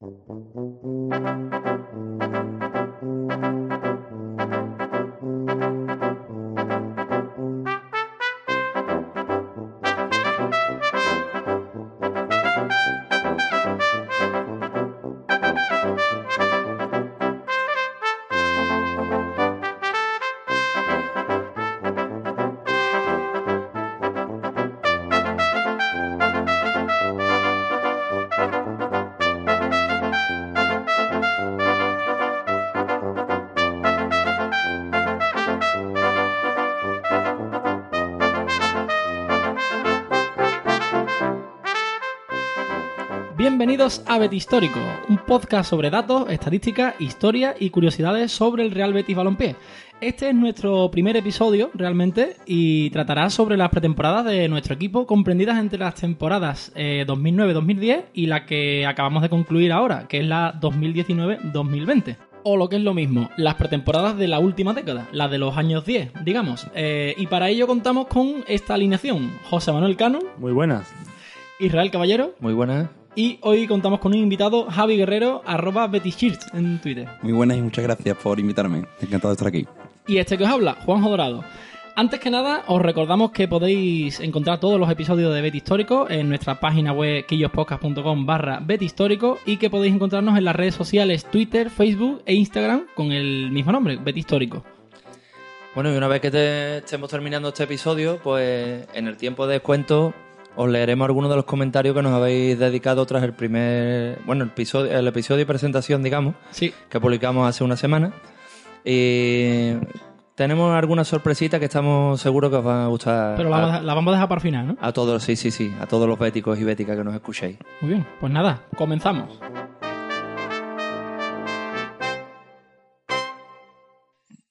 Thank you. Bienvenidos a Betis Histórico, un podcast sobre datos, estadísticas, historia y curiosidades sobre el Real Betis Balompié. Este es nuestro primer episodio realmente y tratará sobre las pretemporadas de nuestro equipo comprendidas entre las temporadas eh, 2009-2010 y la que acabamos de concluir ahora, que es la 2019-2020 o lo que es lo mismo, las pretemporadas de la última década, las de los años 10, digamos. Eh, y para ello contamos con esta alineación. José Manuel Cano, Muy buenas. Israel Caballero Muy buenas. Y hoy contamos con un invitado, Javi Guerrero, arroba BetisShirts en Twitter. Muy buenas y muchas gracias por invitarme. Encantado de estar aquí. Y este que os habla, Juanjo Dorado. Antes que nada, os recordamos que podéis encontrar todos los episodios de Bet Histórico en nuestra página web quillospodcast.com barra Bet Histórico y que podéis encontrarnos en las redes sociales Twitter, Facebook e Instagram con el mismo nombre, Bet Histórico. Bueno, y una vez que te- estemos terminando este episodio, pues en el tiempo de descuento os leeremos algunos de los comentarios que nos habéis dedicado tras el primer, bueno, el episodio, el episodio de presentación, digamos, Sí, que publicamos hace una semana. Y tenemos algunas sorpresitas que estamos seguros que os van a gustar pero la, vamos a, a- la vamos a dejar para el final, ¿no? a todos, sí, sí, sí, a todos los béticos y béticas que nos escuchéis. Muy bien, pues nada, comenzamos.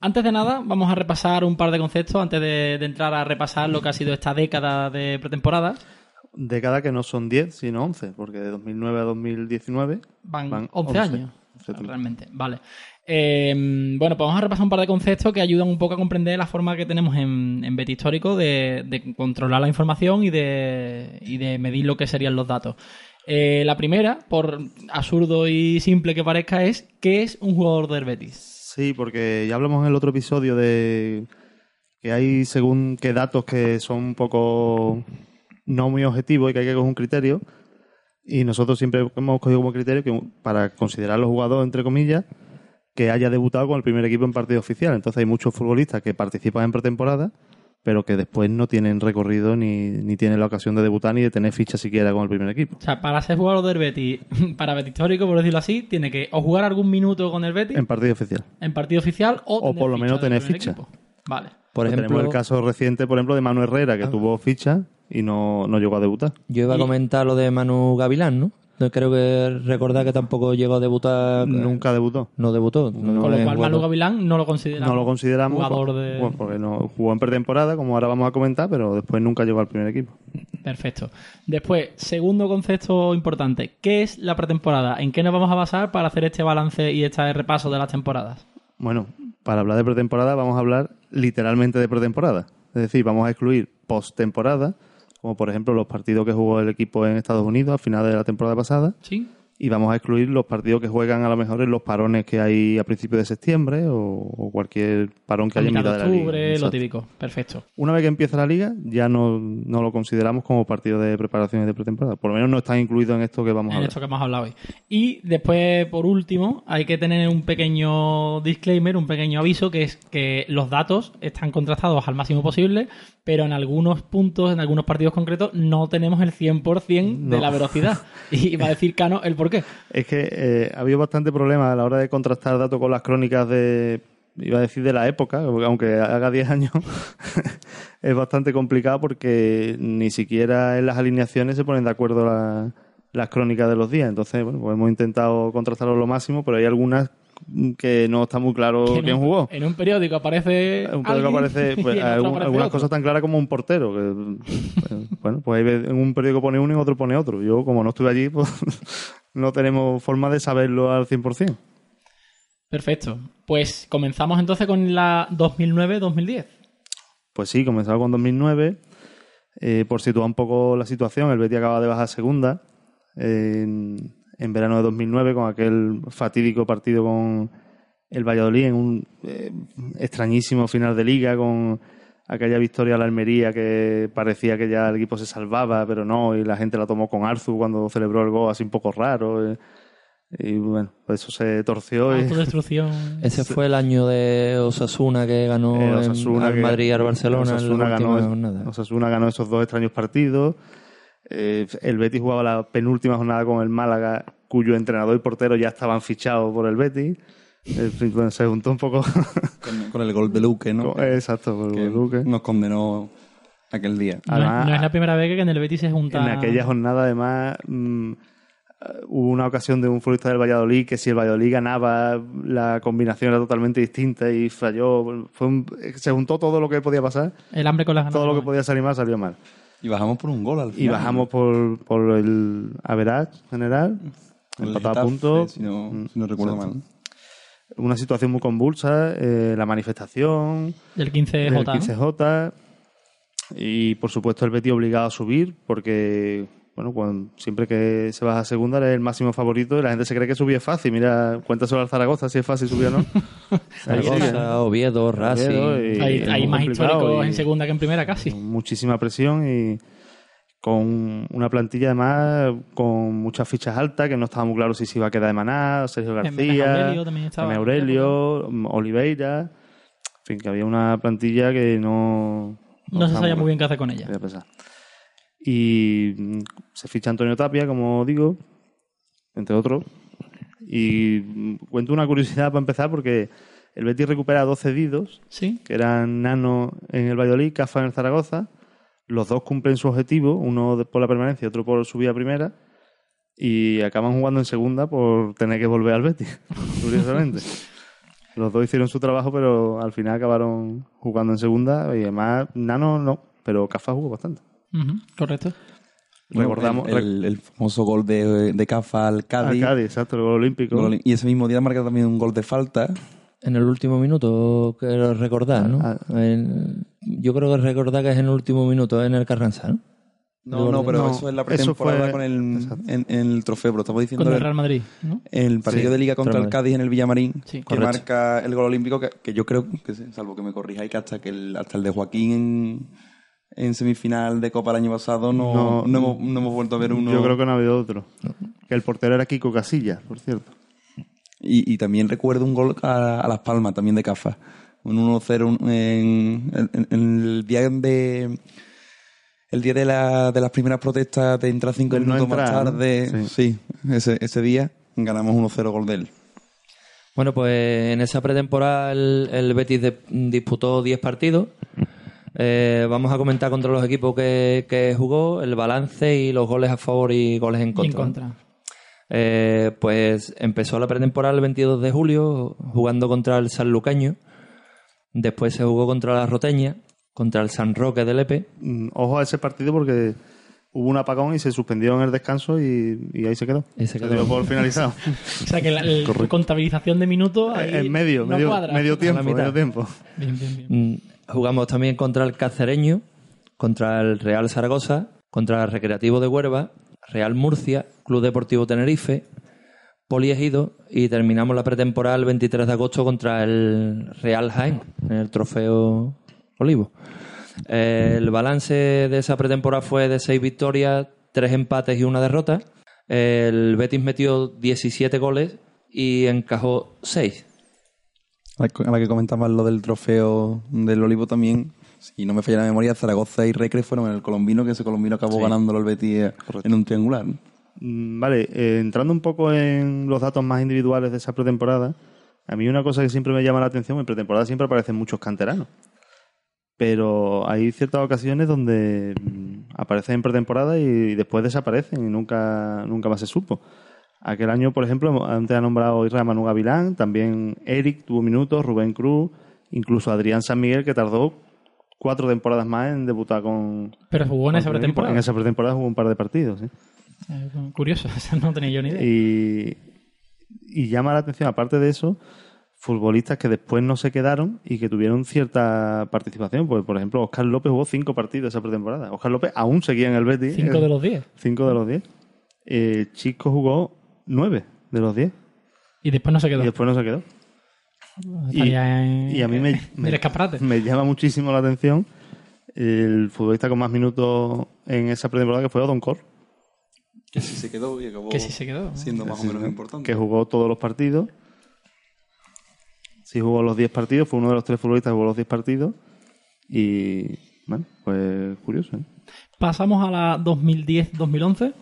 Antes de nada, vamos a repasar un par de conceptos antes de, de entrar a repasar lo que ha sido esta década de pretemporada. Década que no son 10, sino 11, porque de 2009 a 2019 Van, Van 11, 11. años. 11 también. Realmente, vale. Eh, bueno, pues vamos a repasar un par de conceptos que ayudan un poco a comprender la forma que tenemos en, en Bet Histórico de, de controlar la información y de, y de medir lo que serían los datos. Eh, la primera, por absurdo y simple que parezca, es ¿qué es un jugador del Betis? Sí, porque ya hablamos en el otro episodio de que hay según qué datos que son un poco no muy objetivos y que hay que coger un criterio. Y nosotros siempre hemos cogido como criterio que para considerarlo jugador, entre comillas, que haya debutado con el primer equipo en partido oficial. Entonces hay muchos futbolistas que participan en pretemporada, pero que después no tienen recorrido ni, ni tienen la ocasión de debutar ni de tener ficha siquiera con el primer equipo. O sea, para ser jugador del Betis, para Bet Histórico, por decirlo así, tiene que o jugar algún minuto con el Betis En en, partido oficial. partido oficial o, O por lo menos tener ficha. Vale. Por Pues ejemplo, tenemos el caso reciente, por ejemplo, de Manu Herrera, que Ah. tuvo ficha y no, no llegó a debutar. yo iba a comentar lo de Manu Gavilán, ¿no? Creo que recordar que tampoco llegó a debutar. Nunca debutó. No debutó. no Con lo cual, Manu. Gavilán no lo consideramos. No lo consideramos Jugador por- de- bueno, porque no jugó en pretemporada, como ahora vamos a comentar, pero después nunca llegó al primer equipo. Perfecto. Después, segundo concepto importante. ¿Qué es la pretemporada? ¿En qué nos vamos a basar para hacer este balance y este repaso de las temporadas? Bueno, para hablar de pretemporada vamos a hablar literalmente de pretemporada. Es decir, vamos a excluir postemporada, como por ejemplo los partidos que jugó el equipo en Estados Unidos al final de la temporada pasada, ¿Sí? Y vamos a excluir los partidos que juegan a lo mejor en los parones que hay a principios de septiembre o, o cualquier parón que haya en mitad de de la liga. octubre, lo típico. Perfecto. Una vez que empieza la liga, ya no, no lo consideramos como partido de preparaciones de pretemporada. Por lo menos no está incluido en esto que vamos a En hablar. esto que hemos hablado hoy. Y después, por último, hay que tener un pequeño disclaimer, un pequeño aviso, que es que los datos están contrastados al máximo posible, pero en algunos puntos, en algunos partidos concretos, no tenemos el 100% de No. la velocidad. Y va a decir Cano el por qué. Es que eh, ha habido bastante problema a la hora de contrastar datos con las crónicas de, iba a decir de la época, porque aunque haga 10 años, es bastante complicado porque ni siquiera en las alineaciones se ponen de acuerdo la- las crónicas de los días. Entonces, bueno, pues hemos intentado contrastarlo lo máximo, pero hay algunas que no está muy claro en quién un- jugó. En un periódico aparece. Un periódico aparece pues, en algún- aparece algunas otro. cosas tan claras como un portero. Que, eh, bueno, pues en un periódico pone uno y en otro pone otro. Yo, como no estuve allí, pues no tenemos forma de saberlo al 100%. Perfecto. Pues comenzamos entonces con la 2009-2010. Pues sí, comenzaba con 2009. Eh, por situar un poco la situación, el Betis acaba de bajar segunda. En, en verano de 2009 con aquel fatídico partido con el Valladolid en un eh, extrañísimo final de liga con aquella victoria a la Almería que parecía que ya el equipo se salvaba, pero no, y la gente la tomó con Arzu cuando celebró el gol así un poco raro. eh, y bueno, pues eso se torció y Autodestrucción. Ese fue el año de Osasuna que ganó Eh, en- al Madrid y al Barcelona Osasuna ganó. Osasuna ganó esos dos extraños partidos. Eh, el Betis jugaba la penúltima jornada con el Málaga, cuyo entrenador y portero ya estaban fichados por el Betis. Fin, bueno, se juntó un poco. Con, con el gol de Luque, ¿no? con- Exacto, por que Luque. nos condenó aquel día. No, es- Además, no es la primera vez que en el Betis se junta. En aquella jornada, además, mm, eh, hubo una ocasión de un futbolista del Valladolid que si el Valladolid ganaba, la combinación era totalmente distinta y falló. Fue un- se juntó todo lo que podía pasar, El hambre con las ganas. todo lo que podía salir mal salió mal. Y bajamos por un gol al Y final. bajamos por, por el average general, Con el empatado a puntos. Si no, Mm, si no recuerdo exacto. mal. Una situación muy convulsa, eh, la manifestación, Del 15J. del ¿no? 15J y por supuesto el Betis obligado a subir porque bueno cuando, siempre que se baja a segunda eres el máximo favorito y la gente se cree que subir es fácil mira cuéntaselo al Zaragoza si es fácil subir o no Zaragoza, Oviedo, Racing. Oviedo y- Hay, hay más históricos y- en segunda que en primera casi. muchísima presión y con una plantilla además con muchas fichas altas que no estaba muy claro si se iba a quedar de Maná, Sergio Jaime García, Aurelio también estaba. Jaime Aurelio, Oliveira, en fin, que había una plantilla que no... No se sabía muy bien qué hacer con ella. Y mm, se ficha Antonio Tapia, como digo, entre otros. Y mm, cuento una curiosidad para empezar, porque el Betis recupera dos cedidos, Sí. que eran Nano en el Valladolid, Cafa en el Zaragoza. Los dos cumplen su objetivo, uno de- por la permanencia y otro por subir a primera. Y acaban jugando en segunda por tener que volver al Betis, curiosamente. Los dos hicieron su trabajo, pero al final acabaron jugando en segunda. Y además, Nano no, pero Cafa jugó bastante. Correcto. Recordamos el, el- el famoso gol de, de Cafa al al Cádiz. Cádiz, exacto, el gol olímpico. Y ese mismo día marca también un gol de falta. En el último minuto, quiero recordar, ¿no? Ah, En- yo creo que recordar que es en el último minuto en el Carranza, ¿no? No, no, pero No, eso es la pretemporada fue- con el, en, en el trofeo. Pero estamos diciendo Con el Real Madrid, ¿no? el partido Sí, de liga contra el. Cádiz en el Villamarín, Sí, que correcto. marca el gol olímpico, que, que yo creo, que salvo que me corrijáis, que hasta, que el, hasta el de Joaquín en, en semifinal de Copa el año pasado no, No, no, hemos, no hemos vuelto a ver uno. Yo creo que no ha habido otro. Que el portero era Kiko Casillas, por cierto. Y, y también recuerdo un gol a, a Las Palmas, también de Cafa. Un 1-0 en, en- en el día de... El día de, la, de las primeras protestas de entrar cinco no minutos más tarde. Sí, ese, ese día ganamos 1-0 gol de él. Bueno, pues en esa pretemporada el, el Betis de- disputó 10 partidos. Eh, vamos a comentar contra los equipos que, que jugó, el balance y los goles a favor y goles en Y en contra. Eh, pues empezó la pretemporada el 22 de julio jugando contra el Sanluqueño. Después se jugó contra la Roteña, contra el San Roque del Epe. Mm, Ojo a ese partido porque hubo un apagón y se suspendió en el descanso y, y ahí se quedó. Y se quedó. dio por finalizado. O sea que la el- contabilización de minutos. ahí en medio, no medio, cuadra. medio tiempo, A la mitad. medio tiempo. Bien, bien, bien. Mm, Jugamos también contra el Cacereño, contra el Real Zaragoza, contra el Recreativo de Huerva, Real Murcia, Club Deportivo Tenerife, Poliegido y terminamos la pretemporada el 23 de agosto contra el Real Jaén, en el Trofeo Olivo. El balance de esa pretemporada fue de seis victorias, tres empates y una derrota. El Betis metió 17 goles y encajó 6. A la que comentabas lo del trofeo del Olivo también, si no me falla la memoria, Zaragoza y Recre fueron en el colombino, que ese colombino acabó ganándolo el Betis en un triangular. Mm, Vale, eh, entrando un poco en los datos más individuales de esa pretemporada, a mí una cosa que siempre me llama la atención, en pretemporada siempre aparecen muchos canteranos. Pero hay ciertas ocasiones donde mm, aparecen en pretemporada y después desaparecen y nunca, nunca más se supo. Aquel año, por ejemplo, antes ha nombrado Israel Manu Gavilán, también Eric tuvo minutos, Rubén Cruz, incluso Adrián San Miguel, que tardó cuatro temporadas más en debutar con, Pero jugó en esa pretemporada. En esa pretemporada jugó un par de partidos, sí. Eh, curioso, no tenía yo ni idea. Y, y llama la atención, aparte de eso, futbolistas que después no se quedaron y que tuvieron cierta participación. Pues, por ejemplo, Oscar López jugó cinco partidos esa pretemporada. Oscar López aún seguía en el Betis. Cinco eh, de los diez. Cinco de los diez. Eh, Chico jugó nueve de los diez. Y después no se quedó. Y después no se quedó. Y, Estaría en- y a mí me, me llama muchísimo la atención el futbolista con más minutos en esa pretemporada que fue Odon Cor, Que sí se quedó y acabó Que sí se quedó. siendo más o menos importante. que jugó todos los partidos. Sí jugó los 10 partidos, fue uno de los tres futbolistas que jugó los 10 partidos. Y, bueno, pues curioso, ¿eh? Pasamos a la 2010-2011.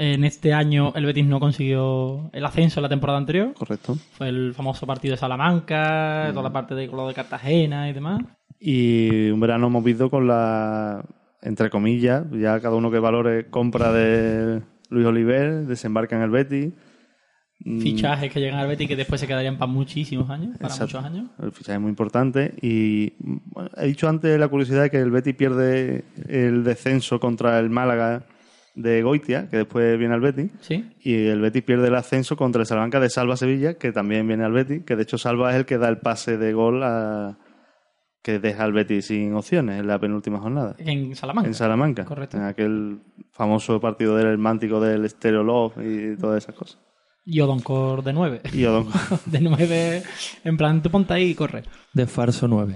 En este año el Betis no consiguió el ascenso en la temporada anterior. Correcto. Fue el famoso partido de Salamanca, toda la parte de lo de Cartagena y demás. Y un verano movido con la, entre comillas, ya cada uno que valore compra de Luis Oliver, desembarca en el Betis. Mm, Fichajes que llegan al Betis que después se quedarían para muchísimos años, para Exacto. muchos años. El fichaje es muy importante. Y bueno, he dicho antes la curiosidad de que el Betis pierde el descenso contra el Málaga de Goitia, que después viene al Betis. Sí. Y el Betis pierde el ascenso contra el Salamanca de Salva Sevilla, que también viene al Betis, que de hecho Salva es el que da el pase de gol a... que deja al Betis sin opciones en la penúltima jornada. En Salamanca. En Salamanca. Correcto. En aquel famoso partido del mántico del Stereo Love y todas esas cosas. Y Odoncor de 9. Y Odon- De 9, en plan, tú ponte ahí y corre. De Farso 9.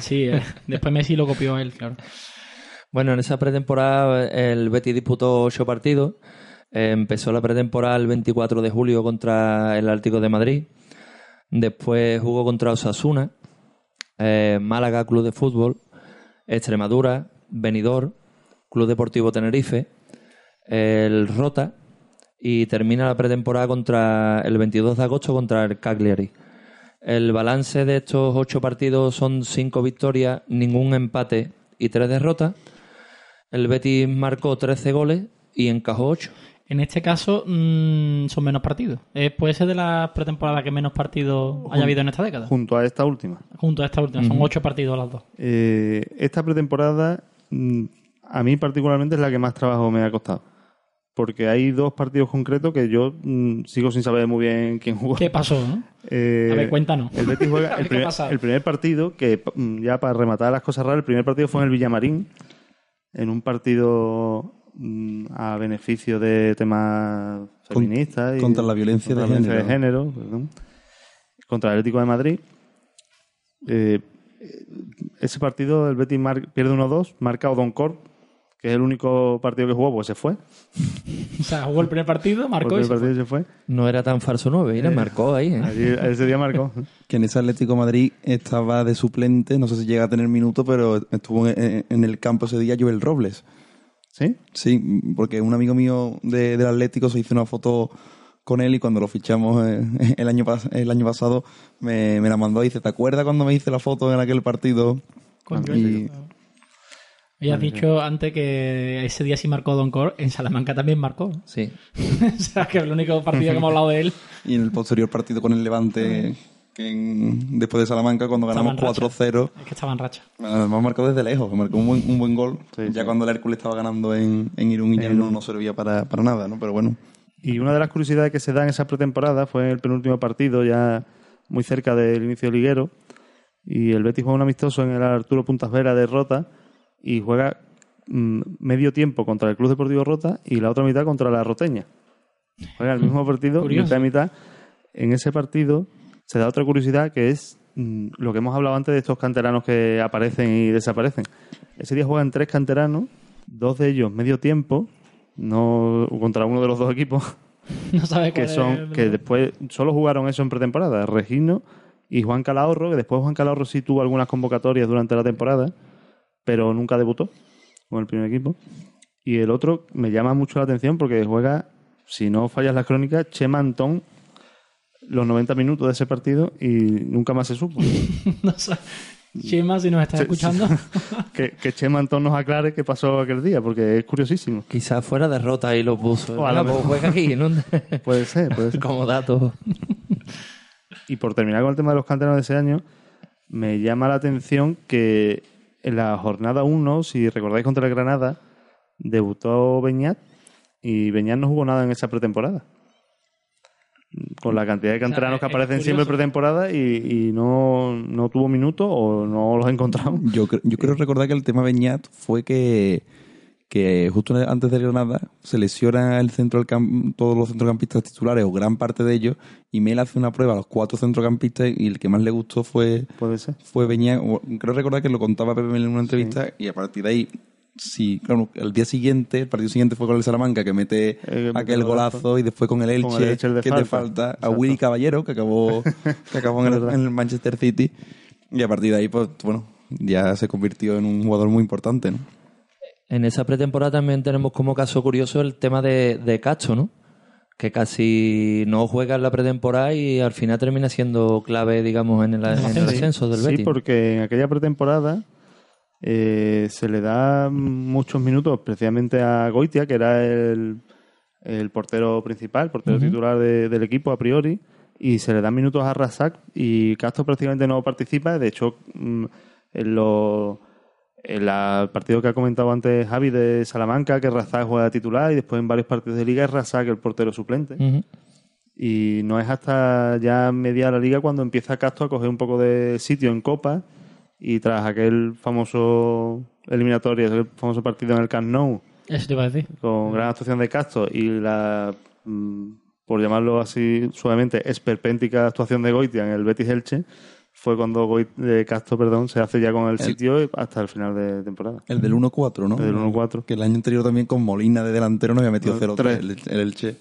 Sí, eh. después Messi lo copió él, claro. Bueno, en esa pretemporada el Betis disputó ocho partidos. Empezó la pretemporada el 24 de julio contra el Atlético de Madrid. Después jugó contra Osasuna, eh, Málaga Club de Fútbol, Extremadura, Benidorm, Club Deportivo Tenerife, el Rota y termina la pretemporada contra el 22 de agosto contra el Cagliari. El balance de estos ocho partidos son cinco victorias, ningún empate y tres derrotas. El Betis marcó 13 goles y encajó 8. En este caso mm, son menos partidos. Eh, puede ser de las pretemporadas que menos partidos haya habido en esta década. junto a esta última. Junto a esta última. Son ocho partidos las dos. Eh, esta pretemporada, mm, a mí particularmente, es la que más trabajo me ha costado. Porque hay dos partidos concretos que yo mm, sigo sin saber muy bien quién jugó. ¿Qué pasó? no? Eh, A ver, cuéntanos. El Betis juega el qué primer, el partido, que ya para rematar las cosas raras, el primer partido fue en el Villamarín, en un partido mm, a beneficio de temas feministas. y- contra la violencia contra de violencia género. de género, perdón. contra el Atlético de Madrid. Eh, ese partido el Betis mar- pierde 1-2, marca Odoncor, que es el único partido que jugó, pues se fue. O sea, jugó el primer partido, marcó el y se primer fue. partido se fue. No era tan Farso 9, y le marcó ahí. ¿eh? Allí- ese día marcó. Que en ese Atlético de Madrid estaba de suplente, no sé si llega a tener minutos, pero estuvo en, en el campo ese día Joel Robles. ¿Sí? Sí, porque un amigo mío de- del Atlético se hizo una foto con él y cuando lo fichamos eh, el, año, pas- el año pasado me, me la mandó y dice, ¿te acuerdas cuando me hice la foto en aquel partido? Coño, Y- Y has dicho antes que ese día sí marcó Don Cor, en Salamanca también marcó. Sí. o sea, que el único partido que hemos hablado de él. Y en el posterior partido con el Levante, que en- después de Salamanca, cuando ganamos Estaba racha. 4-0, Es que estaba en racha. además marcó desde lejos, marcó un buen, un buen gol. Sí, ya sí. cuando el Hércules estaba ganando en, en Irún y ya no, no servía para, para nada, ¿no? Pero bueno, Y una de las curiosidades que se da en esa pretemporada fue el penúltimo partido, ya muy cerca del inicio liguero. Y el Betis juega un amistoso en el Arturo Puntas Vera de Rota y juega mm, medio tiempo contra el Club Deportivo Rota y la otra mitad contra la Roteña. Juega el mismo partido, Curioso. mitad mitad. En ese partido se da otra curiosidad que es mm, lo que hemos hablado antes de estos canteranos que aparecen y desaparecen. Ese día juegan tres canteranos, dos de ellos medio tiempo, no contra uno de los dos equipos No sabes que son es- que después solo jugaron eso en pretemporada Regino y Juan Calahorro que después Juan Calahorro sí tuvo algunas convocatorias durante la temporada pero nunca debutó con el primer equipo y el otro me llama mucho la atención porque juega si no fallas las crónicas Chema Antón los 90 minutos de ese partido y nunca más se supo no sé. Chema, si nos estás escuchando. que, que Chema Antón nos aclare qué pasó aquel día porque es curiosísimo Quizás fuera derrota y lo puso. O a lo Venga, pues mejor. juega aquí, ¿no? puede ser, puede ser. Como dato. Y por terminar con el tema de los canteranos de ese año, me llama la atención que en la jornada 1, si recordáis contra el Granada, debutó Beñat y Beñat no jugó nada en esa pretemporada. Con la cantidad de canteranos que aparecen siempre en pretemporada y, y no, no tuvo minutos o no los encontramos. yo, yo creo recordar que el tema Beñat fue que, que justo antes de Granada se lesiona el centro del todos los centrocampistas titulares o gran parte de ellos y Mel hace una prueba a los cuatro centrocampistas y el que más le gustó fue Puede ser. fue creo recordar que lo contaba Pepe Mel en una entrevista y a partir de ahí sí, claro, el día siguiente, el partido siguiente fue con el Salamanca que mete Eh, aquel el golazo. golazo y después con el Elche, Con el Elche, el de que te falta. a. Willy Caballero que acabó que acabó en, el, en el Manchester City y a partir de ahí pues bueno, ya se convirtió en un jugador muy importante, ¿no? En esa pretemporada también tenemos como caso curioso el tema de, de Cacho, ¿no? Que casi no juega en la pretemporada y al final termina siendo clave, digamos, en el, en el ascenso del Sí, Betis. porque en aquella pretemporada eh, se le da muchos minutos precisamente a Goitia, que era el, el portero principal, portero titular de- del equipo a priori, y se le dan minutos a Rasak y Castro prácticamente no participa. De hecho, mm, en los el partido que ha comentado antes Javi de Salamanca, que Razak juega titular y después en varios partidos de liga es Razak el portero suplente. Y no es hasta ya media la liga cuando empieza Castro a coger un poco de sitio en Copa y tras aquel famoso eliminatorio, el famoso partido en el Camp Nou, Eso te iba a decir. con gran actuación de Castro y la, mm, por llamarlo así suavemente, esperpéntica actuación de Goitia en el Betis Elche, fue cuando Goit- eh, Castro perdón, se hace ya con el sitio hasta el final de temporada. El del 1-4, ¿no? El del 1-4. Que el año anterior también con Molina de delantero nos había metido No, 0-3 tres. el, el Elche.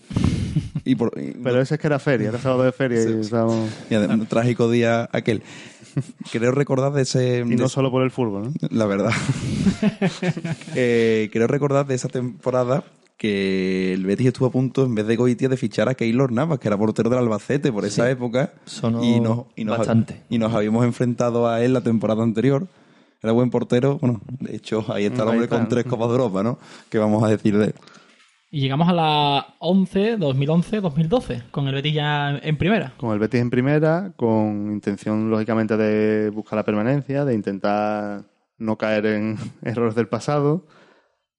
Y, por, y- Pero ese es que era feria, era sábado de feria y, estábamos- y además, un trágico día aquel. Creo recordar de ese... y no solo por el fútbol, ¿no? La verdad. eh, creo recordar de esa temporada que el Betis estuvo a punto, en vez de Goitia, de fichar a Keylor Navas, que era portero del Albacete por esa época. Sonó y nos, y nos- bastante. Y nos habíamos enfrentado a él la temporada anterior. Era buen portero. Bueno, de hecho, ahí está el hombre con tres Copas de Europa, ¿no? ¿Qué vamos a decir de él? Y llegamos a la 11, 2011, 2012, con el Betis ya en primera. con el Betis en primera, con intención lógicamente de buscar la permanencia, de intentar no caer en errores del pasado.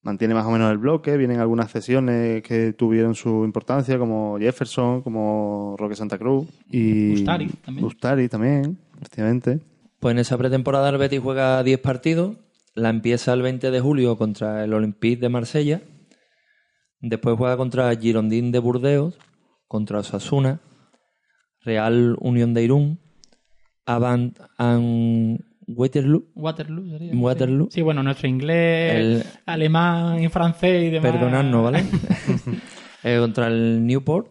Mantiene más o menos el bloque, vienen algunas cesiones que tuvieron su importancia, como Jefferson, como Roque Santa Cruz y Ustari también. Ustari también, efectivamente. Pues en esa pretemporada el Betis juega 10 partidos. La empieza el 20 de julio contra el Olympique de Marsella. Después juega contra Girondín de Burdeos, contra Osasuna, Real Unión de Irún, Avant and Waterloo. Waterloo sería. Waterloo. Sí, bueno, nuestro inglés, El- alemán y francés y demás. Perdonadnos, ¿vale? Eh, contra el Newport,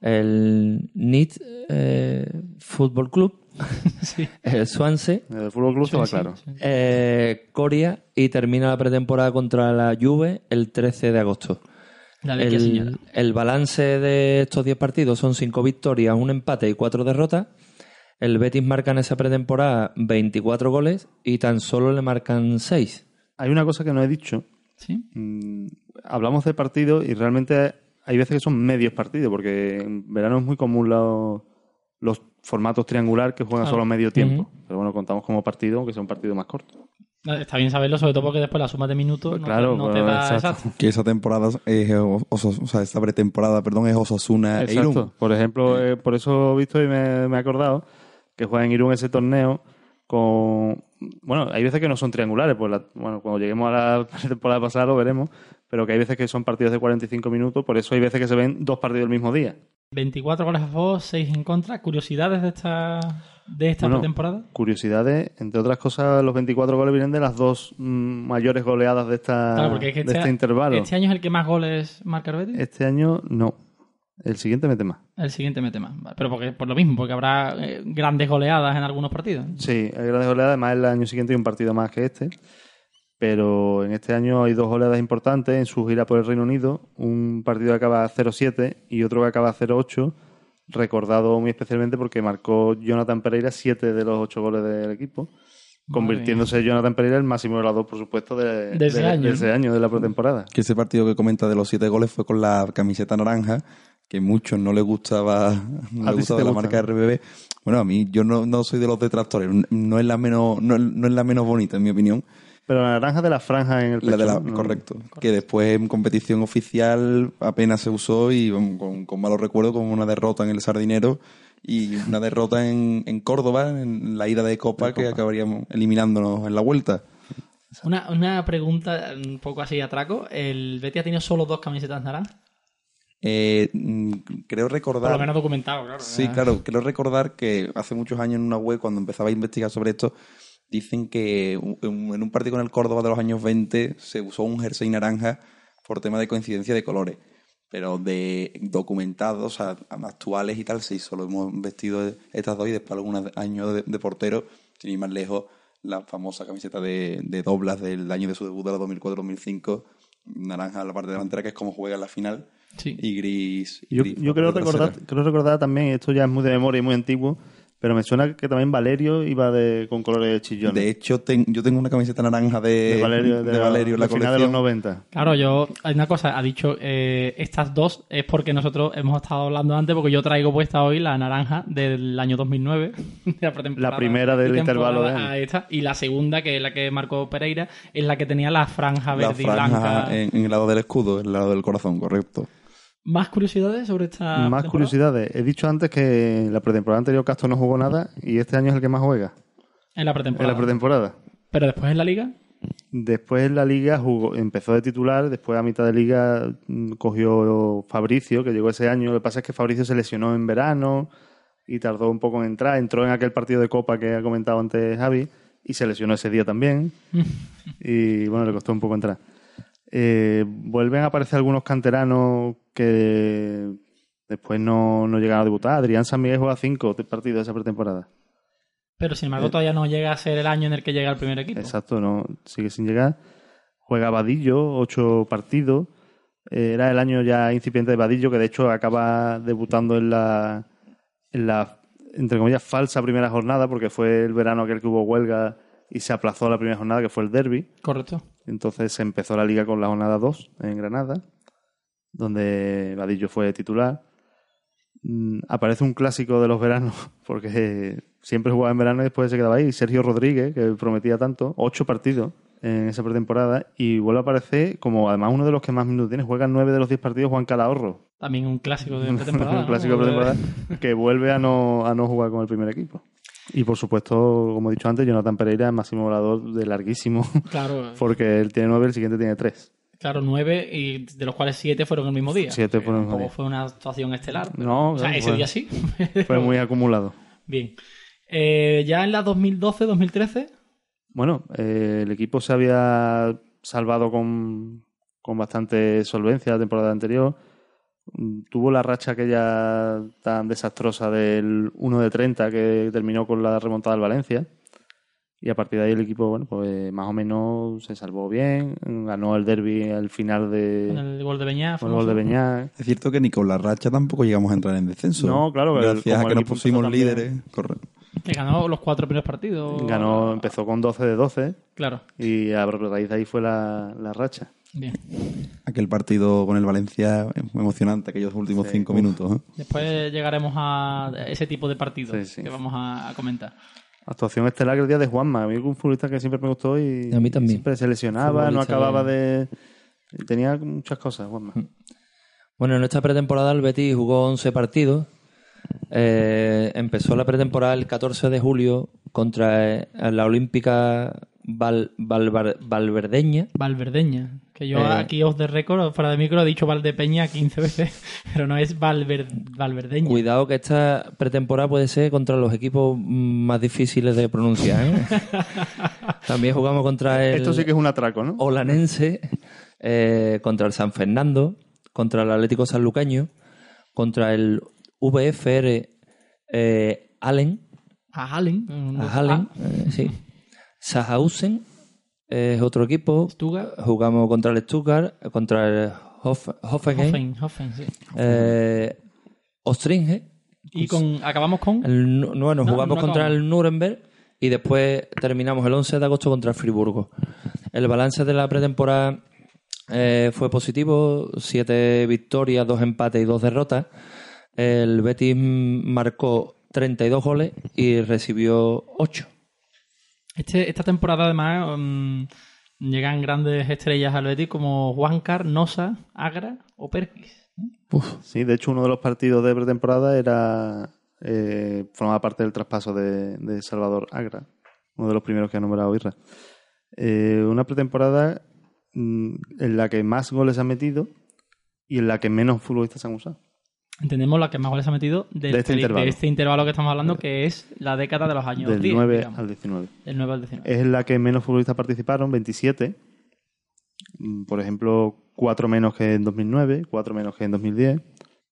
el NIT eh, Fútbol Club, sí. el Swansea, El Fútbol Club estaba Sí, claro. sí. eh, Coria y termina la pretemporada contra la Juve el 13 de agosto. Señora. El, el balance de estos 10 partidos son 5 victorias, un empate y 4 derrotas. El Betis marca en esa pretemporada 24 goles y tan solo le marcan 6. Hay una cosa que no he dicho. Sí. Mm, hablamos de partidos y realmente hay veces que son medios partidos, porque en verano es muy común los, los formatos triangular que juegan Claro. solo medio tiempo. Pero bueno, contamos como partido, aunque sea un partido más corto. Está bien saberlo, sobre todo porque después la suma de minutos Pues no, claro, te, no te pues, da exacto. exacto. Que esa temporada es o sea, esta pretemporada, perdón, es Osasuna e Exacto. Irún. Por ejemplo, eh, por eso he visto y me, me he acordado que juega en Irún ese torneo con... Bueno, hay veces que no son triangulares, pues la- bueno, cuando lleguemos a la temporada pasada lo veremos, pero que hay veces que son partidos de 45 minutos, por eso hay veces que se ven dos partidos el mismo día. 24 goles a favor, 6 en contra. ¿Curiosidades de esta, de esta Bueno, pretemporada? Curiosidades, entre otras cosas, los 24 goles vienen de las dos mm, mayores goleadas de, esta, Claro, porque es que de este, este intervalo. este año es el que más goles marca el Betis. Este año no. El siguiente mete más. El siguiente mete más. Pero porque, por lo mismo, porque habrá eh, grandes goleadas en algunos partidos. Sí, hay grandes goleadas. Además, el año siguiente hay un partido más que este. Pero en este año hay dos goleadas importantes en su gira por el Reino Unido. Un partido que acaba 0-7 y otro que acaba 0-8. Recordado muy especialmente porque marcó Jonathan Pereira siete de los ocho goles del equipo. Convirtiéndose Jonathan Pereira el máximo goleador, por supuesto, de, De ese año, de ese año, de la pretemporada. Que ese partido que comenta de los siete goles fue con la camiseta naranja, que muchos no les gustaba, no les gustaba la gusta, marca RBB. Bueno, a mí yo no, no soy de los detractores, no es la menos, no, no es la menos bonita en mi opinión. Pero la naranja de la franja en el pecho. La de la, ¿no? correcto. Que después en competición oficial apenas se usó y con, con malos recuerdos como una derrota en el Sardinero y una derrota en, en Córdoba, en la ida de Copa, que acabaríamos eliminándonos en la vuelta. Una, una pregunta un poco así atraco. ¿El Betis ha tenido solo dos camisetas naranjas? Eh, mm, creo recordar... Por lo menos documentado, claro. Sí, claro. Quiero recordar que hace muchos años en una web, cuando empezaba a investigar sobre esto, dicen que en un partido con el Córdoba de los años 20 se usó un jersey naranja por tema de coincidencia de colores. Pero de documentados, sea, actuales y tal, sí, solo hemos vestido estas dos y después algunos años de, de portero, sin ir más lejos, la famosa camiseta de, de Doblas del año de su debut de la 2004-2005, naranja en la parte delantera, que es como juega en la final, Sí. y gris. y Yo, gris yo por creo recordar, creo recordar también, esto ya es muy de memoria y muy antiguo, pero me suena que también Valerio iba de, con colores chillones. De hecho, ten- yo tengo una camiseta naranja de, de Valerio, de, de Valerio en la de final de los colección. 90. Claro, yo, hay una cosa, ha dicho, eh, estas dos es porque nosotros hemos estado hablando antes, porque yo traigo puesta hoy la naranja del año 2009, de la pretemporada. La primera del intervalo de año. esta, y la segunda, que es la que marcó Pereira, es la que tenía la franja La verde y blanca. en, en el lado del escudo, en el lado del corazón, correcto. ¿Más curiosidades sobre esta Más temporada? curiosidades. He dicho antes que la pretemporada anterior Castro no jugó nada y este año es el que más juega En la en pretemporada. la pretemporada. Pero después en la liga, Después en la liga jugó, empezó de titular, después a mitad de liga mm, cogió Fabricio, que llegó ese año. Lo que pasa es que Fabricio se lesionó en verano y tardó un poco en entrar. Entró en aquel partido de Copa que ha comentado antes Javi y se lesionó ese día también. y bueno, le costó un poco entrar. Eh, vuelven a aparecer algunos canteranos que después no, no llegaron a debutar. Adrián San Miguel juega cinco partidos de esa pretemporada. pero sin embargo todavía no llega a ser el año en el que llega el primer equipo. Exacto, no sigue sin llegar. Juega Vadillo, ocho partidos. Eh, era el año ya incipiente de Vadillo, que de hecho acaba debutando en la, en la, entre comillas, falsa primera jornada, porque fue el verano aquel que hubo huelga y se aplazó la primera jornada, que fue el derby. Correcto. Entonces se empezó la liga con la jornada 2 en Granada, donde Vadillo fue titular. Mm, Aparece un clásico de los veranos, porque siempre jugaba en verano y después se quedaba ahí. Sergio Rodríguez, que prometía tanto, ocho partidos en esa pretemporada, y vuelve a aparecer como además uno de los que más minutos tiene. Juega nueve de los diez partidos Juan Calahorro, También un clásico de pretemporada. un clásico de- pretemporada, que vuelve a no, a no jugar con el primer equipo. Y por supuesto, como he dicho antes, Jonathan Pereira es máximo volador de larguísimo, Claro, porque él tiene nueve, el siguiente tiene tres. Claro, nueve y de los cuales siete fueron el mismo día. Siete fueron el mismo día. fue una actuación estelar. No, o sea, claro, ese fue- día sí. Fue muy acumulado. Bien. Eh, ya en la 2012-2013, Bueno, eh, el equipo se había salvado con, con bastante solvencia la temporada anterior. Tuvo la racha aquella tan desastrosa del 1 de 30 que terminó con la remontada del Valencia. Y a partir de ahí el equipo, bueno, pues más o menos se salvó bien. Ganó el derby al final con de, el gol de Beñá. con el gol de. Es cierto que ni con la racha tampoco llegamos a entrar en descenso. No, claro, que Gracias como a que nos pusimos también- líderes. Correcto. Que ganó los cuatro primeros partidos. Ganó, empezó con 12 de 12 Claro. y a raíz de ahí fue la, la racha. Bien. Aquel partido con el Valencia fue emocionante, aquellos últimos Sí, cinco uf. minutos. ¿eh? Después llegaremos a ese tipo de partidos Sí, sí. que vamos a, a comentar. Actuación estelar el día de Juanma. A mí es un futbolista que siempre me gustó y A mí también. siempre se lesionaba, no acababa de... Tenía muchas cosas, Juanma. Bueno, en esta pretemporada el Betis jugó 11 partidos. Eh, empezó la pretemporada el 14 de julio contra eh, la Olímpica Val- Valverdeña. Valverdeña. Que yo Eh. aquí os de récord, fuera de micro, he dicho Valdepeña 15 veces, pero no es Valver, Valverdeña. Cuidado que esta pretemporada puede ser contra los equipos más difíciles de pronunciar. ¿eh? También jugamos contra el Esto sí que es un atraco, ¿no? Olanense, eh, contra el San Fernando, contra el Atlético Sanluqueño, contra el VFR eh, Allen, A Hallen. un- a Hallen, Ah, eh, sí. Sahausen es otro equipo. Stuttgart. Jugamos contra el Stuttgart, contra el Hof Hoffenheim, Hoffen, Hoffen, sí. eh, Ostringe. Y con, acabamos con... El, No, jugamos no contra el Nuremberg y después terminamos el 11 de agosto contra el Friburgo. El balance de la pretemporada eh, fue positivo, siete victorias, dos empates y dos derrotas. El Betis marcó 32 goles y recibió 8. Este, esta temporada, además, mm, llegan grandes estrellas al Betis como Juancar, Nosa, Agra o Perkis. Sí, de hecho uno de los partidos de pretemporada era... Eh, formaba parte del traspaso de, de Salvador Agra, uno de los primeros que ha nombrado Irra. Eh, una pretemporada mm, en la que más goles han metido y en la que menos futbolistas se han usado. Entendemos la que más goles ha metido del De este intervalo. de este intervalo que estamos hablando, que es la década de los años Del 10, 9 digamos. al 19. Del 9 al 19. Es la que menos futbolistas participaron, 27. Mm, Por ejemplo, 4 menos que en 2009, 4 menos que en 2010.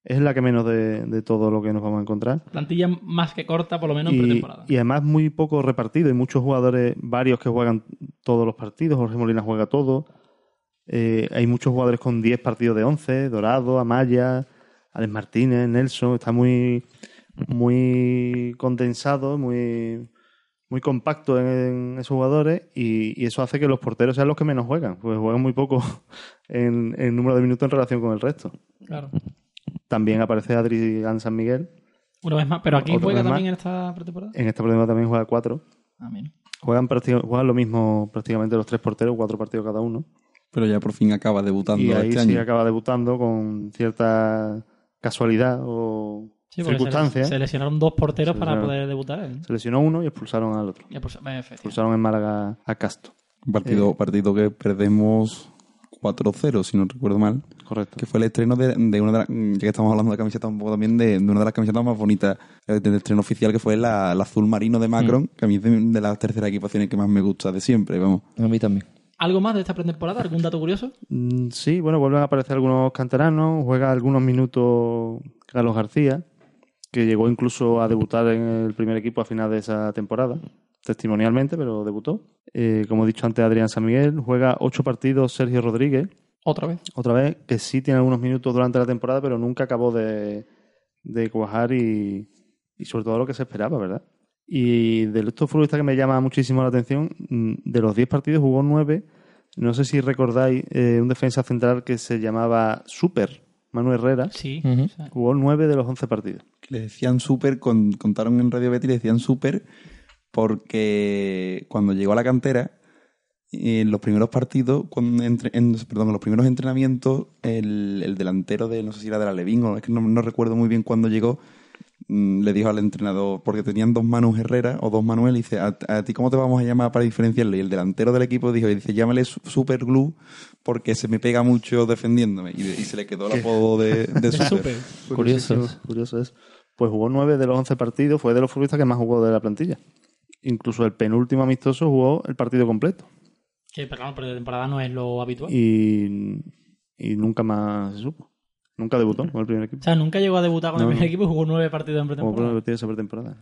Es la que menos de, de todo lo que nos vamos a encontrar. Plantilla más que corta, por lo menos en Y, pretemporada. y además muy poco repartido. Hay muchos jugadores, varios que juegan todos los partidos. Jorge Molina juega todo. Eh, hay muchos jugadores con 10 partidos de 11. Dorado, Amaya, Alex Martínez, Nelson. Está muy, muy condensado, muy, muy compacto en, esos jugadores. Y, y eso hace que los porteros sean los que menos juegan. Pues juegan muy poco en, en número de minutos en relación con el resto. Claro. También aparece Adrián San Miguel. Una vez más, pero aquí Otra juega también en esta pretemporada. En esta pretemporada también juega 4. Ah, mira. Juegan, juegan lo mismo prácticamente los tres porteros, cuatro partidos cada uno. Pero ya por fin acaba debutando Y ahí este sí año. acaba debutando con cierta casualidad o Sí, porque circunstancia. se, lesionaron dos porteros para poder debutar. ¿eh? Se lesionó uno y expulsaron al otro. Pues, eh. Expulsaron en Málaga a Casto. Un partido, Eh. partido que perdemos 4-0, si no recuerdo mal. Correcto. Que fue el estreno de, de una de las. Ya que estamos hablando de camiseta un poco también, de, de una de las camisetas más bonitas del estreno oficial, que fue la, la azul marino de Macron, que a mí es de, de las terceras equipaciones que más me gusta de siempre, vamos. A mí también. ¿Algo más de esta pretemporada? ¿Algún dato curioso? Mm, Sí, bueno, vuelven a aparecer algunos canteranos. Juega algunos minutos Carlos García, que llegó incluso a debutar en el primer equipo a final de esa temporada. Testimonialmente, pero debutó. Eh, como he dicho antes, Adrián San Miguel. Juega ocho partidos Sergio Rodríguez. Otra vez. otra vez, que sí tiene algunos minutos durante la temporada, pero nunca acabó de, de cuajar y, y sobre todo lo que se esperaba, ¿verdad? Y de estos futbolistas que me llama muchísimo la atención, mm, de los 10 partidos jugó 9. No sé si recordáis eh, un defensa central que se llamaba Super, Manuel Herrera. Sí. Jugó 9 de los 11 partidos. Que le decían súper, con- contaron en Radio Betty, le decían súper porque cuando llegó a la cantera, en los primeros partidos, cuando entre- en- perdón, en los primeros entrenamientos, el, el delantero de, no sé si era de la Levín, o es que no, no recuerdo muy bien cuándo llegó, le dijo al entrenador, porque tenían dos Manus Herrera o dos Manuel, y dice, ¿a, a ti cómo te vamos a llamar para diferenciarle? Y el delantero del equipo dijo, y dice, llámale su- Super Glue porque se me pega mucho defendiéndome. Y, de- y se le quedó el apodo de, de de Super. súper. Curioso. Curioso es. Pues jugó 9 de los 11 partidos, fue de los futbolistas que más jugó de la plantilla. Incluso el penúltimo amistoso jugó el partido completo. Que, pero claro, pretemporada no es lo habitual. Y, y nunca más se supo. Nunca debutó con el primer equipo. O sea, nunca llegó a debutar con No, el primer no. equipo y jugó nueve partidos en pretemporada. por esa pretemporada.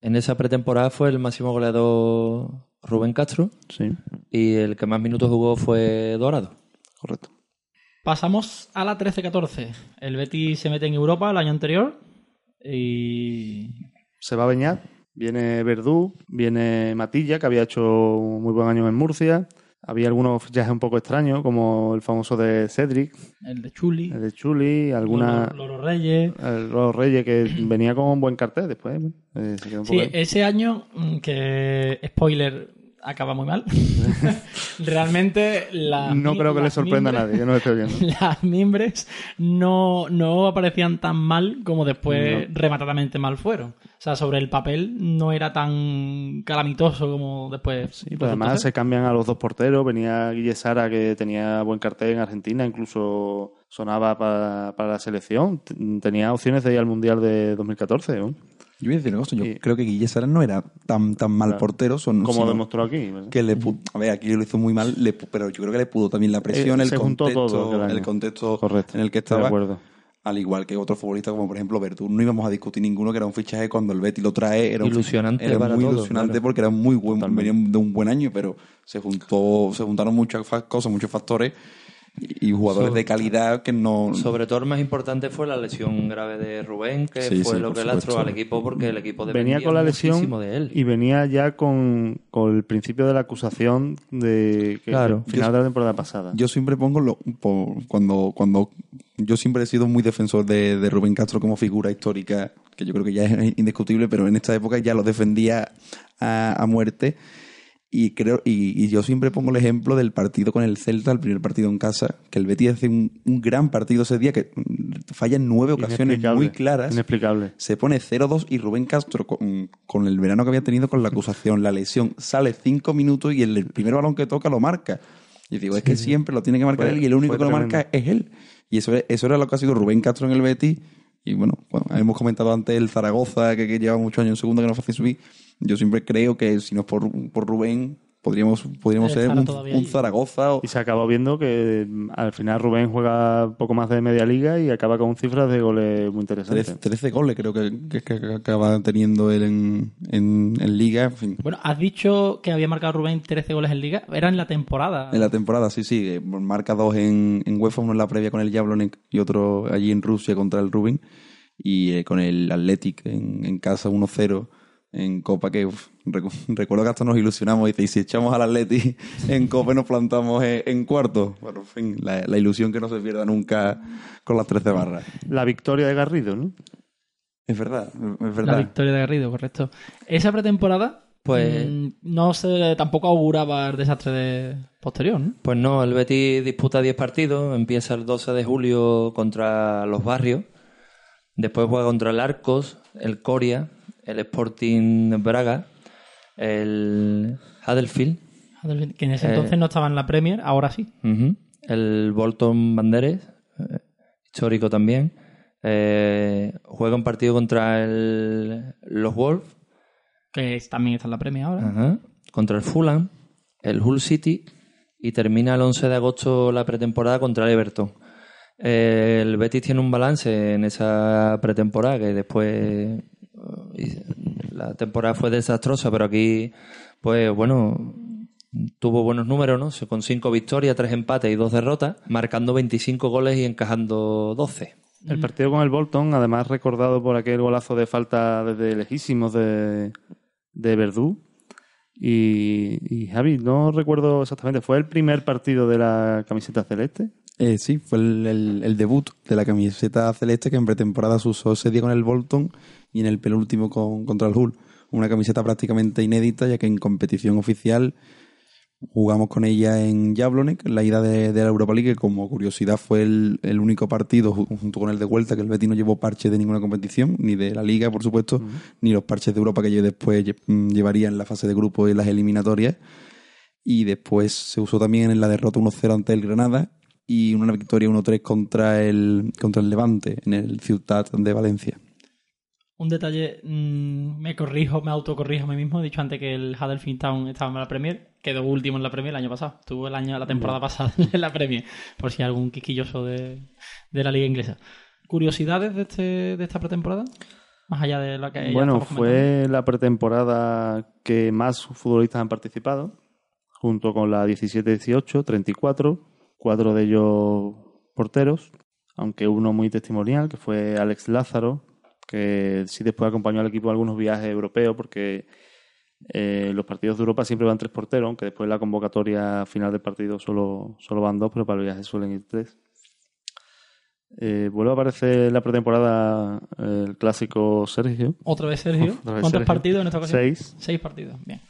En esa pretemporada fue el máximo goleador Rubén Castro Sí, y el que más minutos jugó fue Dorado. correcto. Pasamos a la 13-14. El Betis se mete en Europa el año anterior y... Se va a Beñat, viene Verdú, viene Matilla, que había hecho un muy buen año en Murcia. Había algunos fichajes un poco extraños, como el famoso de Cedric, El de Chuli. el de Chuli, alguna... Loro, Loro Reyes. el Los Reyes, que venía con un buen cartel después. eh, se quedó un Sí, poco ese año, mm, que spoiler, acaba muy mal. Realmente la, no creo que le sorprenda a nadie que nos esté oyendo. Las mimbres no, no aparecían tan mal como después No. rematadamente mal fueron. O sea, sobre el papel no era tan calamitoso como después. Sí, pues además se cambian a los dos porteros. Venía Guille Sara, que tenía buen cartel en Argentina, incluso sonaba para, para la selección. Tenía opciones de ir al Mundial de 2014, ¿no? Yo voy a decir una cosa, yo Sí. creo que Guille Sara no era tan, tan mal Claro. portero, son, como demostró aquí. ¿verdad? que le pu- a ver, aquí lo hizo muy mal, le pu- pero yo creo que le pudo también la presión, Eh, el, se juntó contexto, todo el contexto Correcto, en el que estoy de estaba, acuerdo. Al igual que otros futbolistas como por ejemplo Verdú, no íbamos a discutir ninguno que era un fichaje cuando el Betty lo trae, era un Ilusionante era para muy todos, ilusionante claro. porque era muy buen, Totalmente. venía de un buen año, pero se juntó, se juntaron muchas cosas, muchos factores y, jugadores Sobre- de calidad que no Sobre todo el más importante fue la lesión grave de Rubén, que Sí, fue sí, lo por que lastró al equipo porque el equipo dependía Venía con la lesión muchísimo de él. y venía ya con, con el principio de la acusación de que Claro. final Yo- de la temporada pasada. Yo siempre pongo lo, po- cuando cuando yo siempre he sido muy defensor de, de Rubén Castro como figura histórica, que yo creo que ya es indiscutible, pero en esta época ya lo defendía a, a muerte. Y creo y, y yo siempre pongo el ejemplo del partido con el Celta, el primer partido en casa, que el Betis hace un, un gran partido ese día que falla en nueve ocasiones muy claras. Inexplicable. Se pone 0-2 y Rubén Castro, con, con el verano que había tenido con la acusación, la lesión, sale cinco minutos y el, el primer balón que toca lo marca. Y digo, es que siempre lo tiene que marcar Fue- él y el único que lo marca es él. Y eso, eso era lo que ha sido Rubén Castro en el Betis. Y bueno, bueno, hemos comentado antes el Zaragoza, que, que lleva muchos años en segunda, que no fácil subir. Yo siempre creo que si no es por, por Rubén, podríamos, podríamos ser un. Zaragoza o, Y se acabó viendo que mm, al final Rubén juega poco más de media liga y acaba con cifras de goles muy interesantes. 13, 13 goles creo que, que- que acaba teniendo él en, en, en Liga. En fin, Bueno, has dicho que había marcado Rubén 13 goles en Liga. Era en la temporada. En la temporada, sí, sí. eh, Marca dos en, en UEFA, uno en la previa con el Jablonec y otro allí en Rusia contra el Rubin. Y eh, con el Athletic en, en casa 1-0 en Copa, que uf, recu- recuerdo que hasta nos ilusionamos. Dice, y si echamos al Athletic en Copa y nos plantamos en, en cuarto. Bueno, en fin, la, la ilusión que no se pierda nunca con las 13 barras. La victoria de Garrido, ¿no? Es verdad, es La verdad. victoria de Garrido, correcto. Esa pretemporada, Pues- mm, no se tampoco auguraba el desastre de posterior, ¿no? Pues no, el Betis disputa 10 partidos, empieza el 12 de julio contra los Barrios, después juega contra el Arcos, el Coria, el Sporting Braga, el Huddersfield, Que en ese Eh. entonces no estaba en la Premier, ahora sí. el Bolton Banderes, eh, histórico también, eh, juega un partido contra el, los Wolves, Que es- también está en la Premier ahora. Contra el Fulham, el Hull City y termina el 11 de agosto la pretemporada contra el Everton. El Betis tiene un balance en esa pretemporada que después la temporada fue desastrosa, pero aquí, pues bueno, tuvo buenos números, ¿no? Con cinco victorias, tres empates y dos derrotas, marcando 25 goles y encajando 12. El partido con el Bolton, además recordado por aquel golazo de falta desde lejísimos de, de Verdú. Y, y Javi, no recuerdo exactamente, ¿fue el primer partido de la camiseta celeste? Eh, sí, fue el, el- el debut de la camiseta celeste que en pretemporada se usó ese día con el Bolton y en el penúltimo con, contra el Hull. Una camiseta prácticamente inédita, ya que en competición oficial jugamos con ella en Jablonec, en la ida de, de la Europa League, que como curiosidad fue el, el único partido ju- junto con el de vuelta que el Betis no llevó parche de ninguna competición, ni de la Liga, por supuesto, ni los parches de Europa que yo después mm, llevaría en la fase de grupo y en las eliminatorias. Y después se usó también en la derrota 1-0 ante el Granada y una victoria 1-3 contra el, contra el Levante en el Ciutat de Valencia. Un detalle, mm, me corrijo, me autocorrijo a mí mismo. He dicho antes que el Huddersfield Town estaba en la Premier, quedó último en la Premier el año pasado. Estuvo el año, la temporada pasada en la Premier, por si hay algún quisquilloso de, de la liga inglesa. ¿Curiosidades de, este, de esta pretemporada? Más allá de la que bueno, fue la pretemporada que más futbolistas han participado, junto con la 17-18, 34, cuatro de ellos porteros, aunque uno muy testimonial, que fue Alex Lázaro, que sí después acompañó al equipo en algunos viajes europeos, porque eh, los partidos de Europa siempre van tres porteros, aunque después en la convocatoria final del partido solo, solo van dos, pero para el viaje suelen ir tres. Eh, vuelve a aparecer en la pretemporada eh, el clásico Sergio, Otra vez Sergio. Otra vez ¿Cuántos Sergio. partidos en esta ocasión? Seis. Seis partidos, bien.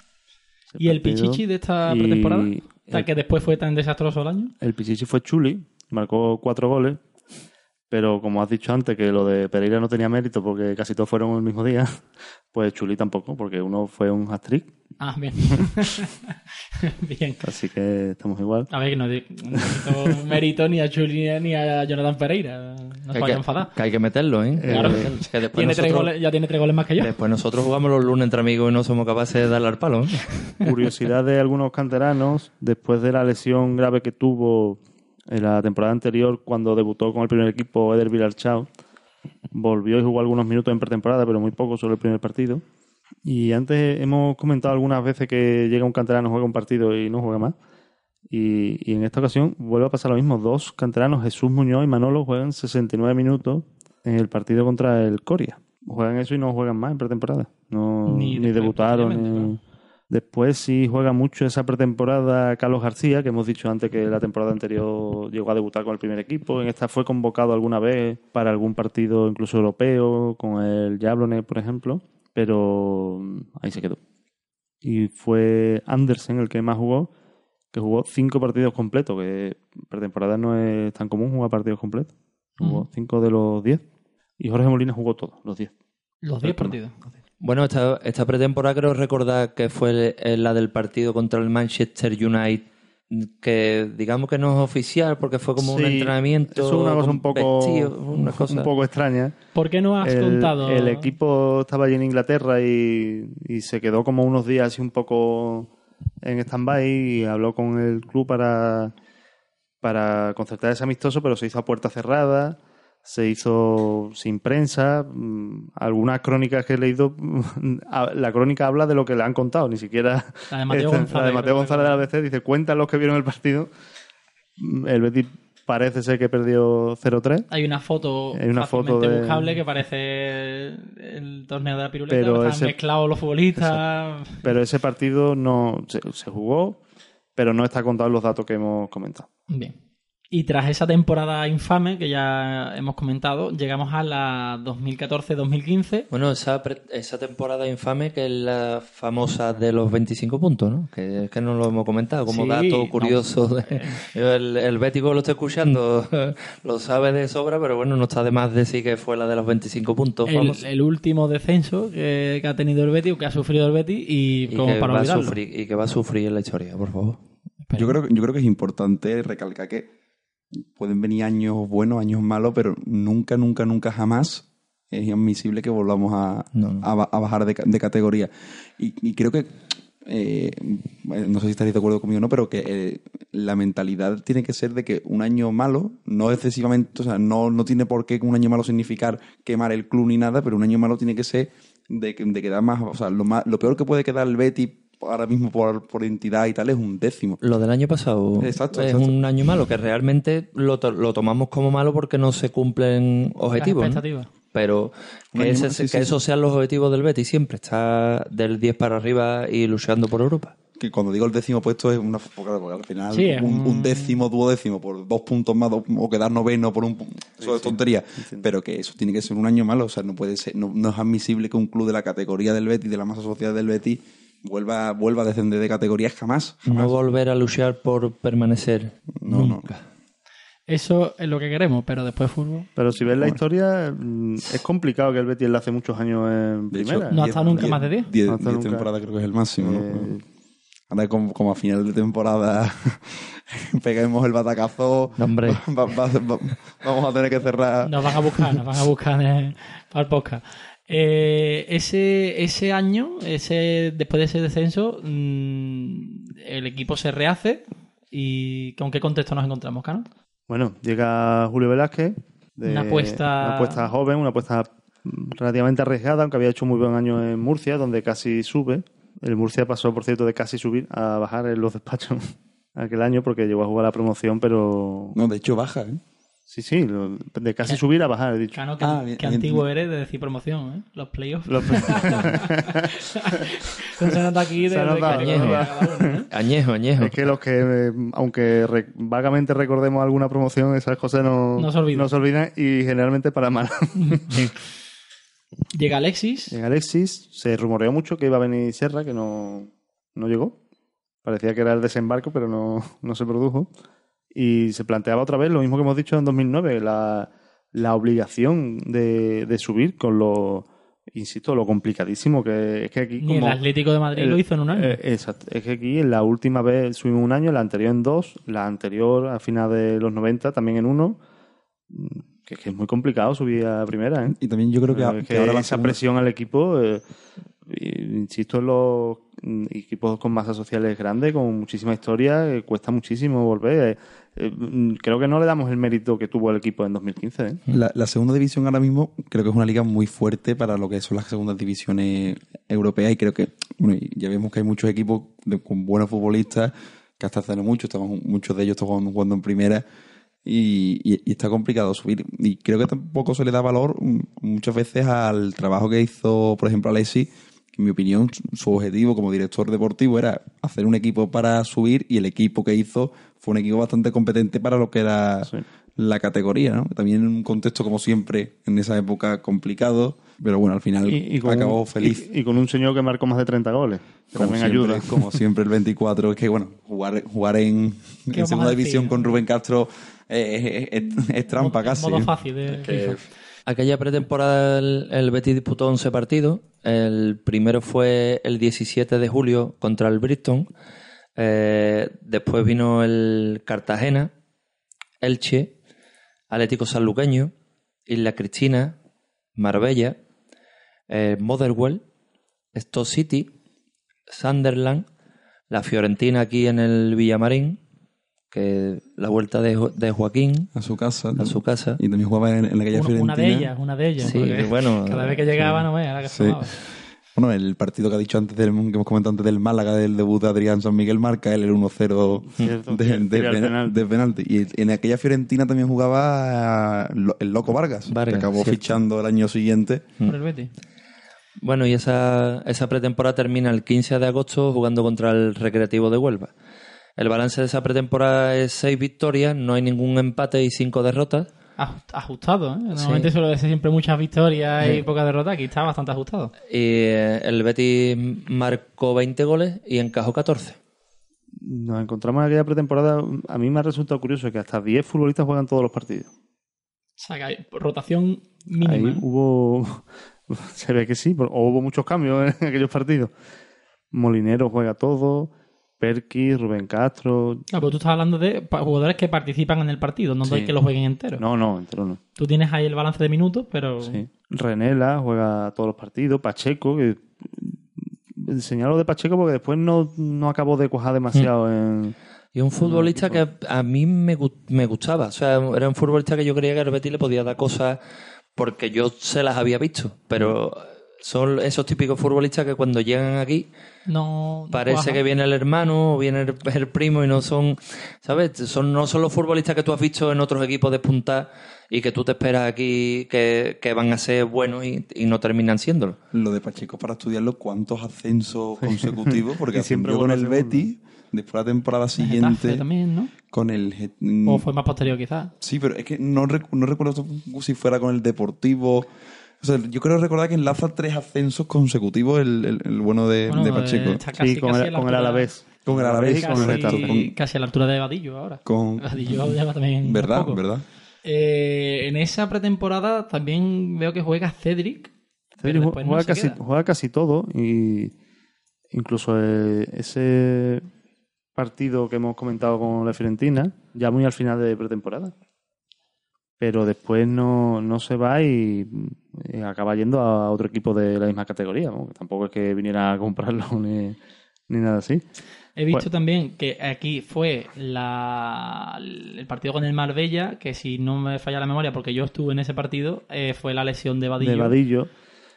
¿Y el. Pichichi de esta pretemporada? El- que después fue tan desastroso el año. El Pichichi fue Chuli, marcó cuatro goles, pero como has dicho antes que lo de Pereira no tenía mérito porque casi todos fueron el mismo día, pues Chuli tampoco, porque uno fue un hat-trick, Ah, bien. bien. así que estamos igual. A ver, que no, no mérito ni a Chuli ni a Jonathan Pereira. No se Que hay vaya a que, enfadar. que hay que meterlo, ¿eh? Claro. Eh, que después Tiene tres nosotros- goles, ya tiene tres goles más que yo. Después nosotros jugamos los lunes entre amigos y no somos capaces de darle al palo. ¿eh? Curiosidad de algunos canteranos, después de la lesión grave que tuvo en la temporada anterior cuando debutó con el primer equipo Eder Villarchao, volvió y jugó algunos minutos en pretemporada, pero muy poco sobre el primer partido. Y antes hemos comentado algunas veces que llega un canterano, juega un partido y no juega más. Y, y en esta ocasión vuelve a pasar lo mismo. Dos canteranos, Jesús Muñoz y Manolo, juegan 69 minutos en el partido contra el Coria. Juegan eso y no juegan más en pretemporada. No, Ni debutaron. ni- Después sí juega mucho esa pretemporada Carlos García, que hemos dicho antes que la temporada anterior llegó a debutar con el primer equipo. En esta fue convocado alguna vez para algún partido incluso europeo, con el Jablonec, por ejemplo, pero mm, ahí se quedó. y fue Andersen el que más jugó, que jugó cinco partidos completos, que pretemporada no es tan común jugar partidos completos. Jugó Ujú. cinco de los diez. Y Jorge Molina jugó todos, los diez. Los 10 partidos. Bueno, esta, esta pretemporada creo recordar que fue la del partido contra el Manchester United, que digamos que no es oficial porque fue como un entrenamiento. Eso es una cosa un poco, vestido, una cosa. un poco extraña. ¿Por qué no has el, contado? el equipo estaba allí en Inglaterra y, y se quedó como unos días así un poco en stand-by y habló con el club para, para concertar ese amistoso, pero se hizo a puerta cerrada, se hizo sin prensa. mm, Algunas crónicas que he leído, la crónica habla de lo que le han contado, ni siquiera La de Mateo González. la de Mateo González de la ABC dice, cuentan los que vieron el partido. Mm, El Betis parece ser que perdió 0-3. Hay una foto Hay una foto de- buscable que parece el torneo de la piruleta, Pero que están ese- mezclados los futbolistas. Pero ese partido no se, se jugó, pero no está contado en los datos que hemos comentado. Bien. Y tras esa temporada infame que ya hemos comentado, llegamos a la 2014-2015. Bueno, esa, esa temporada infame que es la famosa de los 25 puntos, ¿no? Que es que no lo hemos comentado como Sí, dato no. curioso. de- el, el bético lo está escuchando, lo sabe de sobra, pero bueno, no está de más decir que fue la de los 25 puntos El, último descenso que, que ha tenido el Betis, o que ha sufrido el Betis, y, y, como que para va a olvidarlo. sufrir, y que va a sufrir en la historia, por favor. Yo creo, yo creo que es importante recalcar que pueden venir años buenos, años malos, pero nunca, nunca, nunca jamás es admisible que volvamos a, No, no. a ba- a bajar de, de categoría. Y, y creo que, eh, no sé si estaréis de acuerdo conmigo o no, pero que eh, la mentalidad tiene que ser de que un año malo, no excesivamente, o sea, no, no tiene por qué un año malo significar quemar el club ni nada, pero un año malo tiene que ser de, que- de quedar más, o sea, lo, más, lo peor que puede quedar el Betty ahora mismo por, por entidad y tal es un décimo. Lo del año pasado Exacto, es exacto. un año malo, que realmente lo, to- lo tomamos como malo porque no se cumplen objetivos. Las ¿no? expectativas. Pero que, año ese- más, sí, que sí. esos sean los objetivos del Betis siempre, está del 10 para arriba y luchando por Europa. que cuando digo el décimo puesto es una porque, porque al final un, un- décimo, duodécimo por dos puntos más dos- o quedar noveno por un eso es tontería pero que eso tiene que ser un año malo o sea no puede ser no, no es admisible que un club de la categoría del Betis de la masa social del Betis vuelva vuelva a descender de categoría jamás, jamás. No volver a luchar por permanecer No, no. nunca. Eso es lo que queremos, pero después fútbol. Pero si ves la historia, mm, es complicado que el Betis le hace muchos años en De hecho, primera. No ha estado nunca diez- más de diez. diez- No temporadas creo que es el máximo ¿no? Eh, Ahora como, como a final de temporada peguemos el batacazo No, hombre. va- va- va- vamos a tener que cerrar Nos van a buscar, nos van a buscar en- para el podcast. Eh, ese, ese año, ese, después de ese descenso, mm, el equipo se rehace. ¿Y con qué contexto nos encontramos, Cano? Bueno, llega Julio Velázquez. de- Una apuesta- Una apuesta joven, una apuesta mm, relativamente arriesgada, aunque había hecho un muy buen año en Murcia, donde casi sube. El Murcia pasó, por cierto, de casi subir a bajar en los despachos aquel año porque llegó a jugar la promoción, pero... no de hecho baja ¿eh? Sí, sí, lo- de casi subir a bajar, he dicho. Cano, qué, Ah, bien, qué bien. antiguo eres de decir promoción, ¿eh? Los playoffs. Los- se nota aquí de, Se que- se que- uno, ¿eh? Añejo, añejo. Es que los que, eh, aunque re- vagamente recordemos alguna promoción, esas cosas no, No se olvidan. olvidan y generalmente para mal. Llega Alexis. En Alexis se rumoreó mucho que iba a venir Serra, que no, no llegó. Parecía que era el desembarco, pero no, no se produjo. Y se planteaba otra vez lo mismo que hemos dicho en 2009, la, la obligación de, de subir con lo, insisto, lo complicadísimo que es que aquí... Ni el como- Atlético de Madrid el- lo hizo en un año. eh, exacto. Es que aquí en la última vez subimos un año, la anterior en dos, la anterior a final de los 90 también en uno. Mm, Que, que es muy complicado subir a primera, ¿eh? y también yo creo que, ahora la esa segunda- presión al equipo, eh, insisto, en los mm, equipos con masas sociales grandes, con muchísima historia, eh, cuesta muchísimo volver. eh. Eh, mm, creo que no le damos el mérito que tuvo el equipo en 2015. ¿eh? La, la segunda división ahora mismo creo que es una liga muy fuerte para lo que son las segundas divisiones europeas y creo que bueno, ya vemos que hay muchos equipos con buenos futbolistas que hasta hace no mucho, estaban, muchos de ellos están jugando, en primera y, está complicado subir. Y creo que tampoco se le da valor mm, muchas veces al trabajo que hizo, por ejemplo, Alessi, en mi opinión su objetivo como director deportivo era hacer un equipo para subir y el equipo que hizo fue un equipo bastante competente para lo que era Sí. la categoría, ¿no? También en un contexto, como siempre, en esa época complicado, pero bueno, al final acabó un, feliz. Y, con un señor que marcó más de 30 goles. Que como también siempre, ayuda. Como siempre, el 24. Es que, bueno, jugar, jugar en, ¿Qué en segunda división con Rubén Castro eh, es, es- es trampa casi. Modo fácil de FIFA. Aquella pretemporada el, el Betis disputó 11 partidos. El primero fue el 17 de julio contra el Bristol. Eh, después vino el Cartagena, Elche, Atlético Sanluqueño, Isla Cristina, Marbella, eh, Motherwell, Stoke City, Sunderland, la Fiorentina aquí en el Villamarín, que la vuelta de, Jo- de Joaquín A su casa. a su casa. Y también jugaba en, en la calle Una, una de Fiorentina. ellas, una de ellas. Sí, porque bueno, Cada vez que llegaba, no veas, la que Sí. Bueno, el partido que ha dicho antes del, que hemos comentado antes del Málaga, del debut de Adrián San Miguel, marca él el 1-0 Cierto, de, penalti. de penalti. Y en aquella Fiorentina también jugaba el Loco Vargas, Vargas, que acabó cierto. fichando el año siguiente. Por el Betis. Bueno, y esa, esa pretemporada termina el 15 de agosto jugando contra el Recreativo de Huelva. El balance de esa pretemporada es seis victorias, no hay ningún empate y cinco derrotas. Aj- Ajustado, ¿eh? Normalmente suele ser siempre muchas victorias y pocas derrotas. Aquí está bastante ajustado. Y eh, el Betis marcó 20 goles y encajó 14. Nos encontramos en aquella pretemporada. A mí me ha resultado curioso que hasta 10 futbolistas juegan todos los partidos. O sea, que hay rotación mínima. ¿eh? hubo. Se ve que sí, o hubo muchos cambios en aquellos partidos. Molinero juega todo. Perky, Rubén Castro. Claro, pero tú estás hablando de jugadores que participan en el partido, no Sí. de que lo jueguen entero. No, no, entero no. Tú tienes ahí el balance de minutos, pero Sí. Renela juega todos los partidos. Pacheco, que. Señalo de Pacheco porque después no, no acabó de cuajar demasiado Mm. en. Y un futbolista que a mí me, me gustaba. O sea, era un futbolista que yo creía que el Betis le podía dar cosas porque yo se las había visto. Pero son esos típicos futbolistas que cuando llegan aquí no. no Parece cuaja. que viene el hermano o viene el, el primo y no son, ¿sabes? Son, no son los futbolistas que tú has visto en otros equipos despuntar y que tú te esperas aquí que, que van a ser buenos y, y no terminan siéndolo. Lo de Pacheco para estudiarlo, cuántos ascensos consecutivos, porque siempre con el. Betis, después la temporada siguiente también, ¿no? con el... O fue más posterior quizás. Sí, pero es que no, rec- no recuerdo si fuera con el Deportivo. O sea, yo creo recordar que enlaza tres ascensos consecutivos el, el- el bueno de, Bueno, de Pacheco. eh, está casi, sí, con casi el, con el Alavés. Con el Alavés y con el Casi, Getafe. Con- casi a la altura de Vadillo ahora. Con, Vadillo lleva también. ¿Verdad? ¿Verdad? Eh, en esa pretemporada también veo que juega Cedric. pero Cedric no juega, se casi, queda. juega casi todo y incluso eh, ese partido que hemos comentado con la Fiorentina, ya muy al final de pretemporada. Pero después no, no se va y, eh, acaba yendo a otro equipo de la misma categoría. ¿no? Tampoco es que viniera a comprarlo ni, ni nada así. He visto también que aquí fue la, el partido con el Marbella, que si no me falla la memoria, porque yo estuve en ese partido, eh, fue la lesión de Vadillo. De Vadillo.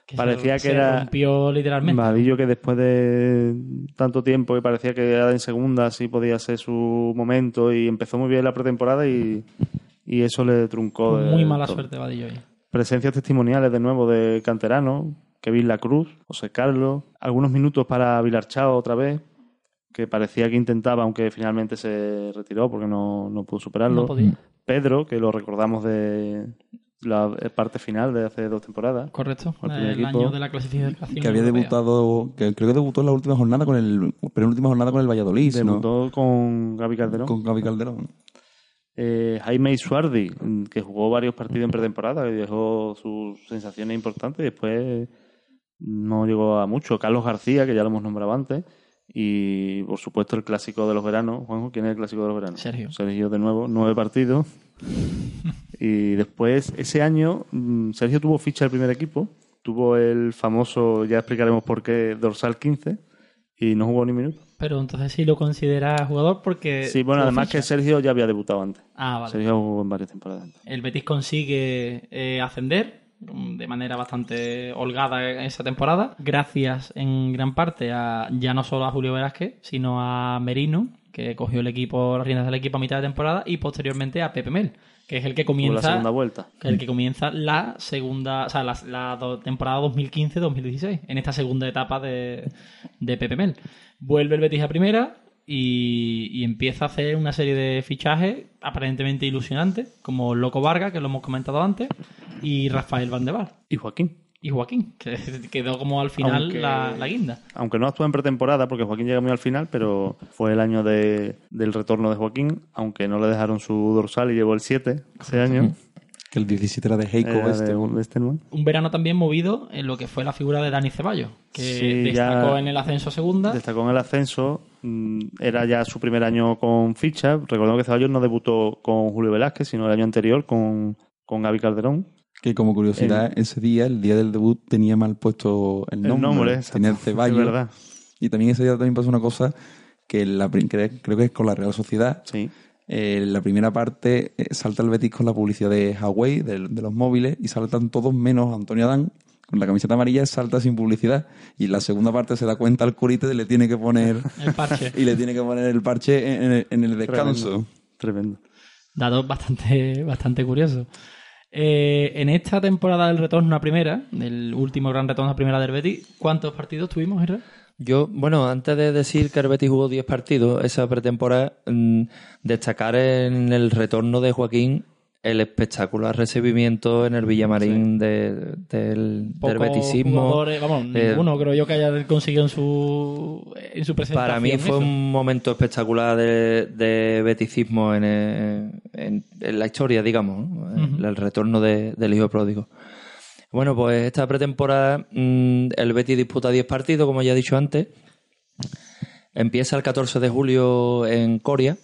que parecía se, que se era- rompió literalmente. Vadillo que después de tanto tiempo y parecía que era en segunda, sí podía ser su momento y empezó muy bien la pretemporada y, y eso le truncó. Muy mala todo. suerte Vadillo ahí. Presencias testimoniales de nuevo de Canterano, Kevin La Cruz, José Carlos, algunos minutos para Vilarchao otra vez, que parecía que intentaba, aunque finalmente se retiró porque no, no pudo superarlo. No podía. Pedro, que lo recordamos de la parte final de hace dos temporadas. Correcto. Al primer El equipo. año de la clasificación. Que había europea. debutado, que creo que debutó en la última jornada con el, penúltima jornada con el Valladolid, ¿no? Debutó con Gaby Calderón. Con Gaby Calderón. Eh, Jaime Isuardi, mm, que jugó varios partidos en pretemporada y dejó sus sensaciones importantes y después no llegó a mucho. Carlos García, que ya lo hemos nombrado antes. Y por supuesto el clásico de los veranos. Juanjo, ¿quién es el clásico de los veranos? Sergio. Sergio de nuevo, nueve partidos. y después, ese año, mm, Sergio tuvo ficha del primer equipo. Tuvo el famoso, ya explicaremos por qué, dorsal 15. Y no jugó ni minuto. Pero entonces sí lo considera jugador porque. Sí, bueno, además ficha. que Sergio ya había debutado antes. Ah, vale. Sergio jugó en varias temporadas antes. El Betis consigue eh, ascender de manera bastante holgada en esa temporada, gracias en gran parte a ya no solo a Julio Velázquez, sino a Merino, que cogió el equipo, las riendas del equipo a mitad de temporada, y posteriormente a Pepe Mel, que es el que Tuvo la comienza segunda vuelta. que es el que comienza la segunda, o sea, la, la temporada 2015-2016, en esta segunda etapa de, de Pepe Mel. Vuelve el Betis a primera, y, y empieza a hacer una serie de fichajes aparentemente ilusionantes, como Loco Vargas, que lo hemos comentado antes, y Rafael Van de. Y Joaquín. Y Joaquín, que quedó como al final Aunque- la, la guinda. Aunque no actuó en pretemporada, porque Joaquín llega muy al final, pero fue el año de, del retorno de Joaquín, aunque no le dejaron su dorsal y llevó el 7 ese año. Que el 17 era de Heiko Era este. de Westermann. Un verano también movido en lo que fue la figura de Dani Ceballos, que Sí, destacó ya- en el ascenso a segunda. Destacó en el ascenso, mm, era ya su primer año con ficha. Recordemos que Ceballos no debutó con Julio Velázquez, sino el año anterior con, con Gaby Calderón. Que como curiosidad, ese día, el día del debut, tenía mal puesto el El nombre. nombre, tenía exacto. Ceballos. Es verdad. Y también ese día también pasó una cosa que la, creo que es con la Real Sociedad. Sí. Eh, la primera parte eh, salta el Betis con la publicidad de Huawei, de, de los móviles, y saltan todos menos Antonio Adán. Con la camiseta amarilla salta sin publicidad. Y en la segunda parte se da cuenta al curite de le tiene que poner El parche. y le tiene que poner el parche en, el- en el descanso. Tremendo. Tremendo. Datos bastante, bastante curiosos. Eh, en esta temporada del retorno a primera, del último gran retorno a primera del Betis, ¿cuántos partidos tuvimos? Yo, bueno, antes de decir que el jugó 10 partidos esa pretemporada, mm, destacar en el retorno de Joaquín el espectacular recibimiento en el Villamarín de- del, del jugadores, vamos, Eh, ninguno creo yo que haya conseguido en su, en su presentación. Para mí fue eso. un momento espectacular de, de beticismo en, eh, en- en la historia, digamos, ¿no? el, el retorno de- del hijo pródigo. Bueno, pues esta pretemporada mm, el Betis disputa 10 partidos, como ya he dicho antes. Empieza el 14 de julio en Coria.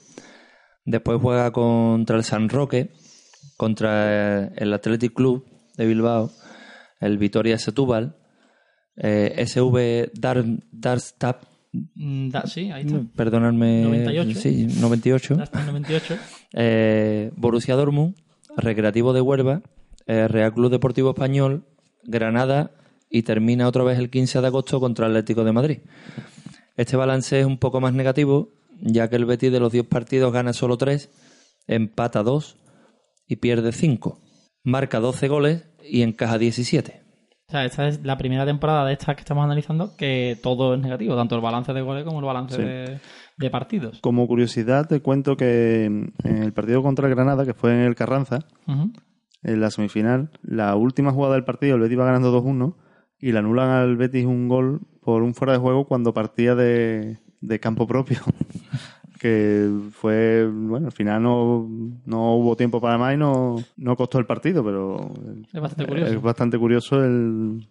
Después juega contra el San Roque, contra el Athletic Club de Bilbao, el Vitoria Setúbal, eh, SV Dar, Darmstadt, Mm, da- sí, ahí está. perdonadme. 98. Sí, 98. Hasta el 98. Eh, Borussia Dortmund, Recreativo de Huelva, eh, Real Club Deportivo Español, Granada y termina otra vez el 15 de agosto contra el Atlético de Madrid. Este balance es un poco más negativo, ya que el Betis de los 10 partidos gana solo 3, empata 2 y pierde 5. Marca 12 goles y encaja 17. O sea, esta es la primera temporada de estas que estamos analizando que todo es negativo, tanto el balance de goles como el balance Sí. de, de partidos. Como curiosidad, te cuento que en el partido contra el Granada, que fue en el Carranza, en la semifinal, la última jugada del partido, el Betis iba ganando 2-1 y le anulan al Betis un gol por un fuera de juego cuando partía de, de campo propio. que fue, bueno, al final no, no hubo tiempo para más y no, no costó el partido, pero Es bastante curioso. es bastante curioso el,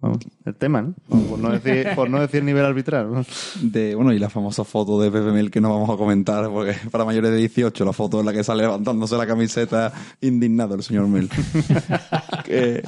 vamos, el tema, ¿no? Por no decir, por no decir nivel arbitral. ¿no? De, bueno, y la famosa foto de Pepe Mel que no vamos a comentar, porque para mayores de 18, la foto en la que sale levantándose la camiseta indignado el señor Mel. Que-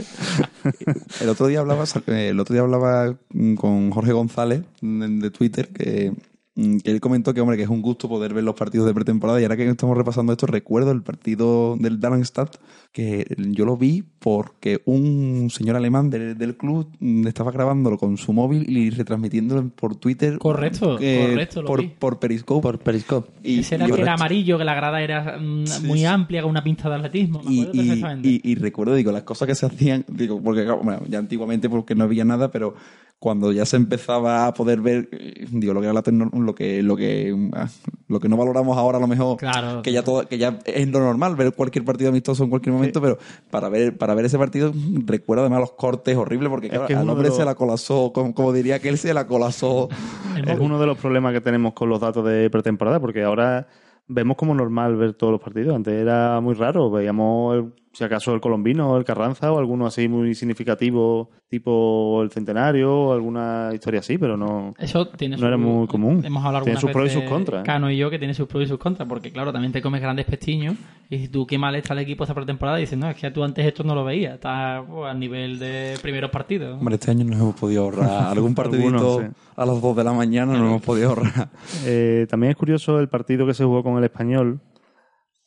el otro día hablaba, eh, el otro día hablaba con Jorge González de Twitter que, que él comentó que hombre que es un gusto poder ver los partidos de pretemporada y ahora que estamos repasando esto recuerdo el partido del Darmstadt que yo lo vi porque un señor alemán del, del club mm, estaba grabándolo con su móvil y retransmitiéndolo por Twitter Correcto, eh, correcto, lo por, vi. por Periscope Por Periscope. y, Ese era y- el que era amarillo, que la grada era mm, muy amplia, con una pinta de atletismo. Me y, acuerdo y- perfectamente. y- y recuerdo, digo, las cosas que se hacían, digo, porque bueno, ya antiguamente porque no había nada, pero cuando ya se empezaba a poder ver, eh, digo, lo que era la tecno- lo que, lo que, ah, lo que no valoramos ahora a lo mejor, Claro. que ya todo, que ya es lo normal ver cualquier partido amistoso en cualquier momento, pero para ver, para ver ese partido, recuerdo además los cortes horribles, porque claro, al hombre los- se la colapsó, como, como diría que él se la colapsó. El Es uno de los problemas que tenemos con los datos de pretemporada, porque ahora vemos como normal ver todos los partidos. Antes era muy raro, veíamos el- si acaso el colombino, el Carranza o alguno así muy significativo, tipo el centenario o alguna historia así, pero no. Eso tiene No era muy común. Hemos hablado Tiene sus pros y veces, sus contras, ¿eh? Cano y yo, que tiene sus pros y sus contras, porque claro, también te comes grandes pestiños y dices tú qué mal está el equipo esta pretemporada y dices, no, es que tú antes esto no lo veías, está pues, al nivel de primeros partidos. Hombre, este año nos hemos podido ahorrar algún partidito Algunos, sí. a las 2 de la mañana, nos hemos podido ahorrar. Eh, también es curioso el partido que se jugó con el español,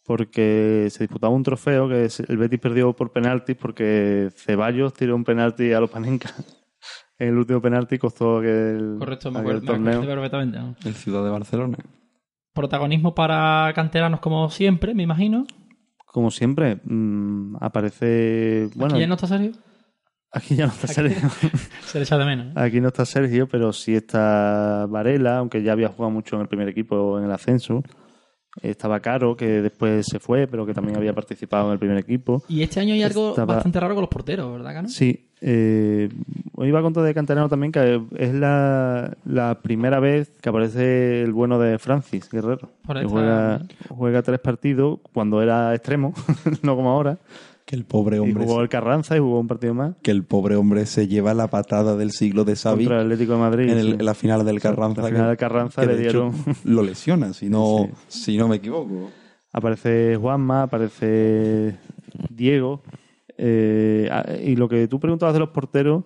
porque se disputaba un trofeo que el Betis perdió por penaltis porque Ceballos tiró un penalti a los Panenka. El último penalti costó aquel, Correcto, me acuerdo, me torneo. acuerdo perfectamente. ¿no? El Ciudad de Barcelona. Protagonismo para canteranos como siempre, me imagino. Como siempre, mm, aparece. Bueno, ¿Aquí ya no está serio? Aquí ya no está Sergio. Se le echa de menos. ¿eh? Aquí no está Sergio, pero sí está Varela, aunque ya había jugado mucho en el primer equipo en el ascenso. Estaba Caro, que después se fue, pero que también había participado en el primer equipo. Y este año hay algo Estaba- bastante raro con los porteros, ¿verdad, Cano? Sí, eh, hoy iba a contar de Cantarano también, que es la, la primera vez que aparece el bueno de Francis Guerrero. Por que juega, juega tres partidos cuando era extremo, no como ahora. Que el pobre Y hombre, jugó el Carranza y jugó un partido más que el pobre hombre se lleva la patada del siglo de Xavi contra el Atlético de Madrid. en, el- sí. en la final del Carranza. La final del Carranza que le de hecho dieron- lo lesiona, si no, Sí. si no me equivoco. Aparece Juanma, aparece Diego. eh, ah, y lo que tú preguntabas de los porteros,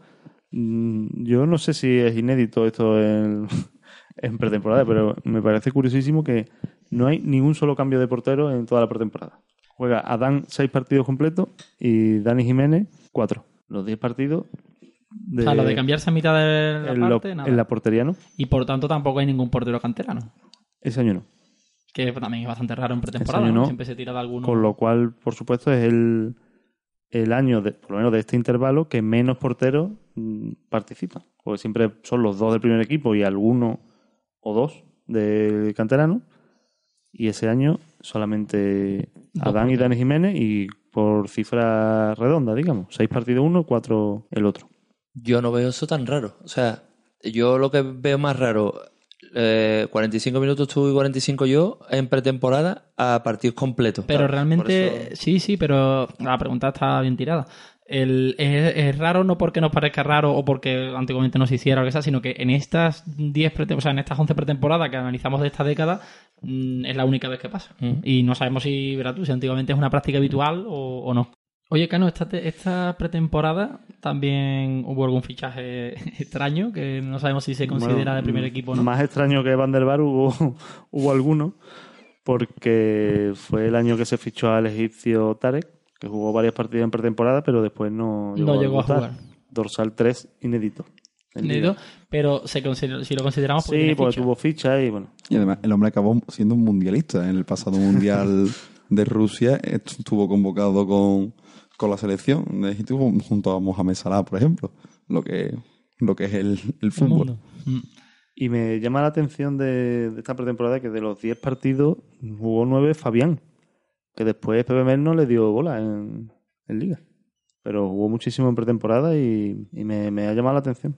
mm, yo no sé si es inédito esto en, en pretemporada, pero me parece curiosísimo que no hay ningún solo cambio de portero en toda la pretemporada. Juega Adán seis partidos completos y Dani Jiménez cuatro. Los diez partidos de, O sea, lo de cambiarse a mitad de la en, lo- parte, nada. en la portería no. Y por tanto tampoco hay ningún portero canterano. Ese año no. Que también es bastante raro en pretemporada, Ese año ¿no? no. Siempre se tira de alguno. Con lo cual, por supuesto, es el, el año, de, por lo menos de este intervalo, que menos porteros mm, participan. Porque siempre son los dos del primer equipo y alguno o dos del canterano. Y ese año solamente Adán y. Dani Jiménez y por cifra redonda, digamos. Seis partidos uno, cuatro el otro. Yo no veo eso tan raro. O sea, yo lo que veo más raro, eh, 45 minutos tú y 45 yo en pretemporada a partidos completos. Pero Claro, realmente, eso- sí, sí, pero la pregunta está bien tirada. El, es, es raro no porque nos parezca raro o porque antiguamente no se hiciera o que sea, sino que en estas 10 pretem- o sea, en estas 11 pretemporadas que analizamos de esta década mm, es la única vez que pasa. Mm. Y no sabemos si, verás tú, si antiguamente es una práctica habitual o, o no. Oye, Cano, esta, esta pretemporada también hubo algún fichaje extraño que no sabemos si se considera Bueno, de primer equipo o no. Más extraño que Van der Bar hubo, hubo alguno, porque fue el año que se fichó al egipcio Tarek, que jugó varias partidas en pretemporada, pero después no No llegó a debutar. jugar. Dorsal 3, inédito. Inédito, pero se considera- si lo consideramos porque Sí, porque ficha. tuvo ficha y bueno. Y además, el hombre acabó siendo un mundialista. En el pasado mundial de Rusia estuvo convocado con, con la selección de Egipto junto a Mohamed Salah, por ejemplo. Lo que, lo que es el, el fútbol. Mm. Y me llama la atención de, de esta pretemporada que de los 10 partidos jugó 9 Fabián, que después Pepe Mel no le dio bola en, en Liga. Pero jugó muchísimo en pretemporada y, y me, me ha llamado la atención.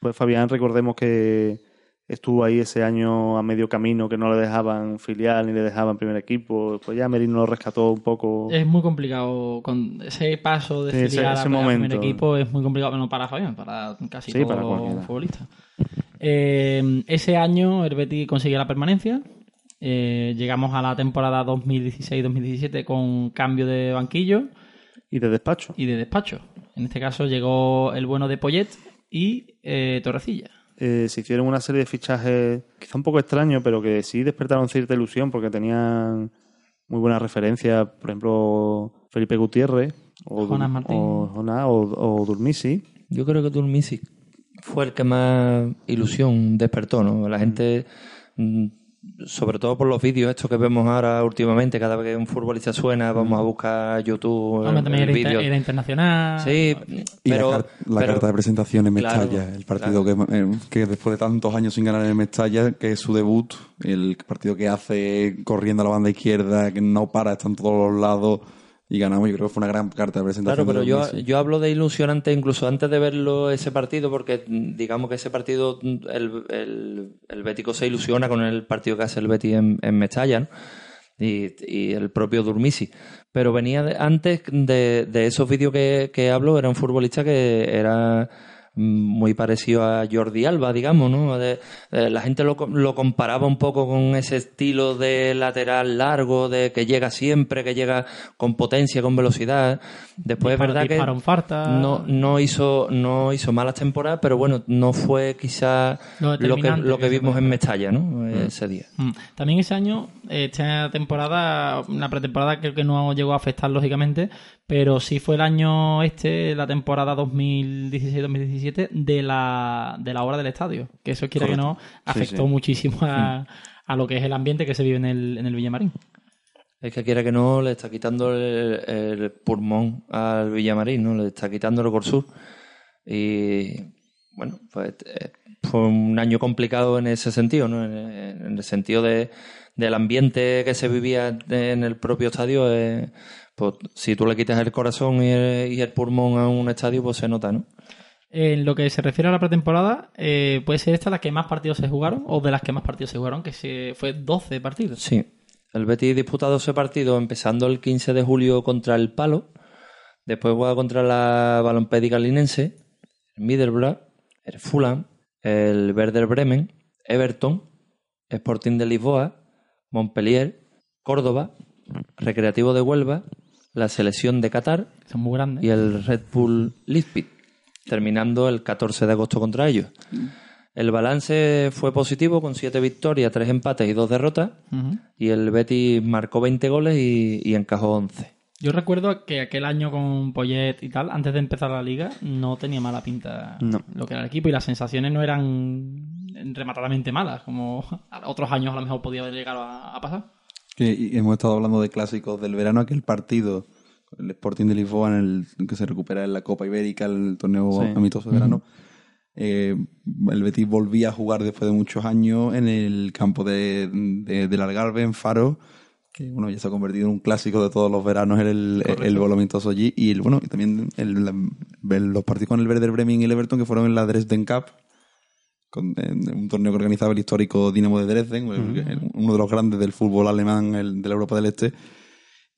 Pues Fabián, recordemos que estuvo ahí ese año a medio camino, que no le dejaban filial ni le dejaban primer equipo. Pues ya Merino lo rescató un poco. Es muy complicado con ese paso de Sí, filial ese a primer momento. equipo es muy complicado bueno para Fabián para casi Sí, todos para los cualquiera. futbolistas Eh, ese año el Betis consigue la permanencia Eh, llegamos a la temporada 2016-2017 con cambio de banquillo Y de despacho. y de despacho en este caso llegó el bueno de Poyet y eh, Torrecilla eh, se hicieron una serie de fichajes quizá un poco extraños, pero que sí despertaron cierta ilusión porque tenían muy buenas referencias, por ejemplo, Felipe Gutiérrez o, Jonas Martín. o, Jonas, o- o Durmisi. Yo creo que Turmisi fue el que más ilusión despertó, ¿no? La gente, mm, sobre todo por los vídeos estos que vemos ahora últimamente, cada vez que un futbolista suena, vamos a buscar YouTube, Hombre, el, también era, inter- vídeo. era internacional. Sí, Y pero, la, car- la pero- carta de presentación en Claro, Mestalla, el partido que, eh, que después de tantos años sin ganar en Mestalla, que es su debut, el partido que hace corriendo a la banda izquierda, que no para, está en todos los lados y ganamos. Yo creo que fue una gran carta de presentación. Claro, pero yo, yo hablo de ilusionante incluso antes de verlo ese partido, porque mm, digamos que ese partido, mm, el, el, el Bético se ilusiona con el partido que hace el Betis en, en Mestalla, ¿no? y, y el propio Durmisi. Pero venía de- antes de, de esos vídeos que, que hablo, era un futbolista que era muy parecido a Jordi Alba, digamos, ¿no? De- eh, la gente lo, lo comparaba un poco con ese estilo de lateral largo, de que llega siempre, que llega con potencia, con velocidad. Después es verdad que farta. no, no hizo no hizo malas temporadas, pero bueno, no fue quizá Lo lo que, lo que vimos en Mestalla, ¿no? Ese día. Mm. También ese año, esta temporada, la pretemporada creo que no llegó a afectar lógicamente, pero sí fue el año este, la temporada 2016-2017 de la, de la obra del estadio, que eso quiera que no, afectó sí. muchísimo a, a lo que es el ambiente que se vive en el, en el Villamarín. Es que quiera que no, le está quitando el, el pulmón al Villamarín, ¿no? Le está quitando el Corsur. Y bueno, pues eh, fue un año complicado en ese sentido, ¿no? En, en el sentido de, del ambiente que se vivía en el propio estadio. eh, pues si tú le quitas el corazón y el, y el pulmón a un estadio, pues se nota, ¿no? En lo que se refiere a la pretemporada, eh, ¿puede ser esta la que más partidos se jugaron? ¿O de las que más partidos se jugaron? Que se, fue 12 partidos. Sí. El Betis disputa 12 partidos, empezando el 15 de julio contra el Palo. Después juega contra la Balompédica Linense, el Middlesbrough, el Fulham, el Werder Bremen, Everton, Sporting de Lisboa, Montpellier, Córdoba, Recreativo de Huelva, la Selección de Qatar Son muy grandes. y el Red Bull Leipzig, terminando el 14 de agosto contra ellos. El balance fue positivo con 7 victorias, 3 empates y 2 derrotas. Y el Betis marcó 20 goles y, y encajó 11. Yo recuerdo que aquel año con Poyet y tal, antes de empezar la liga, no tenía mala pinta No. lo que era el equipo y las sensaciones no eran rematadamente malas, como otros años a lo mejor podía haber llegado a, a pasar. Que hemos estado hablando de clásicos del verano, aquel partido, el Sporting de Lisboa, en el que se recupera en la Copa Ibérica, el torneo Sí. amistoso de verano. Eh, el Betis volvía a jugar después de muchos años en el campo de, de- del Algarve, en Faro, que bueno, ya se ha convertido en un clásico de todos los veranos el, el, amistoso allí. Y el, bueno, y también el- la- el- los partidos con el Werder Bremen y el Everton que fueron en la Dresden Cup, con, en un torneo que organizaba el histórico Dinamo de Dresden, uno de los grandes del fútbol alemán el, de la Europa del Este.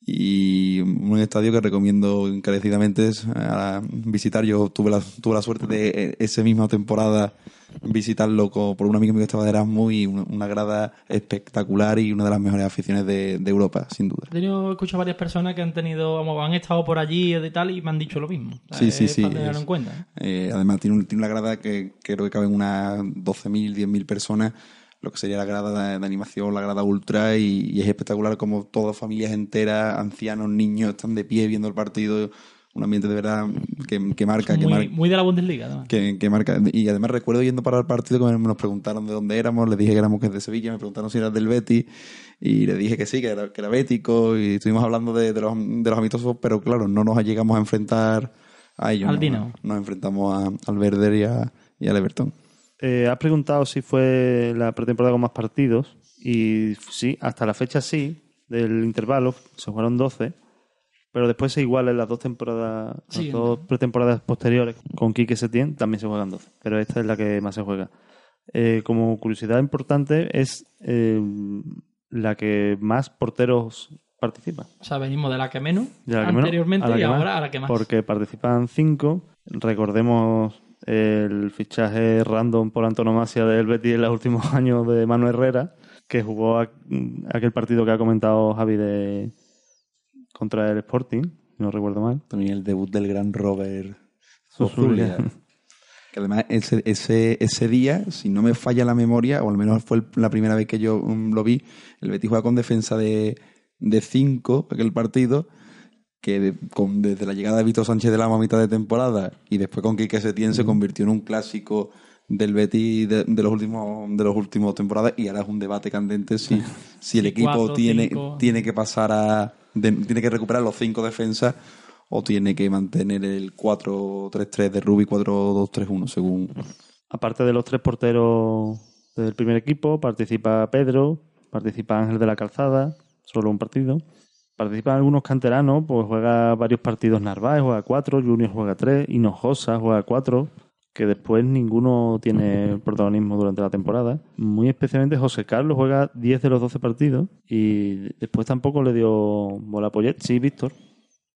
Y un estadio que recomiendo encarecidamente es, a visitar. Yo tuve la, tuve la suerte de eh, esa misma temporada visitarlo co- por un amigo mío que estaba de Erasmus y una, una grada espectacular y una de las mejores aficiones de, de Europa, sin duda. He escucho varias personas que han tenido, han estado por allí y tal y me han dicho lo mismo. O sea, Sí, sí, sí, Para tenerlo es- en cuenta. ¿eh? Eh, además, tiene, un- tiene una grada que creo que caben unas 12.000, 10.000 personas, lo que sería la grada de, de animación, la grada ultra, y, y es espectacular como todas familias enteras, ancianos, niños, están de pie viendo el partido. Un ambiente de verdad que, que marca, que muy, marca. muy de la Bundesliga, además. Que, que marca. Y además recuerdo yendo para el partido que nos preguntaron de dónde éramos, les dije que éramos que de Sevilla, me preguntaron si eras del Betis y le dije que sí, que era, que era bético y estuvimos hablando de, de los, de los amistosos, pero claro, no nos llegamos a enfrentar a ellos. Al ¿no? Nos enfrentamos a- al Werder y, a, y al Everton. Eh, has preguntado si fue la pretemporada con más partidos. Y sí, hasta la fecha sí, del intervalo, se jugaron 12. Pero después se igualan las dos temporadas, Sí, las dos pretemporadas posteriores con Quique Setién, también se juegan 12. Pero esta es la que más se juega. Eh, como curiosidad importante, es eh, la que más porteros participan. O sea, venimos de la que menos la que menos anteriormente a la y que más, ahora a la que más. Porque participan cinco. Recordemos el fichaje random por antonomasia del Betis en los últimos años de Manu Herrera, que jugó a- aquel partido que ha comentado Javi de contra el Sporting, no recuerdo mal. También el debut del gran Robert. Que además ese, ese, ese día, si no me falla la memoria, o al menos fue la primera vez que yo mm, lo vi, el Betis juega con defensa de, de cinco, aquel partido, que de- con- desde la llegada de Víctor Sánchez de la mitad de temporada y después con Quique Setién se convirtió en un clásico del Betis de, de los últimos de los últimos temporadas y ahora es un debate candente si, si el equipo cuatro, tiene, cinco. tiene que pasar a de- tiene que recuperar los cinco defensas o tiene que mantener el 4-3-3 de Rubi 4-2-3-1 según Aparte de los tres porteros del primer equipo, participa Pedro, participa Ángel de la Calzada, solo un partido. Participan algunos canteranos, pues juega varios partidos Narváez, juega cuatro, Junior juega tres, Hinojosa juega cuatro, que después ninguno tiene protagonismo durante la temporada. Muy especialmente José Carlos juega 10 de los 12 partidos y después tampoco le dio bola a Poyet, sí Víctor,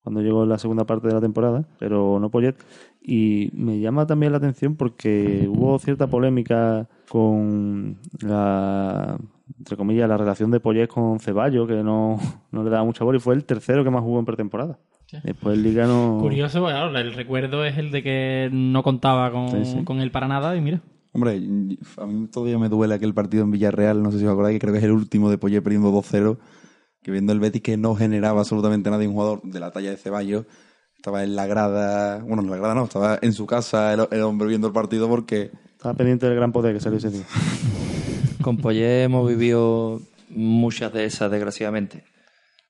cuando llegó la segunda parte de la temporada, pero no Poyet. Y me llama también la atención porque hubo cierta polémica con la, entre comillas, la relación de Poyet con Ceballos, que no, no le daba mucha bola y fue el tercero que más jugó en pretemporada. Sí. Después en Liga no... Curioso, porque, claro, el recuerdo es el de que no contaba con, Sí, sí. con él para nada y mira. hombre a mí todavía me duele aquel partido en Villarreal no sé si os acordáis que creo que es el último de Poyet perdiendo 2-0 que viendo el Betis que no generaba absolutamente nada y un jugador de la talla de Ceballos estaba en la grada bueno en la grada no estaba en su casa el, el hombre viendo el partido porque Estaba pendiente del gran poder que salió ese día. Con Poyet hemos vivido muchas de esas, desgraciadamente.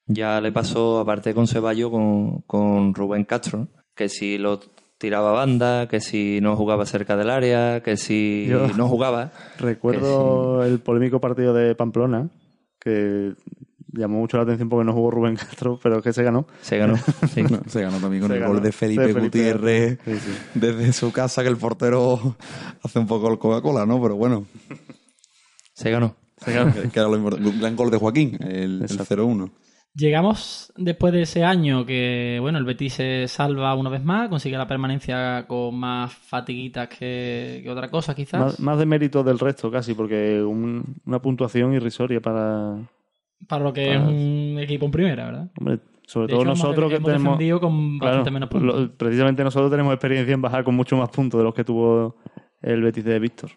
Ya le pasó, aparte con Ceballos, con, con Rubén Castro, que si lo tiraba a banda, que si no jugaba cerca del área, que si Yo- no jugaba. Recuerdo el polémico partido de Pamplona, que llamó mucho la atención porque no jugó Rubén Castro, pero que se ganó. Se ganó. Sí. No, se ganó también con Se el ganó. gol de Felipe, De Felipe. Gutiérrez Sí, sí. desde su casa, que el portero hace un poco el Coca-Cola, ¿no? Pero bueno, Se ganó. Se ganó. que era lo importante. Un gran gol de Joaquín, el, el Exacto. 0-1. Llegamos después de ese año que, bueno, el Betis se salva una vez más, consigue la permanencia con más fatiguitas que, que otra cosa, quizás. Más, más de mérito del resto, casi, porque un- una puntuación irrisoria para. para lo que para- es un equipo en primera, ¿verdad? Hombre, sobre De todo hecho, hemos- nosotros que hemos tenemos. defendido con Claro, bastante menos puntos. lo- precisamente nosotros tenemos experiencia en bajar con mucho más puntos de los que tuvo el Betis de Víctor.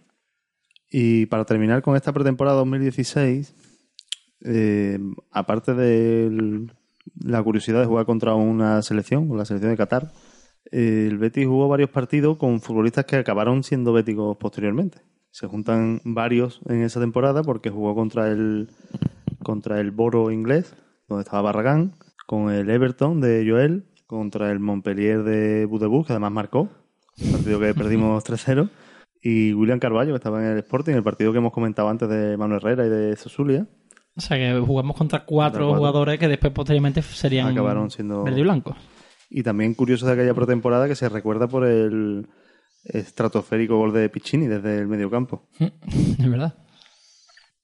Y para terminar con esta pretemporada 2016, eh, aparte de la curiosidad de jugar contra una selección, la selección de Qatar, eh, el Betis jugó varios partidos con futbolistas que acabaron siendo béticos posteriormente. Se juntan varios en esa temporada porque jugó contra el contra el Boro inglés, donde estaba Barragán, con el Everton de Joel, contra el Montpellier de Budebus, que además marcó, partido que perdimos 3-0, y William Carballo, que estaba en el Sporting, el partido que hemos comentado antes de Manuel Herrera y de Sosulia, O sea que jugamos contra cuatro, cuatro. jugadores que después posteriormente serían acabaron siendo... verde y blanco. Y también curioso de aquella pretemporada que se recuerda por el estratosférico gol de Piccini desde el mediocampo. Es verdad.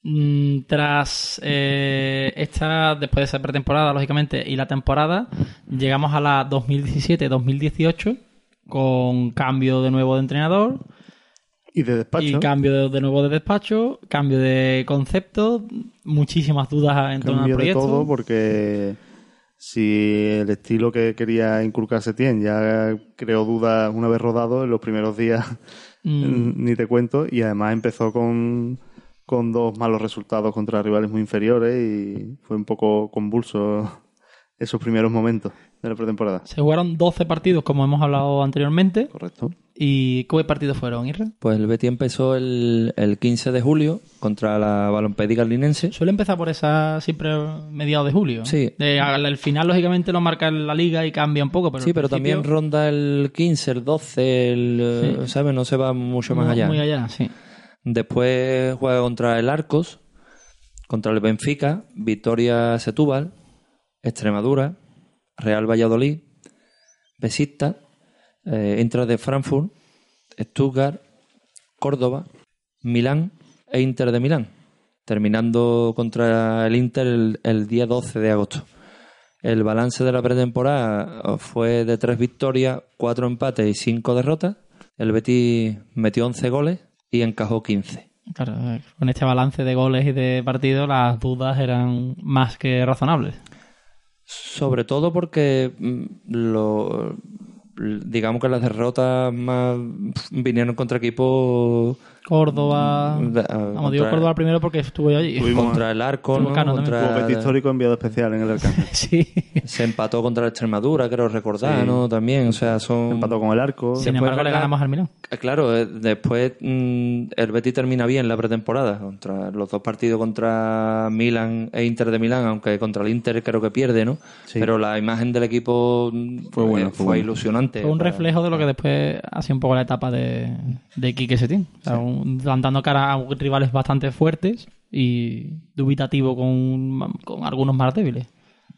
Mm, Tras eh, esta, después de esa pretemporada, lógicamente, y la temporada, llegamos a la 2017-2018 con cambio de nuevo de entrenador Y de despacho. y cambio de, de nuevo de despacho, cambio de concepto, muchísimas dudas en torno al cambio de proyecto. todo porque si el estilo que quería inculcar Setién ya creó dudas una vez rodado en los primeros días Mm, ni te cuento y además empezó con, con dos malos resultados contra rivales muy inferiores y fue un poco convulso esos primeros momentos de la pretemporada. se jugaron 12 partidos, como hemos hablado anteriormente. Correcto. ¿Y qué partidos fueron, Irra? Pues el Betis empezó el, el 15 de julio contra la Balompédica Linense. Suele empezar por esa siempre mediados de julio. Sí. De- al al final, lógicamente, lo marca la liga y cambia un poco. Pero Sí, pero principio, también ronda el 15, el 12, el, eh, Sí. ¿sabes? No se va mucho más muy- allá. Muy allá, sí. Después juega contra el Arcos, contra el Benfica, Victoria Setúbal, Extremadura, Real Valladolid, Besiktas, eh, Inter de Frankfurt, Stuttgart, Córdoba, Milán e Inter de Milán, terminando contra el Inter el, el día 12 de agosto. El balance de la pretemporada fue de tres victorias, cuatro empates y cinco derrotas. El Betis metió 11 goles y encajó 15. Claro, eh, con este balance de goles y de partidos, las dudas eran más que razonables. Sobre todo porque mm, lo, digamos que las derrotas más vinieron contra equipos Córdoba. de- Vamos, digo Córdoba primero porque estuve allí. Contra el Arco, ¿no? Cano. Contra- histórico enviado especial en el Arcángel. sí. se empató contra la Extremadura, creo recordar, Sí. ¿no? También, o sea, son Empató con el arco. Sin Después, embargo, le ganamos al Milán. Eh, Claro, eh, después mm, el Betis termina bien la pretemporada contra los dos partidos contra Milan e Inter de Milán, aunque contra el Inter creo que pierde, ¿no? Sí. Pero la imagen del equipo mm, Fue buena, eh, fue ilusionante. Fue un Para- reflejo de lo que después ha sido un poco la etapa de, de Quique Setién. O sea, un- dando cara a rivales bastante fuertes y dubitativo con, con algunos más débiles.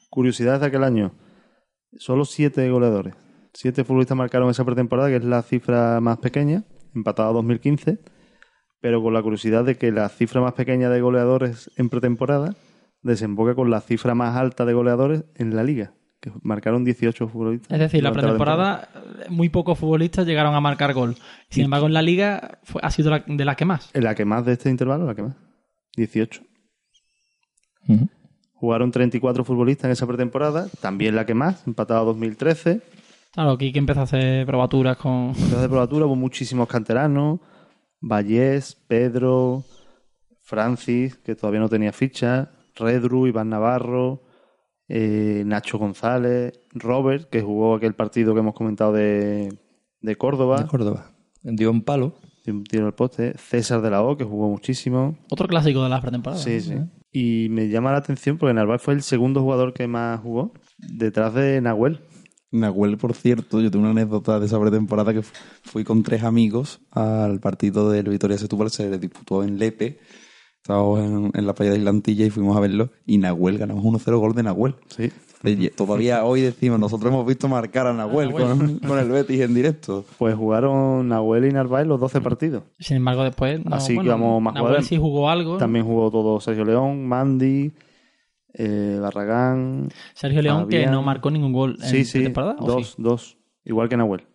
Curiosidades de aquel año. Solo siete goleadores. Siete futbolistas marcaron esa pretemporada, que es la cifra más pequeña, empatada a 2015. Pero con la curiosidad de que la cifra más pequeña de goleadores en pretemporada desemboca con la cifra más alta de goleadores en la liga, que marcaron 18 futbolistas. Es decir, la pretemporada, muy pocos futbolistas llegaron a marcar gol. Sin embargo, en la liga fue- ha sido la- de las que más. En la que más de este intervalo, la que más. 18. Ujú. Jugaron 34 futbolistas en esa pretemporada, también la que más, empatada a 2013. Claro, Quique empezó a hacer probaturas con... Entonces de probatura hubo muchísimos canteranos, Vallés, Pedro, Francis, que todavía no tenía ficha, Redru, Iván Navarro, eh, Nacho González, Robert, que jugó aquel partido que hemos comentado de, de Córdoba, De Córdoba. Dio un palo. de un tiro al poste, César de la O, que jugó muchísimo. Otro clásico de las pretemporadas. Sí, sí. Y me llama la atención porque Narváez fue el segundo jugador que más jugó, detrás de Nahuel. Nahuel, por cierto, yo tengo una anécdota de esa pretemporada que fu- fui con tres amigos al partido del Vitoria Setúbal, se disputó en Lepe. Estábamos en, en la playa de Islantilla y fuimos a verlo. Y Nahuel, ganamos 1-0 gol de Nahuel. Sí. Todavía hoy decimos, nosotros hemos visto marcar a Nahuel, Con, con el Betis en directo. Pues jugaron Nahuel y Narváez los 12 partidos. Sin embargo, después. No, Así que bueno, vamos más Nahuel jugadores. sí jugó algo. También jugó todo Sergio León, Mandy, eh, Barragán. Sergio León, que no marcó ningún gol en Sí, sí, temporada. ¿o dos, sí? dos. Igual que Nahuel.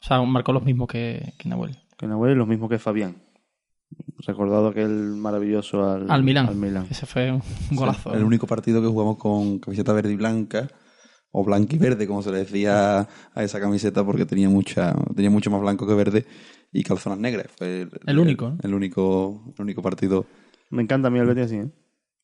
O sea, marcó los mismos que, que Nahuel. Que Nahuel y los mismos que Fabián. Recordado aquel maravilloso al, Al Milán. Al Milán. Ese fue un golazo. El único partido que jugamos con camiseta verde y blanca, o blanca y verde, como se le decía a esa camiseta, porque tenía mucha, tenía mucho más blanco que verde, y calzonas negras. Fue el, El único. El, único, el único partido. Me encanta a mí el Betis así, ¿eh?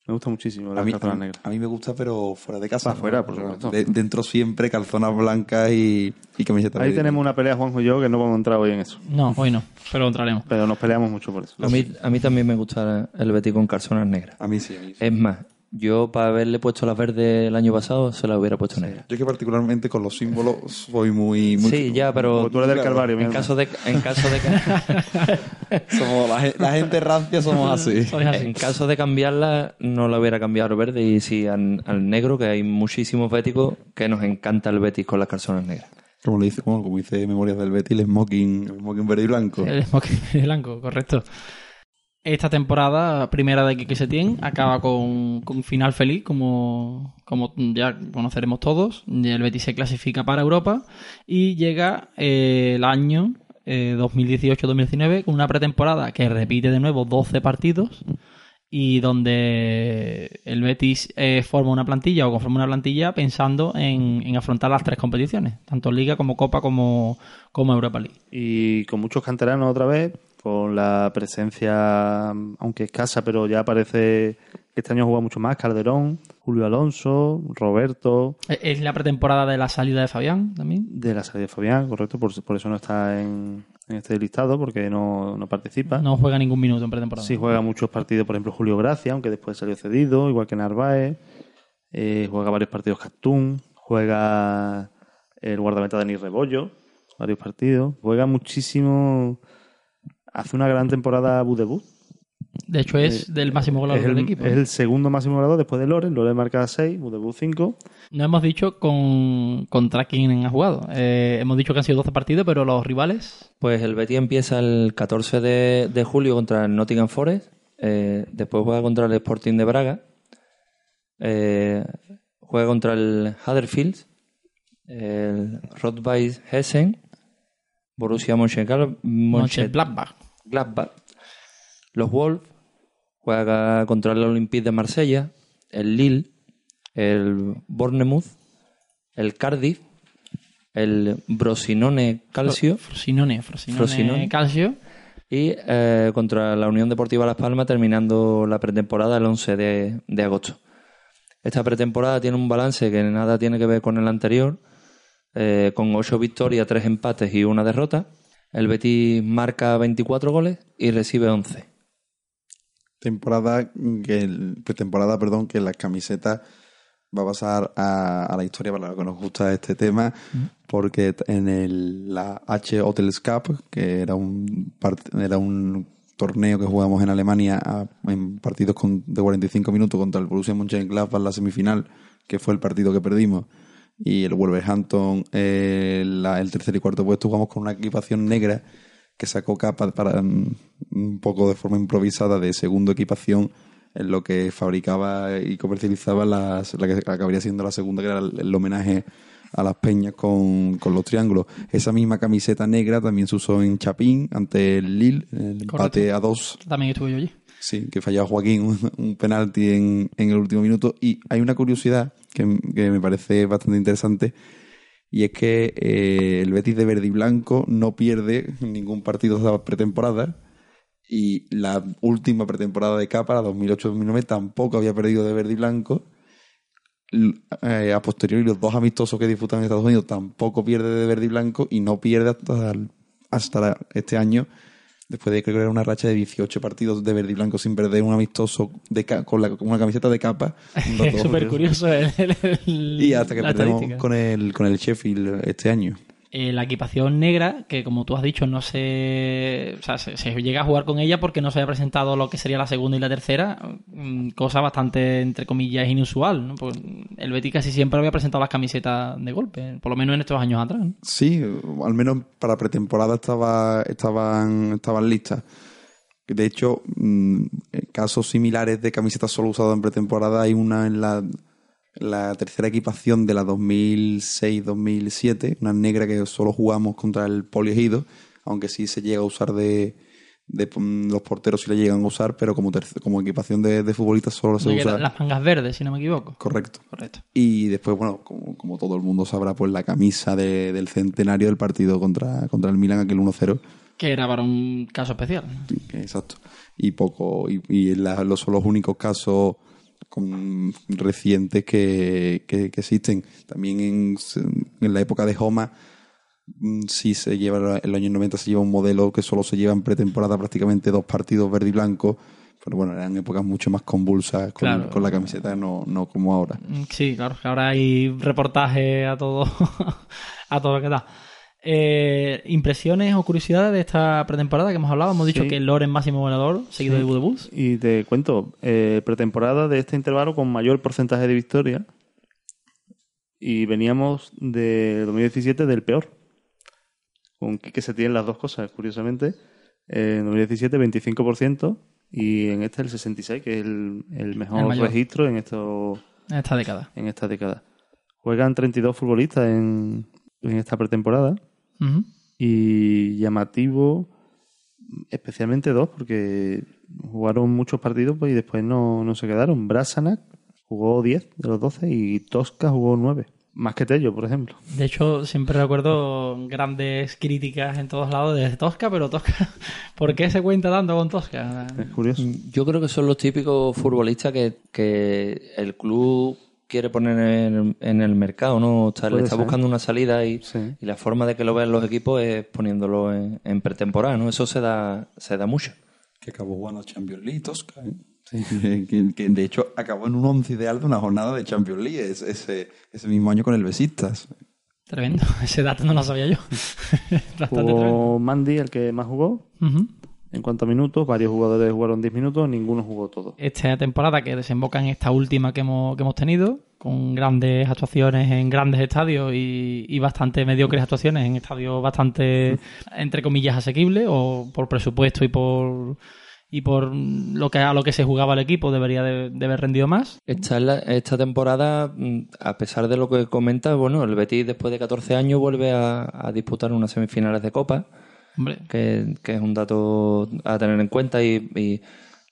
Me gusta muchísimo A las mí, calzonas a, negras. a mí me gusta, pero fuera de casa. Para afuera, por supuesto. De- dentro siempre calzonas blancas y, y camiseta Ahí tenemos una pelea, Juanjo y yo, que no vamos a entrar hoy en eso. No, hoy no, pero entraremos. Pero nos peleamos mucho por eso. A mí, a mí también me gusta el Betis con calzonas negras. A mí sí, a mí sí. Es más, yo para haberle puesto las verdes el año pasado, se las hubiera puesto negras. Yo que particularmente con los símbolos soy muy... muy Sí, ya, pero Porque tú eres del Calvario, mi en caso de en caso de Somos la, gen- la gente rancia somos así. Así. en caso de cambiarla no la hubiera cambiado al verde y sí al, al negro que hay muchísimos béticos que nos encanta el Betis con las calzonas negras. Como le dice, como, como dice Memorias del Betis, el smoking, el smoking verde y blanco. El smoking blanco, correcto. Esta temporada, primera de Quique Setién, acaba con, con final feliz, como, como ya conoceremos todos. El Betis se clasifica para Europa y llega eh, el año eh, 2018-2019 con una pretemporada que repite de nuevo 12 partidos y donde el Betis eh, forma una plantilla o conforma una plantilla pensando en, en afrontar las tres competiciones, tanto Liga como Copa como, como Europa League. Y con muchos canteranos otra vez, con la presencia, aunque escasa, pero ya parece que este año juega mucho más, Calderón, Julio Alonso, Roberto, Es- la pretemporada de la salida de Fabián también. de la salida de Fabián, correcto, por, por eso no está en, en este listado, porque no, no participa. No juega ningún minuto en pretemporada. Sí juega muchos partidos, por ejemplo, Julio Gracia, aunque después salió cedido, igual que Narváez. Eh, juega varios partidos Castún. Juega el guardameta Denis Rebollo, varios partidos. Juega muchísimo. Hace una gran temporada Budebut. De hecho, es del máximo goleador del equipo. es el segundo máximo goleador después de Loren. Loren marca 6, Budebut 5. No hemos dicho con, contra quién ha jugado. Eh, hemos dicho que han sido 12 partidos, pero los rivales. Pues el Betis empieza el 14 de, de julio contra el Nottingham Forest, eh, después juega contra el Sporting de Braga, eh, juega contra el Huddersfield, el Rot-Weiss Hessen, Borussia Mönchengladbach, Mönchengladbach. Gladbach, los Wolves, juega contra el Olympique de Marsella, el Lille, el Bournemouth, el Cardiff, el Brosinone Calcio Frosinone, Frosinone, Frosinone. Calcio. y eh, contra la Unión Deportiva Las Palmas terminando la pretemporada el 11 de, de agosto. Esta pretemporada tiene un balance que nada tiene que ver con el anterior, eh, con 8 victorias, 3 empates y una derrota. El Betis marca 24 goles y recibe 11. temporada que el- pretemporada perdón que las camisetas va a pasar a, a la historia para lo que nos gusta este tema porque en el, la H Hotels Cup que era un era un torneo que jugamos en Alemania a- en partidos con- de 45 minutos contra el Borussia Mönchengladbach en la semifinal que fue el partido que perdimos y el Wolverhampton eh, la- el tercer y cuarto puesto jugamos con una equipación negra que sacó capa para mm, un poco de forma improvisada de segundo equipación en lo que fabricaba y comercializaba las, la que acabaría siendo la segunda, que era el, el homenaje a las peñas con, con los triángulos. Esa misma camiseta negra también se usó en Chapín ante el Lille, el empate a dos. También estuve yo allí. Sí, que fallaba Joaquín un, penalti en, en el último minuto. Y hay una curiosidad que, que me parece bastante interesante. Y es que eh, el Betis de verde y blanco no pierde ningún partido de la pretemporada. Y la última pretemporada de Capa, la 2008-2009, tampoco había perdido de verde y blanco. Eh, a posteriori, los dos amistosos que disputan en Estados Unidos tampoco pierde de verde y blanco. Y no pierde hasta, hasta este año Después de creo que era una racha de 18 partidos de verde y blanco sin perder un amistoso de con, la- con una camiseta de capa. Es súper curioso el, el- el- Y hasta que perdemos con el, con el Sheffield este año. Eh, la equipación negra, que como tú has dicho, no se, o sea, se, llega a jugar con ella porque no se había presentado lo que sería la segunda y la tercera, mm, cosa bastante, entre comillas, inusual. ¿no? Porque el Betis casi siempre había presentado las camisetas de golpe, por lo menos en estos años atrás. Sí, al menos para pretemporada estaba, estaban, estaban listas. De hecho, mm, casos similares de camisetas solo usadas en pretemporada hay una en la, la tercera equipación de la 2006-2007, una negra que solo jugamos contra el Poliegido, aunque sí se llega a usar de, de mm, los porteros sí la llegan a usar, pero como, terce- como equipación de, de futbolistas solo se usa. Las mangas verdes, si no me equivoco. Correcto. Correcto. Y después, bueno, como, como todo el mundo sabrá, pues la camisa de- del centenario del partido contra, contra el Milan, aquel 1-0. Que era para un caso especial. Sí, Exacto. Y poco, y, y la- los son los únicos casos con- recientes que, que- que existen. También en, en la época de Homa, mm, sí se lleva, en los años 90 se lleva un modelo que solo se lleva en pretemporada prácticamente dos partidos verde y blanco. Pero bueno, eran épocas mucho más convulsas con, Claro. con la camiseta, no, no como ahora. Mm, Sí, claro, que ahora hay reportaje a todo, a todo lo que da. Eh, impresiones o curiosidades de esta pretemporada que hemos hablado. Hemos dicho Sí. que Loren máximo goleador, seguido de Budebus. Y te cuento, eh, pretemporada de este intervalo con mayor porcentaje de victoria. Y veníamos de 2017 del peor. Con que se tienen las dos cosas, curiosamente. Eh, en 2017 25% y en este el 66%, que es el, el mejor El registro en, esto, En esta década. en esta década. Juegan 32 futbolistas en, en esta pretemporada Y llamativo especialmente dos porque jugaron muchos partidos pues, y después no, no se quedaron. Brasanac jugó 10 de los 12 y Tosca jugó 9. Más que Tello, por ejemplo. De hecho, siempre recuerdo grandes críticas en todos lados de Tosca, pero Tosca, ¿por qué se cuenta tanto con Tosca? Es curioso. Yo creo que son los típicos futbolistas que, que el club quiere poner en, en el mercado, ¿no? Está, le está ser. buscando una salida y, Sí. y la forma de que lo vean los equipos es poniéndolo en, en pretemporada, ¿no? Eso se da, se da mucho. que acabó jugando Champions League, Tosca. ¿eh? que, que de hecho acabó en un once ideal de una jornada de Champions League es- ese, ese mismo año con el Besistas. Tremendo. Ese dato no lo sabía yo. Bastante tremendo. Mandy, el que más jugó. Ujú. En cuanto a minutos, varios jugadores jugaron 10 minutos, ninguno jugó todo. esta temporada que desemboca en esta última que hemos, que hemos tenido, con grandes actuaciones en grandes estadios y, y bastante mediocres actuaciones en estadios bastante, entre comillas, asequibles, o por presupuesto y por y por lo que a lo que se jugaba el equipo debería de, de haber rendido más. Esta, es la- esta temporada, mm, a pesar de lo que comenta, bueno, el Betis después de 14 años vuelve a, a disputar unas semifinales de Copa. Hombre, que, que es un dato a tener en cuenta y, y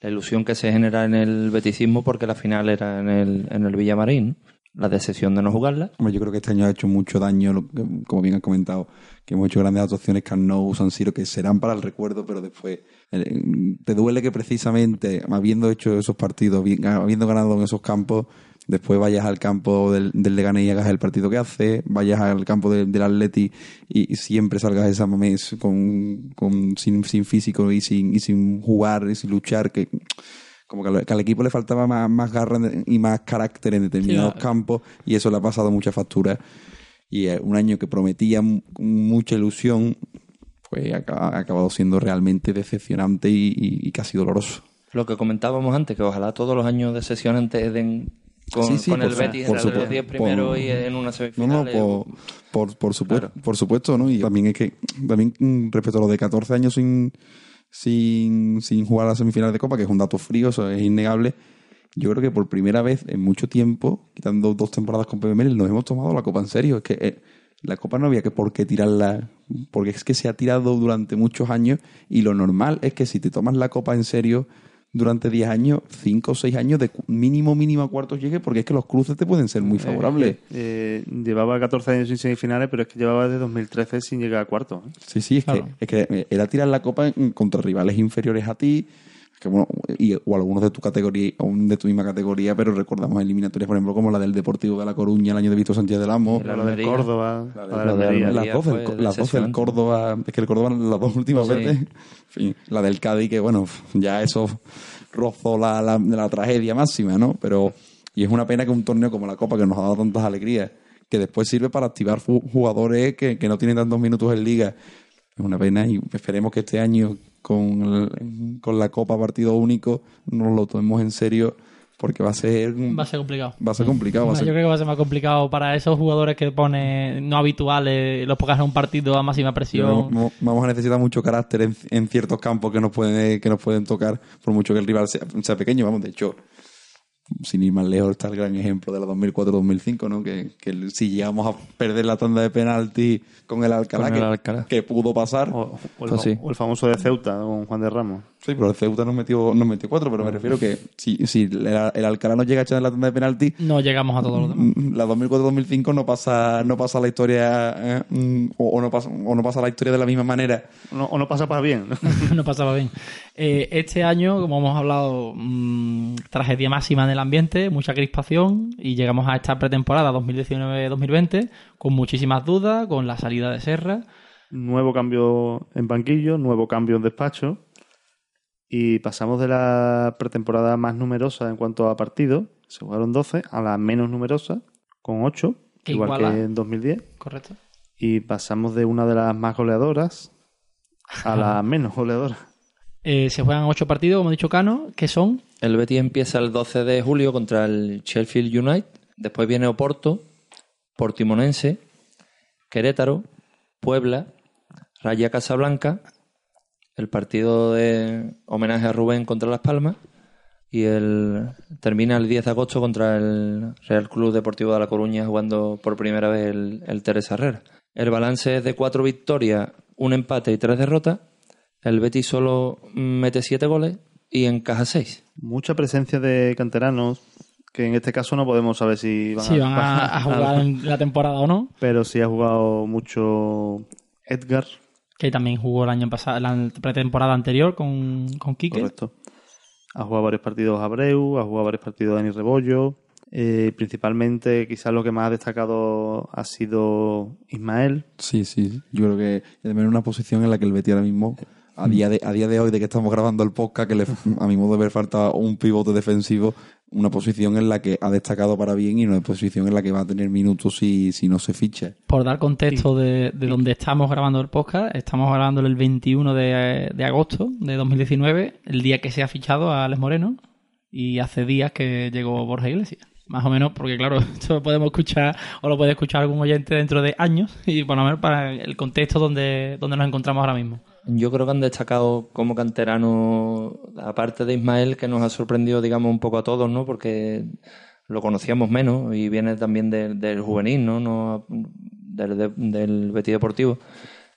la ilusión que se genera en el beticismo porque la final era en el, en el Villamarín, la decepción de no jugarla. Hombre, yo creo que este año ha hecho mucho daño, como bien has comentado, que hemos hecho grandes actuaciones Camp Nou, San Siro, que serán para el recuerdo, pero después eh, te duele que precisamente, habiendo hecho esos partidos, bien- habiendo ganado en esos campos, después vayas al campo del, del Leganés y hagas el partido que hace, vayas al campo del- del Atleti y, y siempre salgas esa mes con, con- sin, sin físico y sin, y sin jugar y sin luchar, que como que al, que al equipo le faltaba más, más garra y más carácter en determinados Sí, campos y eso le ha pasado mucha factura. Y eh, un año que prometía mucha ilusión, pues ha, ha acabado siendo realmente decepcionante y, y- y casi doloroso. Lo que comentábamos antes, que ojalá todos los años de den con, Sí, sí, con por el Betis por entre los supuesto. 10 primeros Por- y en una No, semifinal. no, por, por, por supuesto, por supuesto, ¿no? Y también es que, también mm, respecto a lo de 14 años sin, sin, sin jugar a las semifinales de Copa, que es un dato frío, eso es innegable, yo creo que por primera vez en mucho tiempo, quitando dos temporadas con PBML, nos hemos tomado la Copa en serio. Es que eh, la Copa no había que por qué tirarla, porque es que se ha tirado durante muchos años y lo normal es que si te tomas la Copa en serio durante 10 años, 5 o 6 años de mínimo, mínimo a cuartos llegue, porque es que los cruces te pueden ser muy favorables. Eh, llevaba 14 años sin semifinales, pero es que llevaba desde 2013 sin llegar a cuartos. ¿eh? Sí, sí, es, Claro. que, es que era tirar la copa en- contra rivales inferiores a ti, que bueno, y, o algunos de tu categoría, o de tu misma categoría, pero recordamos eliminatorias, por ejemplo, como la del Deportivo de La Coruña, el año de Víctor Sánchez del Amo, La La del. Córdoba, la, la de- de la de- Almería. las dos del, fue las dos del decepcionante. Córdoba, es que el Córdoba las dos últimas Sí. veces, en fin, la del Cádiz, que bueno, ya eso rozó la, la, la tragedia máxima, ¿no? Pero, y es una pena que un torneo como la Copa, que nos ha dado tantas alegrías, que después sirve para activar jugadores que, que no tienen tantos minutos en liga, es una pena y esperemos que este año con, el- con la Copa partido único nos lo tomemos en serio porque va a ser Va a ser complicado. va a ser complicado. Va a Yo creo que va a ser más complicado para esos jugadores que pone no habituales, los pongas en un partido a máxima presión. Vamos vamos a necesitar mucho carácter en, en ciertos campos que nos pueden que nos pueden tocar, por mucho que el rival sea, sea pequeño. Vamos, de hecho, sin ir más lejos, está el gran ejemplo de la 2004-2005, ¿no? Que, que si llegamos a perder la tanda de penalti con el Alcalá, Con el que, Alcalá. que pudo pasar. O, o el, Pues sí. o el famoso de Ceuta con Juan de Ramos. Sí, pero el Ceuta nos metió, nos metió cuatro, pero me refiero que si, si el, el Alcalá no llega a echar la tanda de penalti, No llegamos a todos los demás. Mm, la 2004-2005 no pasa no pasa la historia eh, mm, o, o no pasa o no pasa la historia de la misma manera O no, o no pasa para bien. no pasaba bien. Eh, este año, como hemos hablado, mm, tragedia máxima en el ambiente, mucha crispación y llegamos a esta pretemporada 2019-2020 con muchísimas dudas, con la salida de Serra. nuevo cambio en banquillo, nuevo cambio en despacho. Y pasamos de la pretemporada más numerosa en cuanto a partidos, se jugaron 12, a la menos numerosa, con 8, Que igual iguala. que en 2010. ¿Correcto? Y pasamos de una de las más goleadoras a la menos goleadora. Eh, se juegan ocho partidos, como ha dicho Cano, que son El Betis empieza el 12 de julio contra el Sheffield United. Después viene Oporto, Portimonense, Querétaro, Puebla, Raya Casablanca, el partido de homenaje a Rubén contra Las Palmas y el termina el 10 de agosto contra el Real Club Deportivo de La Coruña jugando por primera vez el, el Teresa Herrera. El balance es de cuatro victorias, un empate y tres derrotas. El Betis solo mete siete goles y encaja seis. Mucha presencia de canteranos, que en este caso no podemos saber si van, a, a jugar en la temporada o no, Pero sí ha jugado mucho Edgar, que también jugó el año pasado, la pretemporada anterior con, con Quique. correcto. Ha jugado varios partidos Abreu, ha jugado varios partidos Dani Rebollo. Eh, principalmente, quizás lo que más ha destacado ha sido Ismael. sí sí yo creo que también una posición en la que el Betis ahora mismo a día de a día de hoy de que estamos grabando el podcast que le, a mi modo de ver falta un pivote defensivo una posición en la que ha destacado para bien y una posición en la que va a tener minutos si, si no se ficha Por dar contexto de, de donde estamos grabando el podcast, estamos grabando el 21 de, de agosto de 2019, el día que se ha fichado a Alex Moreno, y hace días que llegó Borja Iglesias. Más o menos, porque claro, esto lo podemos escuchar o lo puede escuchar algún oyente dentro de años, y por lo menos para el contexto donde, donde nos encontramos ahora mismo. Yo creo que han destacado como canterano, aparte de Ismael, que nos ha sorprendido, digamos, un poco a todos, ¿no? Porque lo conocíamos menos y viene también del, del juvenil, ¿no? no del, de- del Betis Deportivo.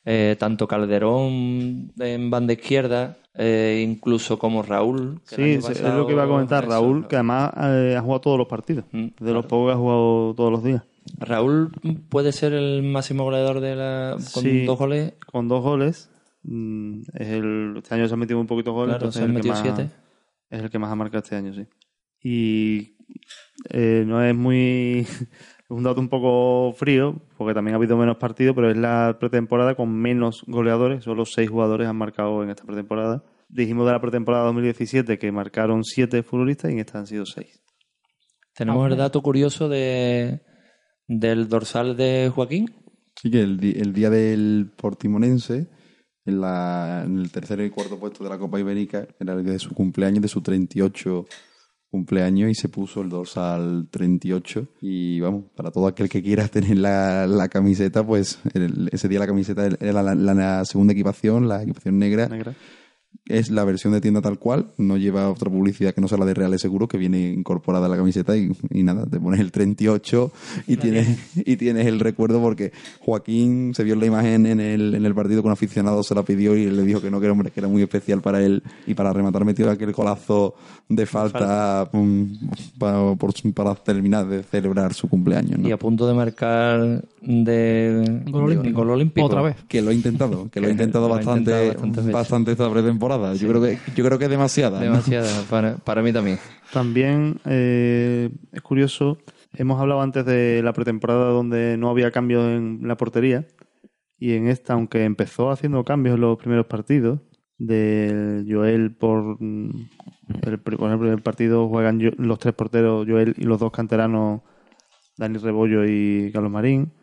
Eh, tanto Calderón en banda izquierda, eh, incluso como Raúl. que Sí, es lo que iba a comentar. eso, Raúl, que además eh, ha jugado todos los partidos. Mm, de los pocos que ha jugado todos los días. Raúl puede ser el máximo goleador de la, con Sí. dos goles. Con dos goles. mm, es el, este año se ha metido un poquito goles. Claro, se han metido más- siete. Es el que más ha marcado este año, sí. Y eh, no es muy. Es un dato un poco frío, porque también ha habido menos partidos, pero es la pretemporada con menos goleadores. Solo seis jugadores han marcado en esta pretemporada. Dijimos de la pretemporada 2017 que marcaron siete futbolistas y en esta han sido seis. Tenemos Ah, el dato curioso de del dorsal de Joaquín. Sí, que el, día del Portimonense, en, la, en el tercer y cuarto puesto de la Copa Ibérica, era el de su cumpleaños, de su 38 cumpleaños, y se puso el dorsal 38. Y vamos, para todo aquel que quiera tener la, la camiseta, pues el- ese día la camiseta era la, segunda equipación, la equipación. Negra. Es la versión de tienda tal cual, no lleva otra publicidad que no sea la de Reales Seguro, que viene incorporada a la camiseta y, y nada, te pones el 38 y tienes, y tienes el recuerdo porque Joaquín se vio en la imagen en el, en el partido con un aficionado, se la pidió y le dijo que no, que era, hombre, que era muy especial para él y para rematar metió aquel golazo de falta, pum, para, por- para terminar de celebrar su cumpleaños. ¿no? Y a punto de marcar de Gol olímpico. gol olímpico. Otra vez. Que lo ha intentado, que lo ha Que intentado lo bastante, intentado bastantes veces. bastante esta pretemporada. Yo creo que yo creo que es demasiada. ¿no? Demasiada, para, para mí también. También eh, es curioso, hemos hablado antes de la pretemporada donde no había cambios en la portería y en esta, aunque empezó haciendo cambios en los primeros partidos, del Joel por mm, el, por ejemplo, en el partido juegan yo- los tres porteros, Joel y los dos canteranos, Dani Rebollo y Carlos Marín,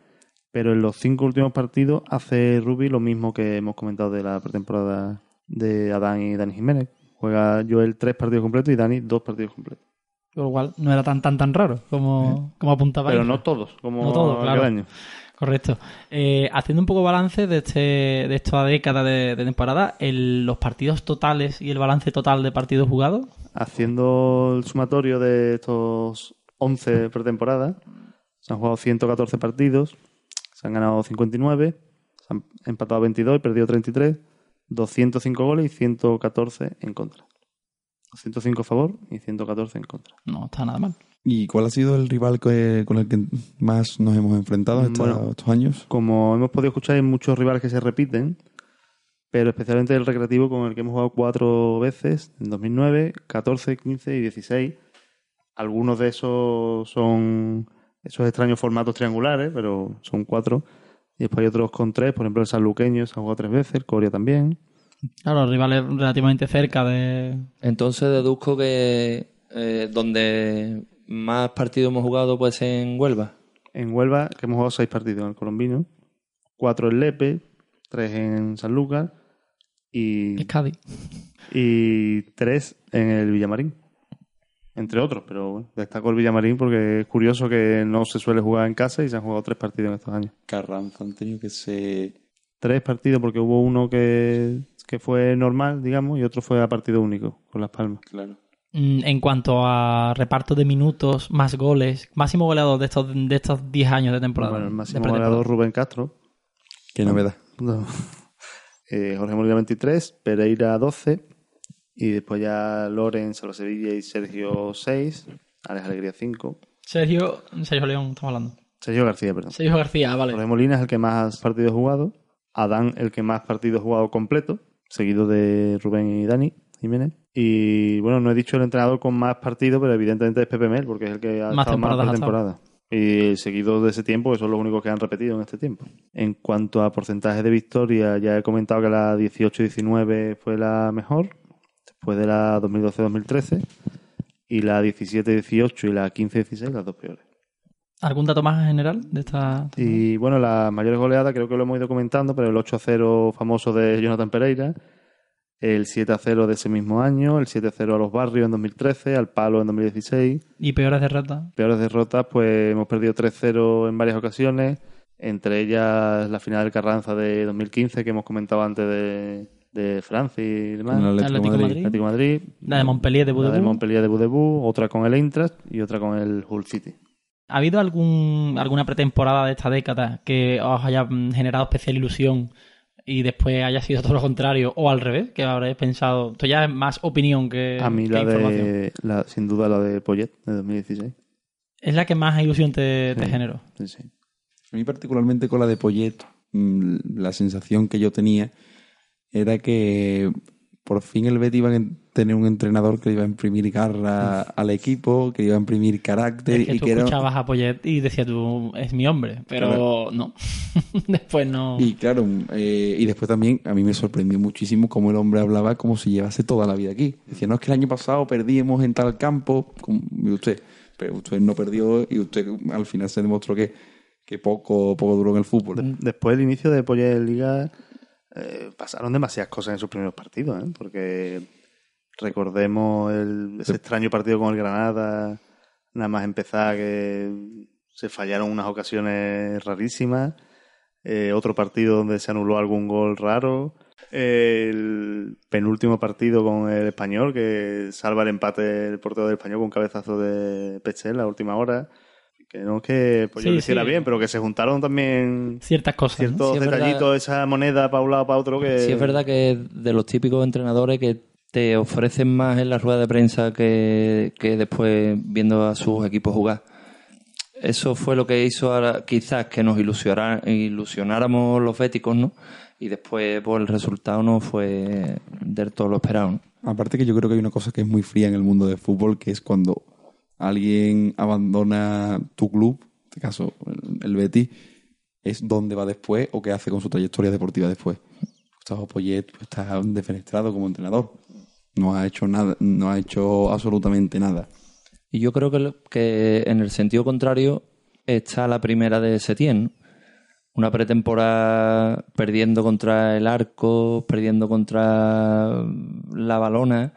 pero en los cinco últimos partidos hace Rubi lo mismo que hemos comentado de la pretemporada de Adán y Dani Jiménez. Juega Joel tres partidos completos y Dani dos partidos completos. Con lo cual no era tan tan tan raro como, como apuntaba. Pero no todos, como No todos, aquel claro. año. Correcto. Eh, haciendo un poco balance de este de esta década de, de temporada, el- los partidos totales y el balance total de partidos jugados. Haciendo el sumatorio de estos 11 pretemporadas, se han jugado 114 partidos, se han ganado 59, se han empatado 22 y perdido 33, 205 goles y 114 en contra. 105 a favor y 114 en contra. No está nada mal. ¿Y cuál ha sido el rival que- con el que más nos hemos enfrentado Bueno. estos años? Como hemos podido escuchar, hay muchos rivales que se repiten, pero especialmente el recreativo con el que hemos jugado cuatro veces, en 2009, 14, 15 y 16. Algunos de esos son esos extraños formatos triangulares, pero son cuatro. Y después hay otros con tres, por ejemplo el Sanluqueño se ha jugado tres veces, el Coria también. Claro, los rivales relativamente cerca de. Entonces deduzco que eh, donde más partidos hemos jugado pues en Huelva. En Huelva, que hemos jugado seis partidos en el Colombino, cuatro en Lepe, tres en San Lucas y Es Cádiz. y tres en el Villamarín. Entre otros, pero bueno, destaco el Villamarín porque es curioso que no se suele jugar en casa y se han jugado tres partidos en estos años. Carranza han tenido que se... Tres partidos porque hubo uno que, que fue normal, digamos, y otro fue a partido único, con Las Palmas. Claro. Mm, En cuanto a reparto de minutos, más goles, máximo goleador de estos de estos 10 años de temporada. Bueno, el máximo goleador Rubén Castro, Qué novedad. No. Eh, Jorge Molina 23, Pereira 12 y después ya Loren, Salva Sevilla y Sergio 6, Alex Alegría 5, Sergio, Sergio León, estamos hablando. Sergio García, perdón. Sergio García, ah, vale. Jorge Molina es el que más partidos jugado. Adán, el que más partidos jugado completo, seguido de Rubén y Dani Jiménez. Y bueno, no he dicho el entrenador con más partidos, pero evidentemente es Pepe Mel, porque es el que ha Más estado más por temporada. Y seguido de ese tiempo, que son los únicos que han repetido en este tiempo. En cuanto a porcentaje de victoria, ya he comentado que la 18-19 fue la mejor, después de la 2012-2013, y la 17-18 y la 15-16 las dos peores. ¿Algún dato más general de esta? Y bueno, las mayores goleadas creo que lo hemos ido comentando, pero el 8 a 0 famoso de Jonathan Pereira, el 7 a 0 de ese mismo año, el 7 a 0 a los barrios en 2013, al palo en 2016. Y peores derrotas. Peores derrotas, pues hemos perdido 3-0 en varias ocasiones, entre ellas la final del Carranza de 2015 que hemos comentado antes de, de Francia y demás. El Atlético Atlético Madrid. Madrid. Atlético de Madrid. La de Montpellier de La de. Montpellier de Budebú, otra con el Eintracht y otra con el Hull City. ¿Ha habido algún, alguna pretemporada de esta década que os haya generado especial ilusión y después haya sido todo lo contrario o al revés? Que habréis pensado. Esto ya es más opinión que, A mí la de, la, sin duda la de Poyet de 2016. Es la que más ilusión te, generó. Sí, sí. A mí particularmente con la de Poyet, mm, la sensación que yo tenía era que por fin el Betis iba a tener un entrenador que iba a imprimir garra al equipo, que iba a imprimir carácter Es que y tú que era... escuchabas a Poyet y decías tú, es mi hombre, pero no. después no. Y claro, eh, y después también a mí me sorprendió muchísimo cómo el hombre hablaba como si llevase toda la vida aquí. Decía, no es que el año pasado perdíamos en tal campo, como- y usted, pero usted no perdió y usted al final se demostró que, que poco, poco duró en el fútbol. De- Después del inicio de Poyet en Liga eh, pasaron demasiadas cosas en sus primeros partidos, ¿eh? porque recordemos el- ese extraño partido con el Granada, nada más empezar que se fallaron unas ocasiones rarísimas, eh, otro partido donde se anuló algún gol raro, el penúltimo partido con el español que salva el empate el portero del español con un cabezazo de Peche en la última hora. Que no es que pues, yo lo hiciera sí. bien, pero que se juntaron también Ciertas cosas. ¿no? ciertos Sí, detallitos, verdad. esa moneda para un lado para otro que... Sí, es verdad que de los típicos entrenadores que te ofrecen más en la rueda de prensa que, que después viendo a sus equipos jugar. eso fue lo que hizo ahora, quizás que nos ilusionara- ilusionáramos los béticos, ¿no? Y después pues, el resultado no fue del todo lo esperado. ¿no? Aparte que yo creo que hay una cosa que es muy fría en el mundo del fútbol, que es cuando alguien abandona tu club, en este caso el- Betis, es dónde va después o qué hace con su trayectoria deportiva después. Gustavo Poyet pues, está defenestrado como entrenador. No ha hecho nada, no ha hecho absolutamente nada. Y yo creo que, en el sentido contrario está la primera de Setién. Una pretemporada perdiendo contra el Arco, perdiendo contra la Balona,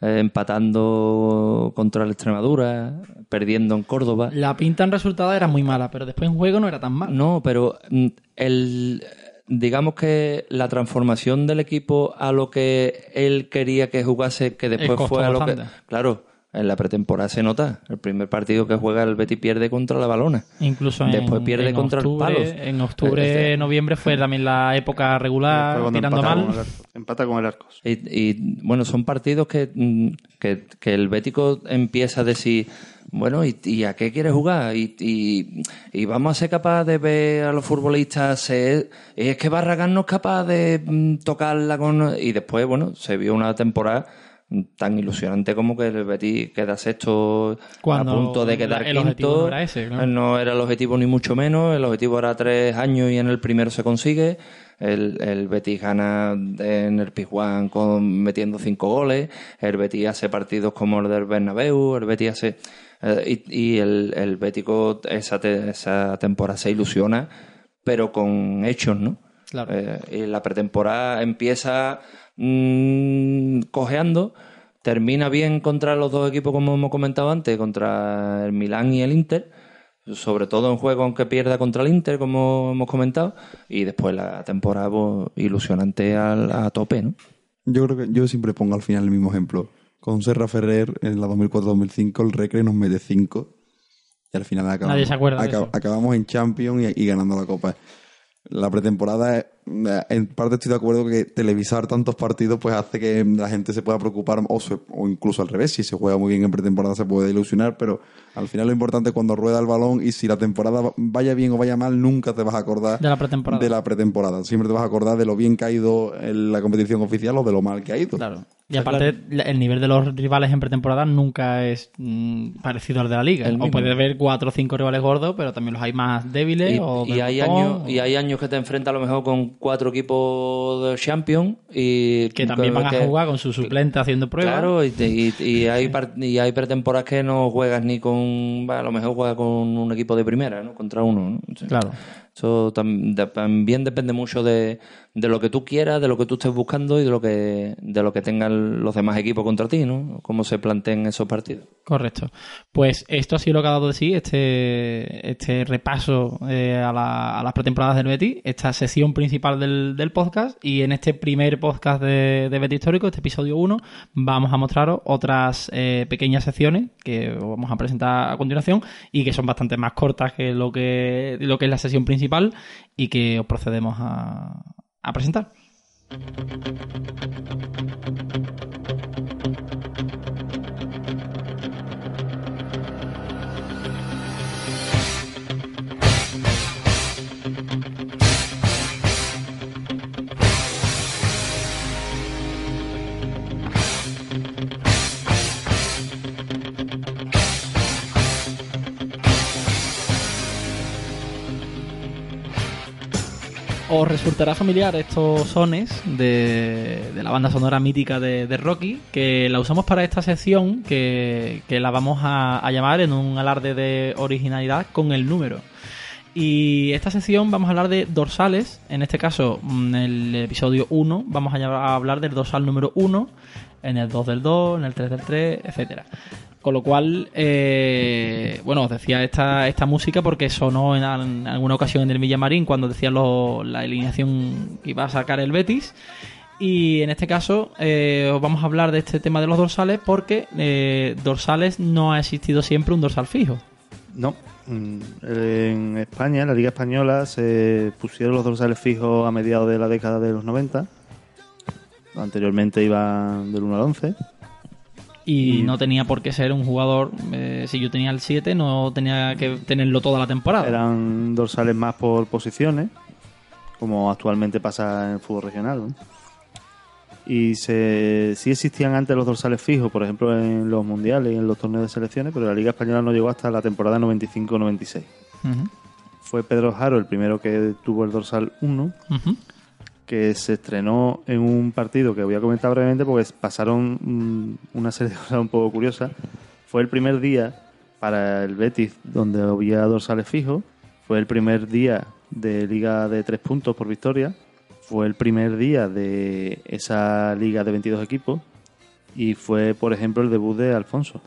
eh, empatando contra la Extremadura, perdiendo en Córdoba. La pinta en resultado era muy mala, pero después en juego no era tan mal. No, pero mm, el digamos que la transformación del equipo a lo que él quería que jugase, que después fue a lo que. Claro, en la pretemporada se nota. El primer partido que juega el Betty pierde contra la balona. Incluso en, Después pierde en contra el octubre, Palos. En octubre, Eh, noviembre fue también la época regular, tirando empata mal. con el Arcos. Empata con el Arcos. Y, y, bueno, son partidos que, mm, que, que el Bético empieza a decir, bueno, ¿y, y a qué quiere jugar? Y, y, y vamos a ser capaz de ver a los futbolistas, se- y es que Barragán no es capaz de mm, tocarla con... Y después, bueno, se vio una temporada tan ilusionante como que el Betis queda sexto Cuando a punto de quedar el quinto. no era ese. No era el objetivo ni mucho menos. El objetivo era tres años y en el primero se consigue. El, el Betis gana en el Pizjuán con, metiendo cinco goles. El Betis hace partidos como el del Bernabéu. El Betis hace... eh, y, y el, el Bético esa, te- esa temporada se ilusiona, pero con hechos, ¿no? Claro. Eh, y la pretemporada empieza mm, cojeando, termina bien contra los dos equipos, como hemos comentado antes, contra el Milán y el Inter, sobre todo en juego aunque pierda contra el Inter, como hemos comentado, y después la temporada pues, ilusionante al- a, tope, ¿no? Yo creo que yo siempre pongo al final el mismo ejemplo. Con Serra Ferrer en la 2004-2005 el Recre nos mete 5 y al final acabamos, Nadie se acuerda de acab- eso. acabamos en Champions y, y ganando la Copa. La pretemporada, en parte estoy de acuerdo que televisar tantos partidos pues hace que la gente se pueda preocupar o, se- o incluso al revés, si se juega muy bien en pretemporada se puede ilusionar, pero al final lo importante es cuando rueda el balón y si la temporada va- vaya bien o vaya mal, nunca te vas a acordar De la pretemporada. de la pretemporada. Siempre te vas a acordar de lo bien que ha ido en la competición oficial o de lo mal que ha ido. Claro. Y aparte, el nivel de los rivales en pretemporada nunca es mm, parecido al de la liga. El O mismo. puede haber cuatro o cinco rivales gordos, pero también los hay más débiles. Y, o y del hay años, y hay años que te enfrentas a lo mejor con cuatro equipos de Champions y que también van a jugar con su suplente haciendo pruebas. Claro, y, te- y- y hay y hay pretemporadas que no juegas ni con. A lo mejor juegas con un equipo de primera, ¿no? Contra uno, Claro. Eso también depende mucho de, de lo que tú quieras, de lo que tú estés buscando y de lo que de lo que tengan los demás equipos contra ti, ¿no? Cómo se planteen esos partidos. Correcto. Pues esto ha sido lo que ha dado de sí este, este repaso eh, a, la- a las pretemporadas del Betis, esta sección principal del, del podcast. Y en este primer podcast de, de Betis Histórico, este episodio 1, vamos a mostraros otras eh, pequeñas secciones que os vamos a presentar a continuación y que son bastante más cortas que lo que, lo que es la sesión principal y que os procedemos a, a presentar. Os resultará familiar estos sones de, de la banda sonora mítica de, de Rocky, que la usamos para esta sección que, que la vamos a, a llamar en un alarde de originalidad con el número. Y esta sección vamos a hablar de dorsales, en este caso en el episodio 1 vamos a hablar del dorsal número 1, en el 2 del 2, en el 3 del 3, etcétera. Con lo cual, eh, bueno, os decía esta, esta música porque sonó en, al- en alguna ocasión en el Villamarín cuando decían lo- la alineación que iba a sacar el Betis. Y en este caso eh, os vamos a hablar de este tema de los dorsales porque eh, dorsales no ha existido siempre un dorsal fijo. No. Mm, En España, en la Liga Española, se pusieron los dorsales fijos a mediados de la década de los 90. Anteriormente iban del 1 al 11. Y no tenía por qué ser un jugador, eh, si yo tenía el 7, no tenía que tenerlo toda la temporada. Eran dorsales más por posiciones, como actualmente pasa en el fútbol regional. ¿no? Y se, sí existían antes los dorsales fijos, por ejemplo en los mundiales y en los torneos de selecciones, pero la Liga Española no llegó hasta la temporada 95-96. Ujú, Fue Pedro Jaro el primero que tuvo el dorsal 1, ujú. Que se estrenó en un partido que voy a comentar brevemente porque pasaron mm, una serie de cosas un poco curiosas. Fue el primer día para el Betis donde había dorsales fijos. Fue el primer día de liga de tres puntos por victoria. Fue el primer día de esa liga de 22 equipos. Y fue, por ejemplo, el debut de Alfonso.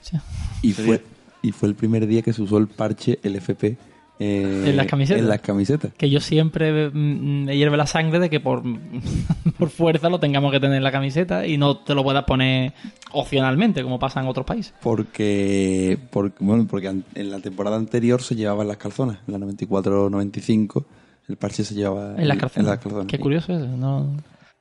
Sí. Y fue, y fue el primer día que se usó el parche, el FP, eh, ¿En las camisetas? En las camisetas. Que yo siempre mm, me hierve la sangre de que por, por fuerza lo tengamos que tener en la camiseta y no te lo puedas poner opcionalmente, como pasa en otros países. Porque, porque, bueno, porque en la temporada anterior se llevaban las calzonas. En la 94-95 el parche se llevaba En las calzonas. en las calzonas. Qué curioso eso. No...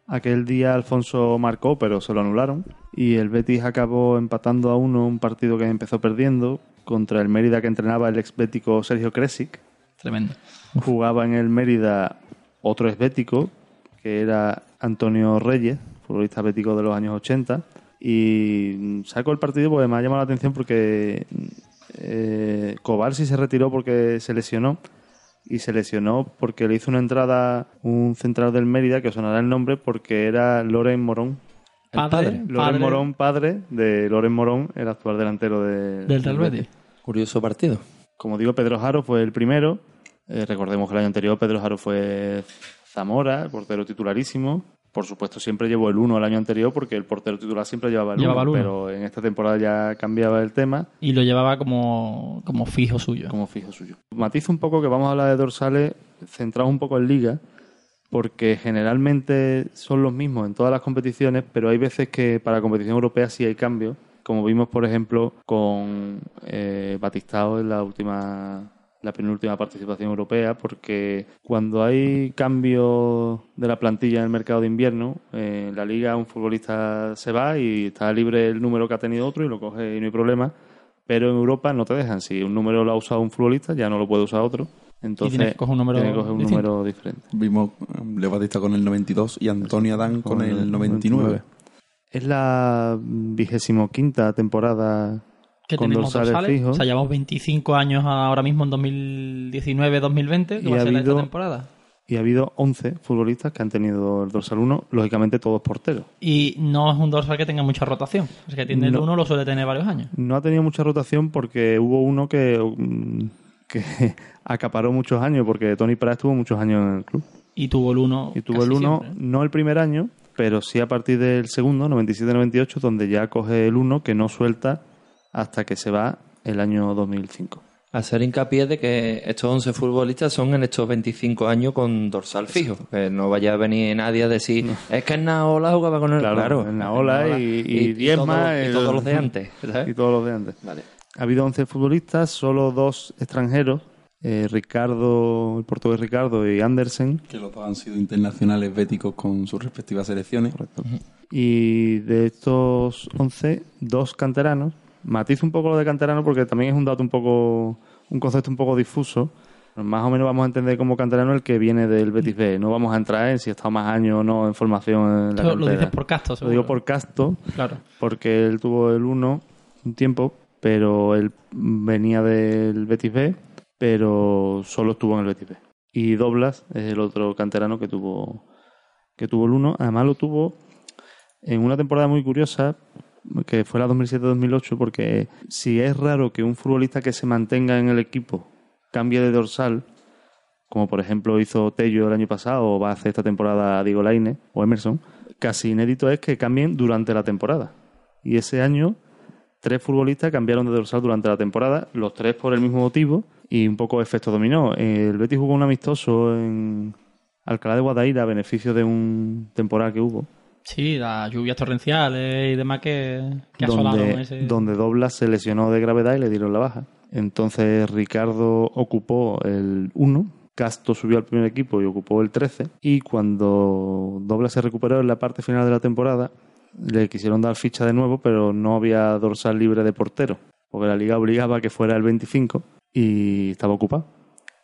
Aquel día Alfonso marcó, pero se lo anularon. Y el Betis acabó empatando a uno un partido que empezó perdiendo contra el Mérida que entrenaba el exbético Sergio Kresic. Tremendo. Jugaba en el Mérida otro exbético, que era Antonio Reyes, futbolista bético de los años 80. Y sacó el partido porque me ha llamado la atención porque eh, Cobarsi se retiró porque se lesionó. Y se lesionó porque le hizo una entrada un central del Mérida, que os sonará el nombre, porque era Loren Morón. El Padre, padre. Loren padre Morón, padre de Loren Morón, el actual delantero de, del Real Betis. Curioso partido. Como digo, Pedro Jaro fue el primero. Eh, recordemos que el año anterior Pedro Jaro fue Zamora, portero titularísimo. Por supuesto, siempre llevó el 1 el año anterior porque el portero titular siempre llevaba el 1. Llevaba el uno. Pero en esta temporada ya cambiaba el tema Y lo llevaba como, como fijo suyo. como fijo suyo. Matizo un poco que vamos a hablar de dorsales centrados un poco en liga porque generalmente son los mismos en todas las competiciones, pero hay veces que para competición europea sí hay cambios, como vimos por ejemplo con eh, Batistao en la última la penúltima participación europea, porque cuando hay cambios de la plantilla en el mercado de invierno, eh, en la liga un futbolista se va y está libre el número que ha tenido otro y lo coge y no hay problema, pero en Europa no te dejan. Si un número lo ha usado un futbolista, ya no lo puede usar otro. Entonces, tienes que coger un número tiene que coger un distinto. número diferente. Vimos um, Leo Batista con el 92 y Antonio Adán con el 99. Es la vigésimo quinta temporada que con tenemos dorsales dorsales. fijos. O sea, llevamos 25 años ahora mismo en 2019-2020, que Y va a ha ser esta habido- temporada. y ha habido 11 futbolistas que han tenido el dorsal 1, lógicamente todos porteros. Y no es un dorsal que tenga mucha rotación. Es que tiene el No. uno, lo suele tener varios años. No ha tenido mucha rotación porque hubo uno que, mm, que acaparó muchos años, porque Tony Prat estuvo muchos años en el club. Y tuvo el uno. Y tuvo el 1, siempre. no el primer año, pero sí a partir del segundo, 97-98, donde ya coge el 1 que no suelta hasta que se va el año 2005. Hacer hincapié de que estos 11 futbolistas son en estos 25 años con dorsal fijo. Que no vaya a venir nadie a decir, es que en Naola jugaba con el. Claro, en Naola y- y Diezma, todos- y el- todos los de antes. ¿sabes? Y todos los de antes. Vale. Ha habido 11 futbolistas, solo dos extranjeros, eh, Ricardo, el portugués Ricardo y Andersen. Que los dos han sido internacionales béticos con sus respectivas selecciones. Y de estos 11, dos canteranos. Matizo un poco lo de canterano porque también es un dato un poco, un concepto un poco difuso. Más o menos vamos a entender como canterano el que viene del Betis B. No vamos a entrar en si ha estado más años o no en formación en la lo dices por casto, Lo digo por casto, Claro. porque él tuvo el 1 un tiempo, pero él venía del Betis B, pero solo estuvo en el Betis B. Y Doblas es el otro canterano que tuvo que tuvo el 1. Además lo tuvo en una temporada muy curiosa, que fue la 2007-2008, porque si es raro que un futbolista que se mantenga en el equipo cambie de dorsal, como por ejemplo hizo Tello el año pasado o va a hacer esta temporada Diego Laine o Emerson, casi inédito es que cambien durante la temporada. Y ese año tres futbolistas cambiaron de dorsal durante la temporada, los tres por el mismo motivo y un poco efecto dominó. El Betis jugó un amistoso en Alcalá de Guadaira a beneficio de un temporal que hubo, Sí, las lluvias torrenciales y demás que, que asolaron donde, ese... donde Doblas se lesionó de gravedad y le dieron la baja. Entonces Ricardo ocupó el 1, Casto subió al primer equipo y ocupó el 13. Y cuando Doblas se recuperó en la parte final de la temporada, le quisieron dar ficha de nuevo, pero no había dorsal libre de portero, porque la liga obligaba a que fuera el 25 y estaba ocupado.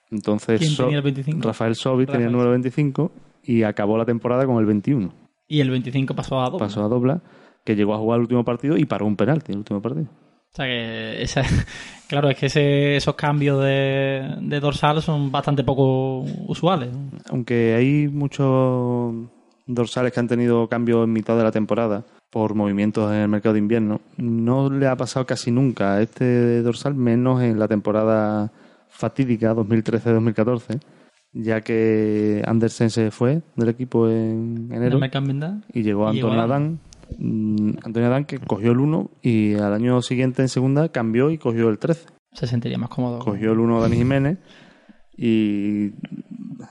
Entonces, ¿Quién tenía el 25? Rafael Sobi tenía el número 25 y acabó la temporada con el 21. Y el 25 pasó a 2. Pasó a dobla, que llegó a jugar el último partido y paró un penalti en el último partido. O sea que, esa- claro, es que ese- esos cambios de, de dorsal son bastante poco usuales. Aunque hay muchos dorsales que han tenido cambios en mitad de la temporada por movimientos en el mercado de invierno, no le ha pasado casi nunca a este dorsal, menos en la temporada fatídica 2013-2014, ya que Andersen se fue del equipo en enero No y llegó Antonio Adán. Mm, Antonio Adán que cogió el 1 y al año siguiente en segunda cambió y cogió el 13. Se sentiría más cómodo. Cogió el 1 Dani Jiménez y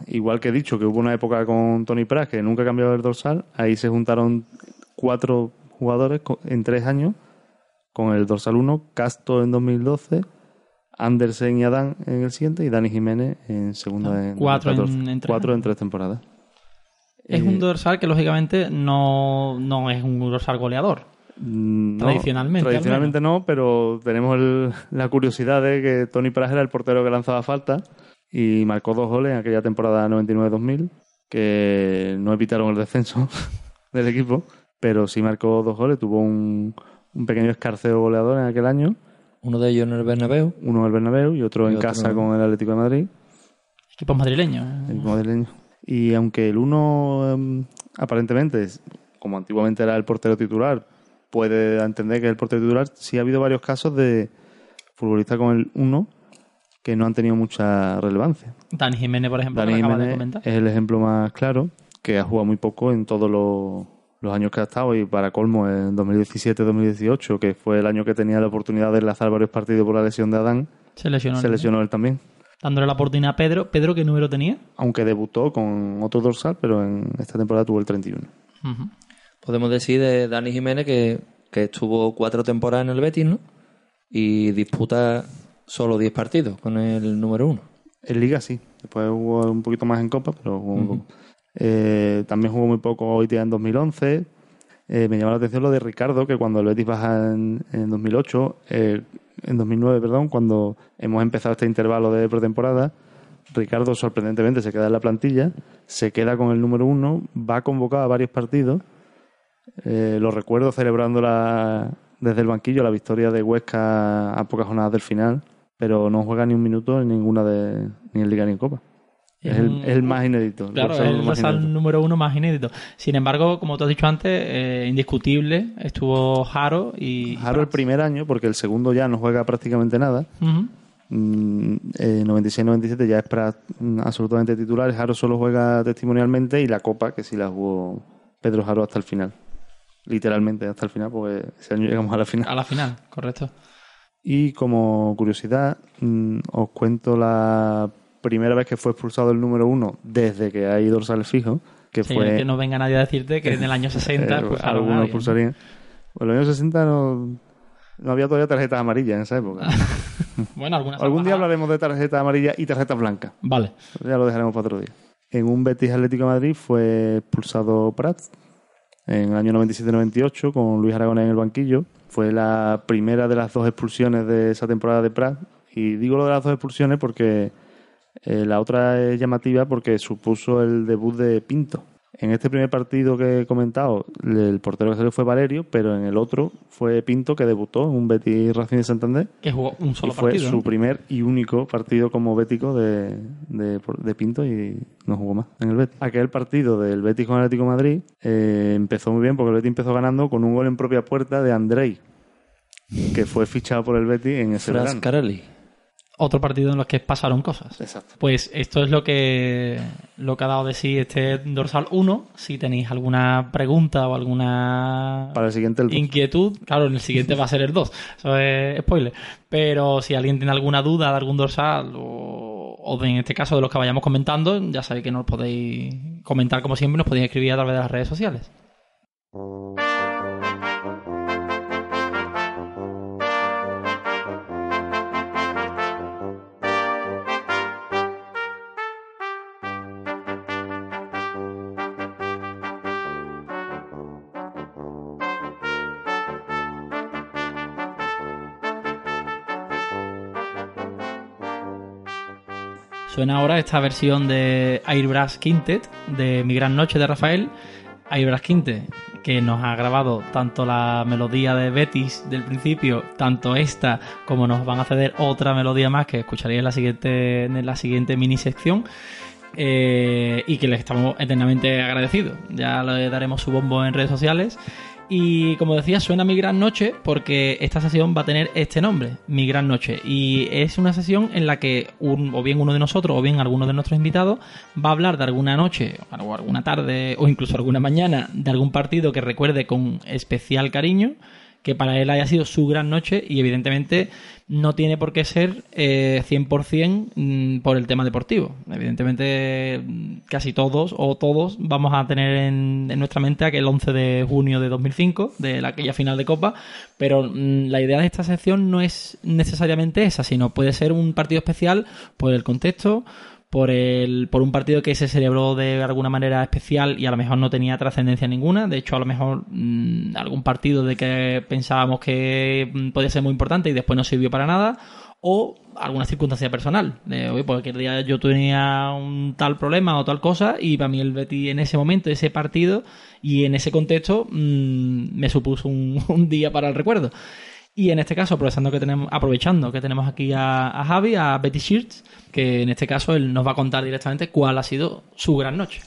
igual que he dicho que hubo una época con Tony Pras que nunca cambió el dorsal, ahí se juntaron cuatro jugadores en tres años con el dorsal 1, Casto en 2012, Andersen y Adán en el siguiente y Dani Jiménez en segunda Ah, en cuatro en- 2014. en tres cuatro en tres temporadas. Es Eh, un dorsal que lógicamente no, no es un dorsal goleador. Mm, no, Tradicionalmente, al Tradicionalmente no, pero tenemos el- la curiosidad de que Tony Pras era el portero que lanzaba falta y marcó dos goles en aquella temporada 99-2000 que no evitaron el descenso del equipo, pero sí marcó dos goles. Tuvo un, un pequeño escarceo goleador en aquel año, Uno de ellos en el Bernabéu. uno en el Bernabéu y otro Y en otro- casa con el Atlético de Madrid. Equipos madrileños. el madrileño. Y aunque el uno em, aparentemente, es- como antiguamente era el portero titular, puede entender que es el portero titular, sí ha habido varios casos de futbolistas con el uno que no han tenido mucha relevancia. Dani Jiménez, por ejemplo, Dani que acabas de Jiménez comentar. es el ejemplo más claro, que ha jugado muy poco en todos los, los años que ha estado y para colmo en 2017-2018, que fue el año que tenía la oportunidad de enlazar varios partidos por la lesión de Adán, Se lesionó. se lesionó él también. Dándole la oportunidad a Pedro. ¿Pedro qué número tenía? Aunque debutó con otro dorsal, pero en esta temporada tuvo el 31. Ujú. Podemos decir de Dani Jiménez que, que estuvo cuatro temporadas en el Betis, ¿no? Y disputa solo 10 partidos con el número uno. En Liga sí. Después jugó un poquito más en Copa, pero jugó muy poco. Eh, también jugó muy poco hoy día en 2011. Eh, me llama la atención lo de Ricardo, que cuando el Betis baja en, en 2008, eh, en 2009, perdón, cuando hemos empezado este intervalo de pretemporada, Ricardo sorprendentemente se queda en la plantilla, se queda con el número uno, va convocado a varios partidos. Eh, lo recuerdo celebrando la, desde el banquillo la victoria de Huesca a pocas jornadas del final, pero no juega ni un minuto en ninguna de ni en Liga ni en Copa. Es, el, más inédito. Claro, es el dorsal número uno más inédito. Sin embargo, como tú has dicho antes, eh, indiscutible, estuvo Jaro y... Jaro el primer año, porque el segundo ya no juega prácticamente nada. Ujú. Mm, eh, 96-97 ya es pra- mm, absolutamente titular. Jaro solo juega testimonialmente y la Copa, que sí la jugó Pedro Jaro hasta el final. Literalmente hasta el final, porque ese año llegamos a la final. A la final, correcto. Y como curiosidad, mm, os cuento la primera vez que fue expulsado el número uno desde que hay dorsales fijos, que Sí, fue... que no venga nadie a decirte que en el año 60 Eh, expulsaron a algunos expulsarían. Pues en los años 60 no, no había todavía tarjetas amarillas en esa época. Bueno, algunas Algún día hablaremos de tarjetas amarillas y tarjetas blancas. Vale. Ya lo dejaremos para otro día. En un Betis Atlético de Madrid fue expulsado Prats en el año 97-98 con Luis Aragonés en el banquillo. Fue la primera de las dos expulsiones de esa temporada de Prats. Y digo lo de las dos expulsiones porque eh, la otra es llamativa porque supuso el debut de Pinto. En este primer partido que he comentado, el portero que salió fue Valerio, pero en el otro fue Pinto que debutó en un Betis Racing de Santander Que jugó un solo y fue partido. su ¿no? primer y único partido como bético de, de, de Pinto y no jugó más en el Betis. Aquel partido del Betis con Atlético de Madrid eh, empezó muy bien porque el Betis empezó ganando con un gol en propia puerta de Andrei, que fue fichado por el Betis en ese Fras verano. Carelli. Otro partido en los que pasaron cosas. Exacto. Pues esto es lo que, lo que ha dado de sí este dorsal 1. Si tenéis alguna pregunta o alguna Para el siguiente el inquietud, claro, en el siguiente va a ser el 2. Eso es spoiler. Pero si alguien tiene alguna duda de algún dorsal o, o de, en este caso de los que vayamos comentando, ya sabéis que nos podéis comentar como siempre, nos podéis escribir a través de las redes sociales. Ahora esta versión de Airbrush Quintet de Mi Gran Noche de Rafael. Airbrush Quintet, que nos ha grabado tanto la melodía de Betis del principio, tanto esta, como nos van a ceder otra melodía más que escucharéis en la siguiente, en la siguiente mini sección. eh, y que les estamos eternamente agradecidos. Ya le daremos su bombo en redes sociales. Y como decía, suena Mi Gran Noche porque esta sesión va a tener este nombre, Mi Gran Noche. Y es una sesión en la que un- o bien uno de nosotros o bien alguno de nuestros invitados va a hablar de alguna noche o alguna tarde o incluso alguna mañana de algún partido que recuerde con especial cariño, que para él haya sido su gran noche y evidentemente no tiene por qué ser eh, 100% mm, por el tema deportivo. Evidentemente mm, casi todos o todos vamos a tener en, nuestra mente aquel 11 de junio de 2005, de la- aquella final de Copa, pero mm, la idea de esta sección no es necesariamente esa, sino puede ser un partido especial por el contexto, por el por un partido que se celebró de alguna manera especial y a lo mejor no tenía trascendencia ninguna. De hecho, a lo mejor mm, algún partido de que pensábamos que mm, podía ser muy importante y después no sirvió para nada. O alguna circunstancia personal. De, oye, pues aquel día yo tenía un tal problema o tal cosa y para mí el Betis en ese momento, ese partido y en ese contexto mm, me supuso un día para el recuerdo. Y en este caso, aprovechando que tenemos, aprovechando que tenemos aquí a, a Javi, a Betty Shirts, que en este caso él nos va a contar directamente cuál ha sido su gran noche.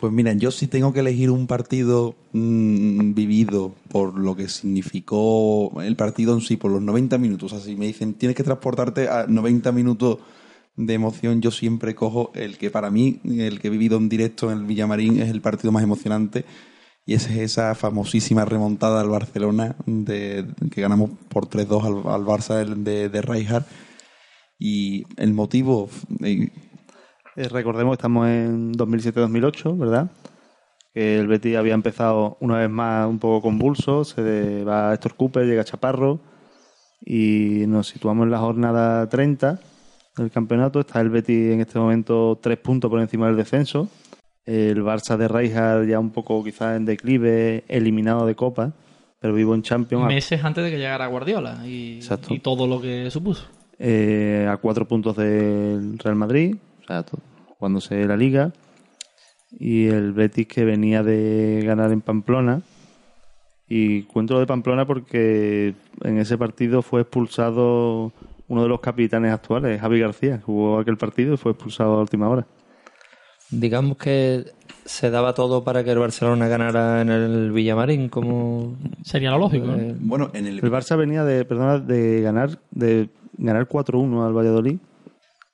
Pues mira, yo sí tengo que elegir un partido mm, vivido por lo que significó el partido en sí, por los 90 minutos. Así me dicen, tienes que transportarte a 90 minutos de emoción. Yo siempre cojo el que para mí, el que he vivido en directo en el Villamarín, es el partido más emocionante. Y esa es esa famosísima remontada al Barcelona de, que ganamos por 3-2 al, al Barça de, de. Y el motivo, eh, Eh, recordemos que estamos en 2007-2008, ¿verdad? Que el Betis había empezado una vez más un poco convulso, se va Héctor Cooper, llega Chaparro y nos situamos en la jornada 30 del campeonato. Está el Betis en este momento tres puntos por encima del descenso. El Barça de Rijkaard ya un poco quizás en declive, eliminado de Copa, pero vivo en Champions. Meses antes de que llegara Guardiola y, todo lo que supuso. eh, a cuatro puntos del Real Madrid, o sea, jugándose la liga. Y el Betis que venía de ganar en Pamplona. Y cuento lo de Pamplona porque en ese partido fue expulsado uno de los capitanes actuales, Javi García, jugó aquel partido y fue expulsado a última hora. Digamos que se daba todo para que el Barcelona ganara en el Villamarín, como... Sería lo lógico. ¿no? eh, bueno, en el, El Barça venía de, perdona, de ganar de ganar 4-1 al Valladolid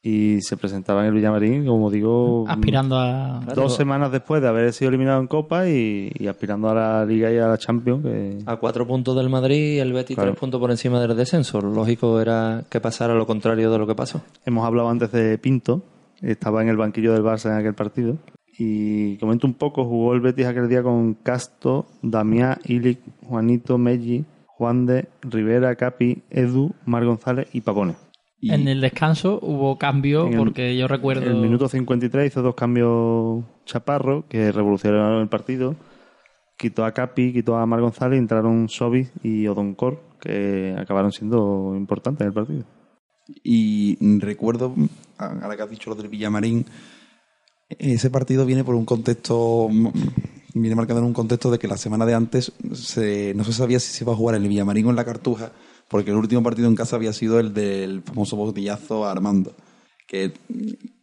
y se presentaba en el Villamarín, como digo, Aspirando a... dos semanas después de haber sido eliminado en Copa y, y aspirando a la Liga y a la Champions. Que... a cuatro puntos del Madrid y el Betis Claro. tres puntos por encima del descenso. Lo lógico era que pasara lo contrario de lo que pasó. Hemos hablado antes de Pinto, estaba en el banquillo del Barça en aquel partido. Y comento un poco, jugó el Betis aquel día con Casto, Damián, Ilic, Juanito, Meggi, Juan de, Rivera, Capi, Edu, Mar González y Pavone. y- En el descanso hubo cambio el- porque yo recuerdo... En el minuto 53 hizo dos cambios Chaparro que revolucionaron el partido. Quitó a Capi, quitó a Mar González, entraron Sobis y Odoncor, que acabaron siendo importantes en el partido. Y recuerdo, ahora que has dicho lo del Villamarín, ese partido viene por un contexto, viene marcado en un contexto de que la semana de antes se- no se sabía si se iba a jugar en el Villamarín o en la Cartuja, porque el último partido en casa había sido el del famoso botillazo Armando, que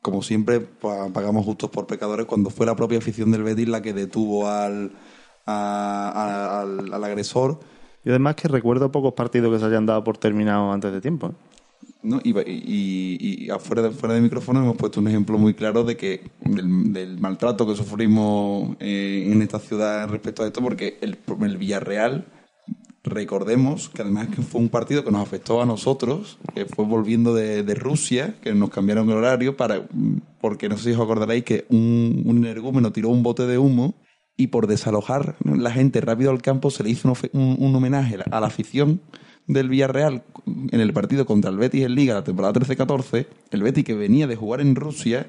como siempre pa- pagamos justos por pecadores cuando fue la propia afición del Betis la que detuvo al, al, agresor Y además que recuerdo pocos partidos que se hayan dado por terminados antes de tiempo. ¿eh? ¿No? Y, y, y afuera de, fuera de micrófono hemos puesto un ejemplo muy claro de que del, del maltrato que sufrimos eh, en esta ciudad respecto a esto, porque el, el Villarreal, recordemos que además que fue un partido que nos afectó a nosotros, que fue volviendo de, Rusia, que nos cambiaron el horario, para porque no sé si os acordaréis que un, un energúmeno tiró un bote de humo y por desalojar la gente rápido al campo se le hizo un, un- un homenaje a la afición del Villarreal en el partido contra el Betis en Liga la temporada 13-14, el Betis que venía de jugar en Rusia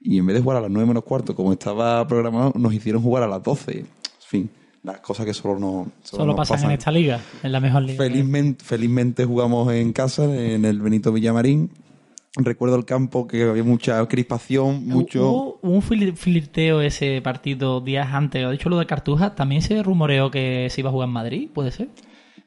y en vez de jugar a las 9 menos cuarto como estaba programado, nos hicieron jugar a las 12. En fin, las cosas que solo, no, Solo nos pasan en esta liga, en la mejor liga. Felizmente, felizmente jugamos en casa, en el Benito Villamarín, recuerdo el campo que había mucha crispación, mucho... Hubo un flirteo ese partido días antes. He dicho lo de Cartuja. También se rumoreó que se iba a jugar en Madrid, ¿puede ser?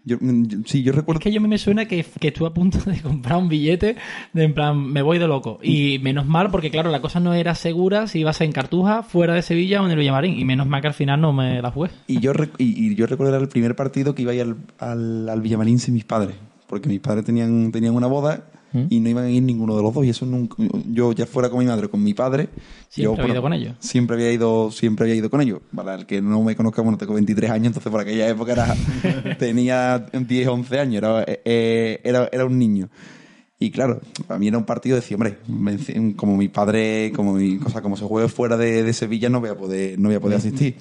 Yo, yo- sí, yo recuerdo... Es que yo a mí me suena que, que estuve a punto de comprar un billete de en plan, me voy de loco. Y menos mal, porque claro, la cosa no era segura si iba a ser en Cartuja, fuera de Sevilla o en el Villamarín. Y menos mal que al final no me la jugué. Y yo, rec- y, y yo recuerdo era el primer partido que iba a ir al, al, al Villamarín sin mis padres. Porque mis padres tenían, tenían una boda y no iban a ir ninguno de los dos. Y eso nunca. Yo, ya fuera con mi madre con mi padre. Siempre yo, había ido con ellos. Siempre había ido, siempre había ido con ellos. Para el que no me conozca, bueno, tengo 23 años, entonces por aquella época era, tenía 10, 11 años, era, eh, era, era un niño. Y claro, para mí era un partido de decir, hombre, como mi padre, como mi cosa, como se juegue fuera de, de Sevilla, no voy a poder, no voy a poder asistir.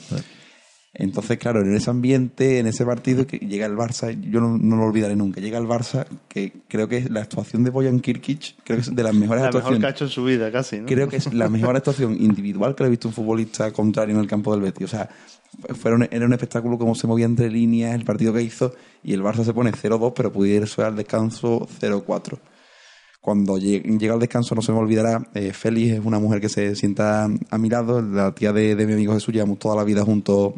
Entonces, claro, en ese ambiente, en ese partido, que llega el Barça, yo no, no lo olvidaré nunca, llega el Barça, que creo que es la actuación de Boyan Kirkic, creo que es de las mejores La mejor actuaciones. cacho en su vida, casi, ¿no? Creo que es la mejor actuación individual que le he visto un futbolista contrario en el campo del Betis. O sea, fueron, era un espectáculo como se movía entre líneas, el partido que hizo, y el Barça se pone 0-2, pero pudiera irse al descanso 0-4. Cuando lle- llega al descanso, no se me olvidará, eh, Félix es una mujer que se sienta a mi lado, la tía de, de mi amigo Jesús, llevamos toda la vida juntos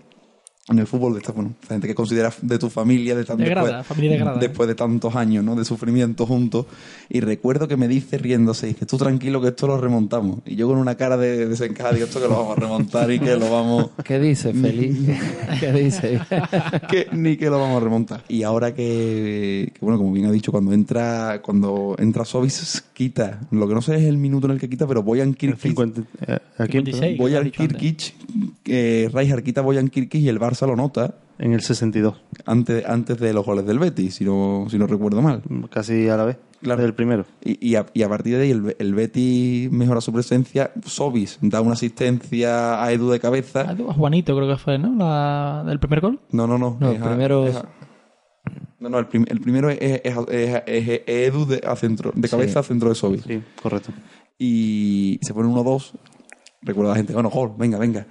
en el fútbol, de esta, bueno, esta gente que considera de tu familia, de tan, De grada, después, familia de grada, ¿eh? después de tantos años ¿no? de sufrimiento juntos. Y recuerdo que me dice riéndose, dice, tú tranquilo que esto lo remontamos. Y yo con una cara de desencajada, digo, esto que lo vamos a remontar y que lo vamos... ¿Qué dice, Feliz? ¿Qué dice? que ni que lo vamos a remontar. Y ahora que, que, bueno, como bien ha dicho, cuando entra cuando entra Sobis, quita. Lo que no sé es el minuto en el que quita, pero Boyan El Kirkic... 50, eh, aquí, 56. que lo Boyan. Kirkic, eh, Rijkaard quita a Boyan Kirkic y el Barça lo nota en el 62, antes, antes de los goles del Betis, si no, si no recuerdo mal. casi a la vez, Claro. del primero. Y, y, a, y a partir de ahí el, el Betis mejora su presencia. Sobis da una asistencia a Edu de cabeza. A Juanito creo que fue, ¿no? La del primer gol. No, no, no. A- primero- es a- no, no, el, prim- el primero es, es- es- es- es Edu de, a centro, de cabeza a centro de Sobis. Sí, correcto. Y se pone 1-2. Recuerda la gente, bueno, gol, venga, venga.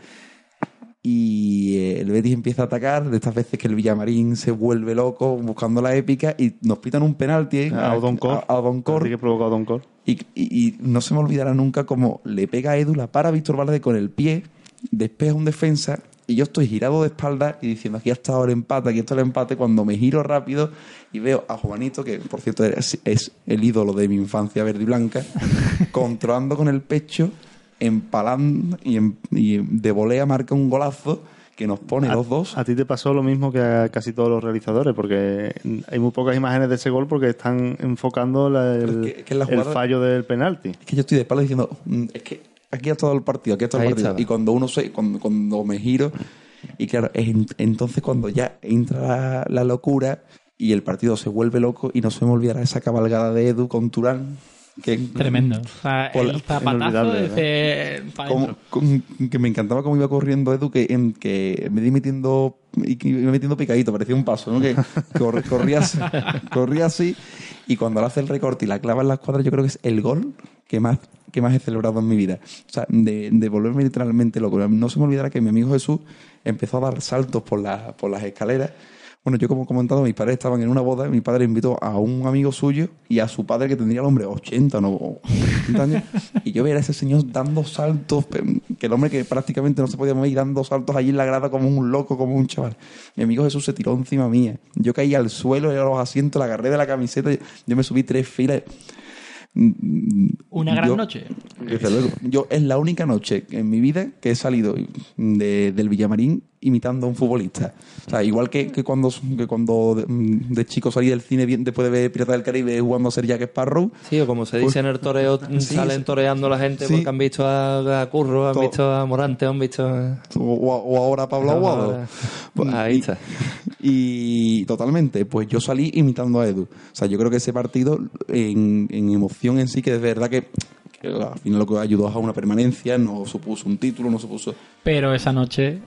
Y eh, el Betis empieza a atacar, de estas veces que el Villamarín se vuelve loco buscando la épica y nos pitan un penalti A Odoncor. a, a Odoncor. Que a Odoncor. Y, y- y no se me olvidará nunca como le pega a Edu, la para Víctor Valde con el pie, despeja un defensa y yo estoy girado de espalda y diciendo aquí ha estado el empate, aquí está el empate, cuando me giro rápido y veo a Juanito, que por cierto es, es el ídolo de mi infancia verde y blanca, controlando con el pecho, empalando y, en- y de volea marca un golazo que nos pone A- los dos. A ti te pasó lo mismo que a casi todos los realizadores, porque hay muy pocas imágenes de ese gol porque están enfocando la- el, Pero es que- es que la el jugada- fallo del penalti. Es que yo estoy de espalda diciendo, "Mm, es que aquí ha estado el partido, aquí ha estado el partido. estaba. Y cuando uno se, cuando, cuando me giro, y claro, es en- entonces cuando ya entra la, la locura y el partido se vuelve loco y no se me olvidará esa cabalgada de Edu con Turán. Que, Tremendo. O sea, el zapatazo inolvidable, de pa' como- con- que me encantaba cómo iba corriendo Edu, que, en, que me di metiendo, iba metiendo picadito, parecía un paso, ¿no? Que cor- corría, así, corría así, y cuando le hace el recorte y la clava en la escuadra, yo creo que es el gol que más, que más he celebrado en mi vida. O sea, de, de volverme literalmente loco. No se me olvidará que mi amigo Jesús empezó a dar saltos por, la, por las escaleras. Bueno, yo como he comentado, mis padres estaban en una boda, mi padre invitó a un amigo suyo y a su padre que tendría el hombre 80 no, o 80 años, y yo ver a ese señor dando saltos, que el hombre que prácticamente no se podía mover y dando saltos allí en la grada como un loco, como un chaval. Mi amigo Jesús se tiró encima mía. Yo caí al suelo, a los asientos, la agarré de la camiseta, yo me subí tres filas. Una gran Yo- noche. desde luego. Yo es la única noche en mi vida que he salido de- del Villamarín imitando a un futbolista. O sea, igual que, que cuando, que cuando de, de chico salí del cine bien- después de ver Piratas del Caribe jugando a ser Jack Sparrow. Sí, o como se dice en el toreo, salen toreando la gente Sí. porque han visto a, a Curro, han Todo. visto a Morante, han visto a... O, o ahora a Pablo Aguado. Pues ahí Y- está. Y totalmente, pues yo salí imitando a Edu. O sea, yo creo que ese partido, en, en emoción en sí, que es verdad que, al final lo que ayudó a una permanencia, no supuso un título, no supuso Pero esa noche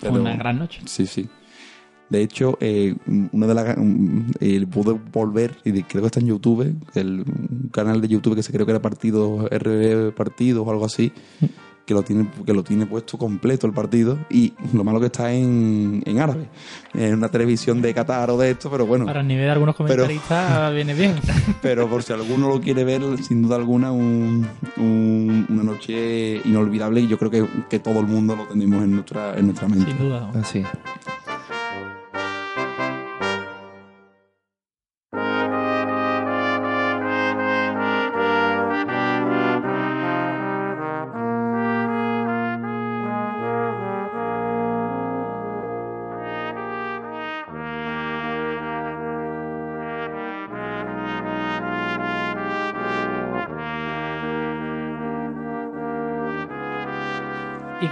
Pero- una gran noche. Sí, sí. De hecho, eh, una de las mm, eh, pude volver y creo que está en YouTube, el un canal de YouTube que se creo que era Partidos RB Partidos o algo así. Que lo tiene que lo tiene puesto completo el partido y lo malo que está en, en árabe en una televisión de Qatar o de esto pero bueno Para el nivel de algunos Pero- comentaristas viene bien. pero por si alguno lo quiere ver sin duda alguna un- un- una noche inolvidable y yo creo que, que todo el mundo lo tenemos en nuestra en nuestra mente Sin duda. Así.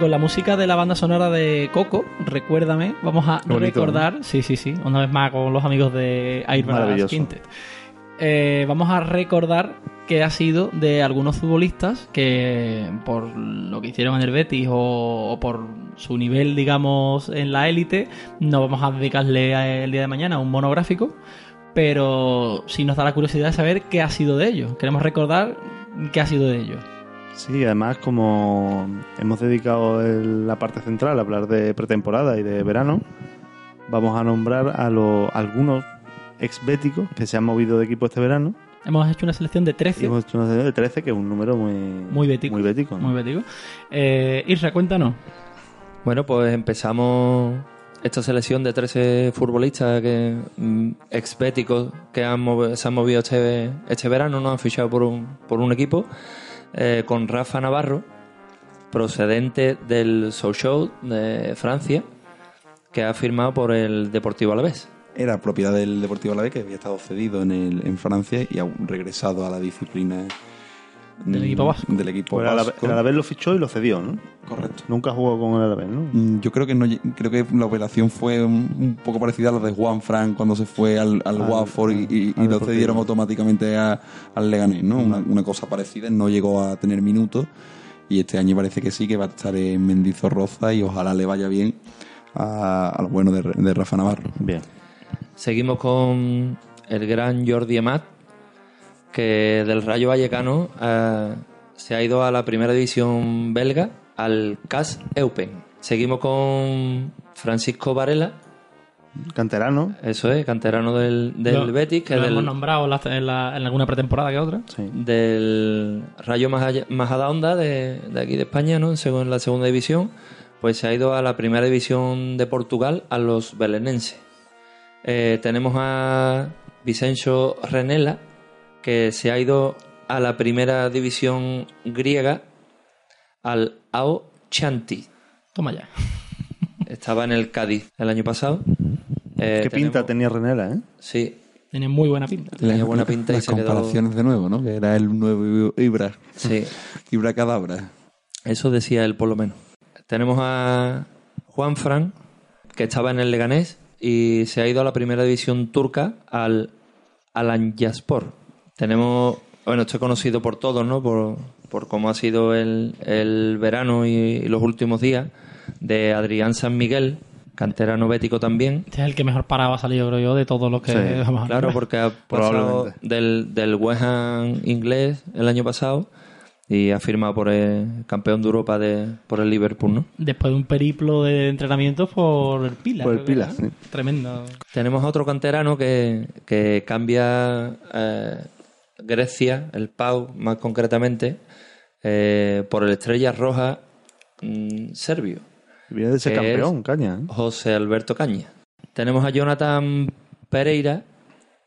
Con la música de la banda sonora de Coco, recuérdame, vamos a bonito, recordar, sí, sí, sí, una vez más con los amigos de Maravilloso. Quintet. Eh, vamos a recordar qué ha sido de algunos futbolistas que por lo que hicieron en el Betis o, o por su nivel, digamos, en la élite, no vamos a dedicarle a- el día de mañana un monográfico, pero sí nos da la curiosidad de saber qué ha sido de ellos. Queremos recordar qué ha sido de ellos. Sí, además como hemos dedicado el- la parte central a hablar de pretemporada y de verano, vamos a nombrar a los algunos ex-béticos que se han movido de equipo este verano. Hemos hecho una selección de Y 13 hemos hecho una selección de 13, que es un número muy, Muy bético. Muy bético, ¿no? Muy bético. Eh, Isra, cuéntanos. Bueno, pues empezamos esta selección de 13 futbolistas que mm, expéticos que han se han movido este, este verano, no han fichado por un, por un equipo, eh, con Rafa Navarro, procedente del Sochaux de Francia, que ha firmado por el Deportivo Alavés. era propiedad del Deportivo Alavés que había estado cedido en, el, en Francia y ha regresado a la disciplina Del mm, equipo vasco. del equipo Pues el Alavés- vasco. el Alavés lo fichó y lo cedió, ¿no? correcto Nunca jugó con el Alavés, ¿no? Mm, Yo creo que no, creo que la operación fue un, poco parecida a la de Juan Fran cuando se fue al, al Al- Watford y, y- al y lo cedieron automáticamente a- al Leganés, ¿no? Una, una cosa parecida, no llegó a tener minutos y este año parece que sí, que va a estar en Mendizorroza y ojalá le vaya bien a, a lo bueno de, de Rafa Navarro. Bien. Seguimos con el gran Jordi Amat, que del Rayo Vallecano eh, se ha ido a la primera división belga, al CAS Eupen. Seguimos con Francisco Varela, Canterano. eso es, canterano del, del Lo- Betis, que lo del, hemos nombrado en, la- en la- en alguna pretemporada que otra. Sí. del Rayo Maja- Majadahonda de, de aquí de España, ¿no? En seg- en la segunda división, pues se ha ido a la primera división de Portugal, a los belenenses. Eh, tenemos a Vicencio Renela, que se ha ido a la primera división griega, al Ao Chanti. Toma ya. Estaba en el Cádiz el año pasado. Eh, Qué pinta tenemos- tenía Renela, ¿eh? Sí, Tiene muy buena pinta. Tenía buena pinta y Las se quedó- comparaciones de nuevo, ¿no? Que era el nuevo Ibra, sí. Ibra Cadabra. Eso decía él por lo menos. Tenemos a Juan Fran, que estaba en el Leganés y se ha ido a la primera división turca, al Alanyaspor. Tenemos, bueno, esto es conocido por todos, ¿no? Por, por cómo ha sido el, el verano y, los últimos días, de Adrián San Miguel, canterano bético también. Este es el que mejor parado ha salido, creo yo, de todos los que Sí, vamos a Claro, porque ha pasado Probablemente. del, del West Ham inglés el año pasado y ha firmado por el campeón de Europa de, por el Liverpool, ¿no? Después de un periplo de entrenamientos por el Pila. Por el Pila, sí. Tremendo. Tenemos a otro canterano que, que cambia eh, Grecia, el Pau más concretamente, eh, por el Estrella Roja mm, serbio, Viene de ser campeón, es- caña. ¿eh? José Alberto Caña. Tenemos a Jonathan Pereira,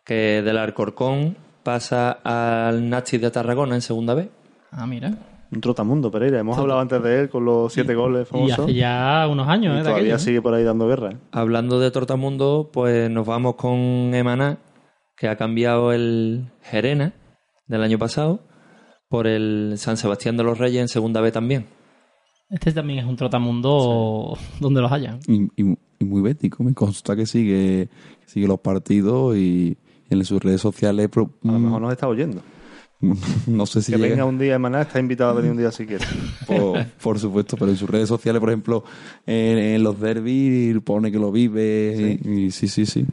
que del Alcorcón pasa al Nazis de Tarragona en segunda vez. Ah, mira. Un trotamundo, Pereira. Hemos hablado antes de él con los siete goles Y famosos. hace ya unos años, Y ¿eh? todavía aquello, sigue por ahí dando guerra. ¿eh? Hablando de Tortamundo, pues nos vamos con Emaná, que ha cambiado el Gerena del año pasado por el San Sebastián de los Reyes en segunda B también. Este también es un trotamundo donde los haya. Y, y- y muy bético, me consta que sigue, que sigue los partidos y en sus redes sociales. pro- A lo mm, mejor nos está oyendo. no sé si que llega- venga un día de maná, está invitado a venir un día si quiere. por, por supuesto, pero en sus redes sociales, por ejemplo, en, en los derbis pone que lo vive y, y sí, sí, sí.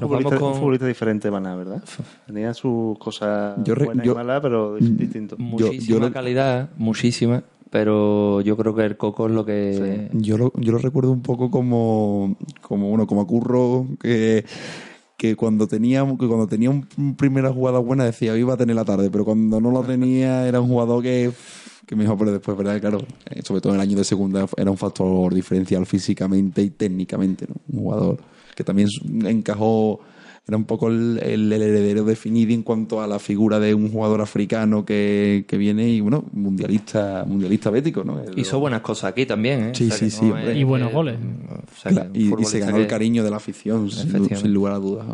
Nos futbolista, con- un futbolista diferente, Maná, ¿verdad? Tenía sus cosas Yo re- buenas yo- y malas, pero dis- distinto. Muchísima yo lo- calidad, muchísima, pero yo creo que el coco es lo que... Yo lo, yo lo recuerdo un poco como, como bueno, como a Curro, que, que cuando tenía, que cuando tenía un, un primera jugada buena decía iba a tener la tarde, pero cuando no lo tenía era un jugador que, que mejor, pero después, ¿verdad? Claro, eh, sobre todo en el año de segunda era un factor diferencial físicamente y técnicamente, ¿no? Un jugador que también encajó era un poco el, el- el heredero de Finidi en cuanto a la figura de un jugador africano que, que viene y, bueno, mundialista mundialista bético, ¿no? El- Hizo buenas cosas aquí también, ¿eh? Sí, O sea, sí, sí, no hombre. es Y buenos goles. o sea, que Claro, un y, y se ganó el cariño de la afición, sin, lugar a dudas.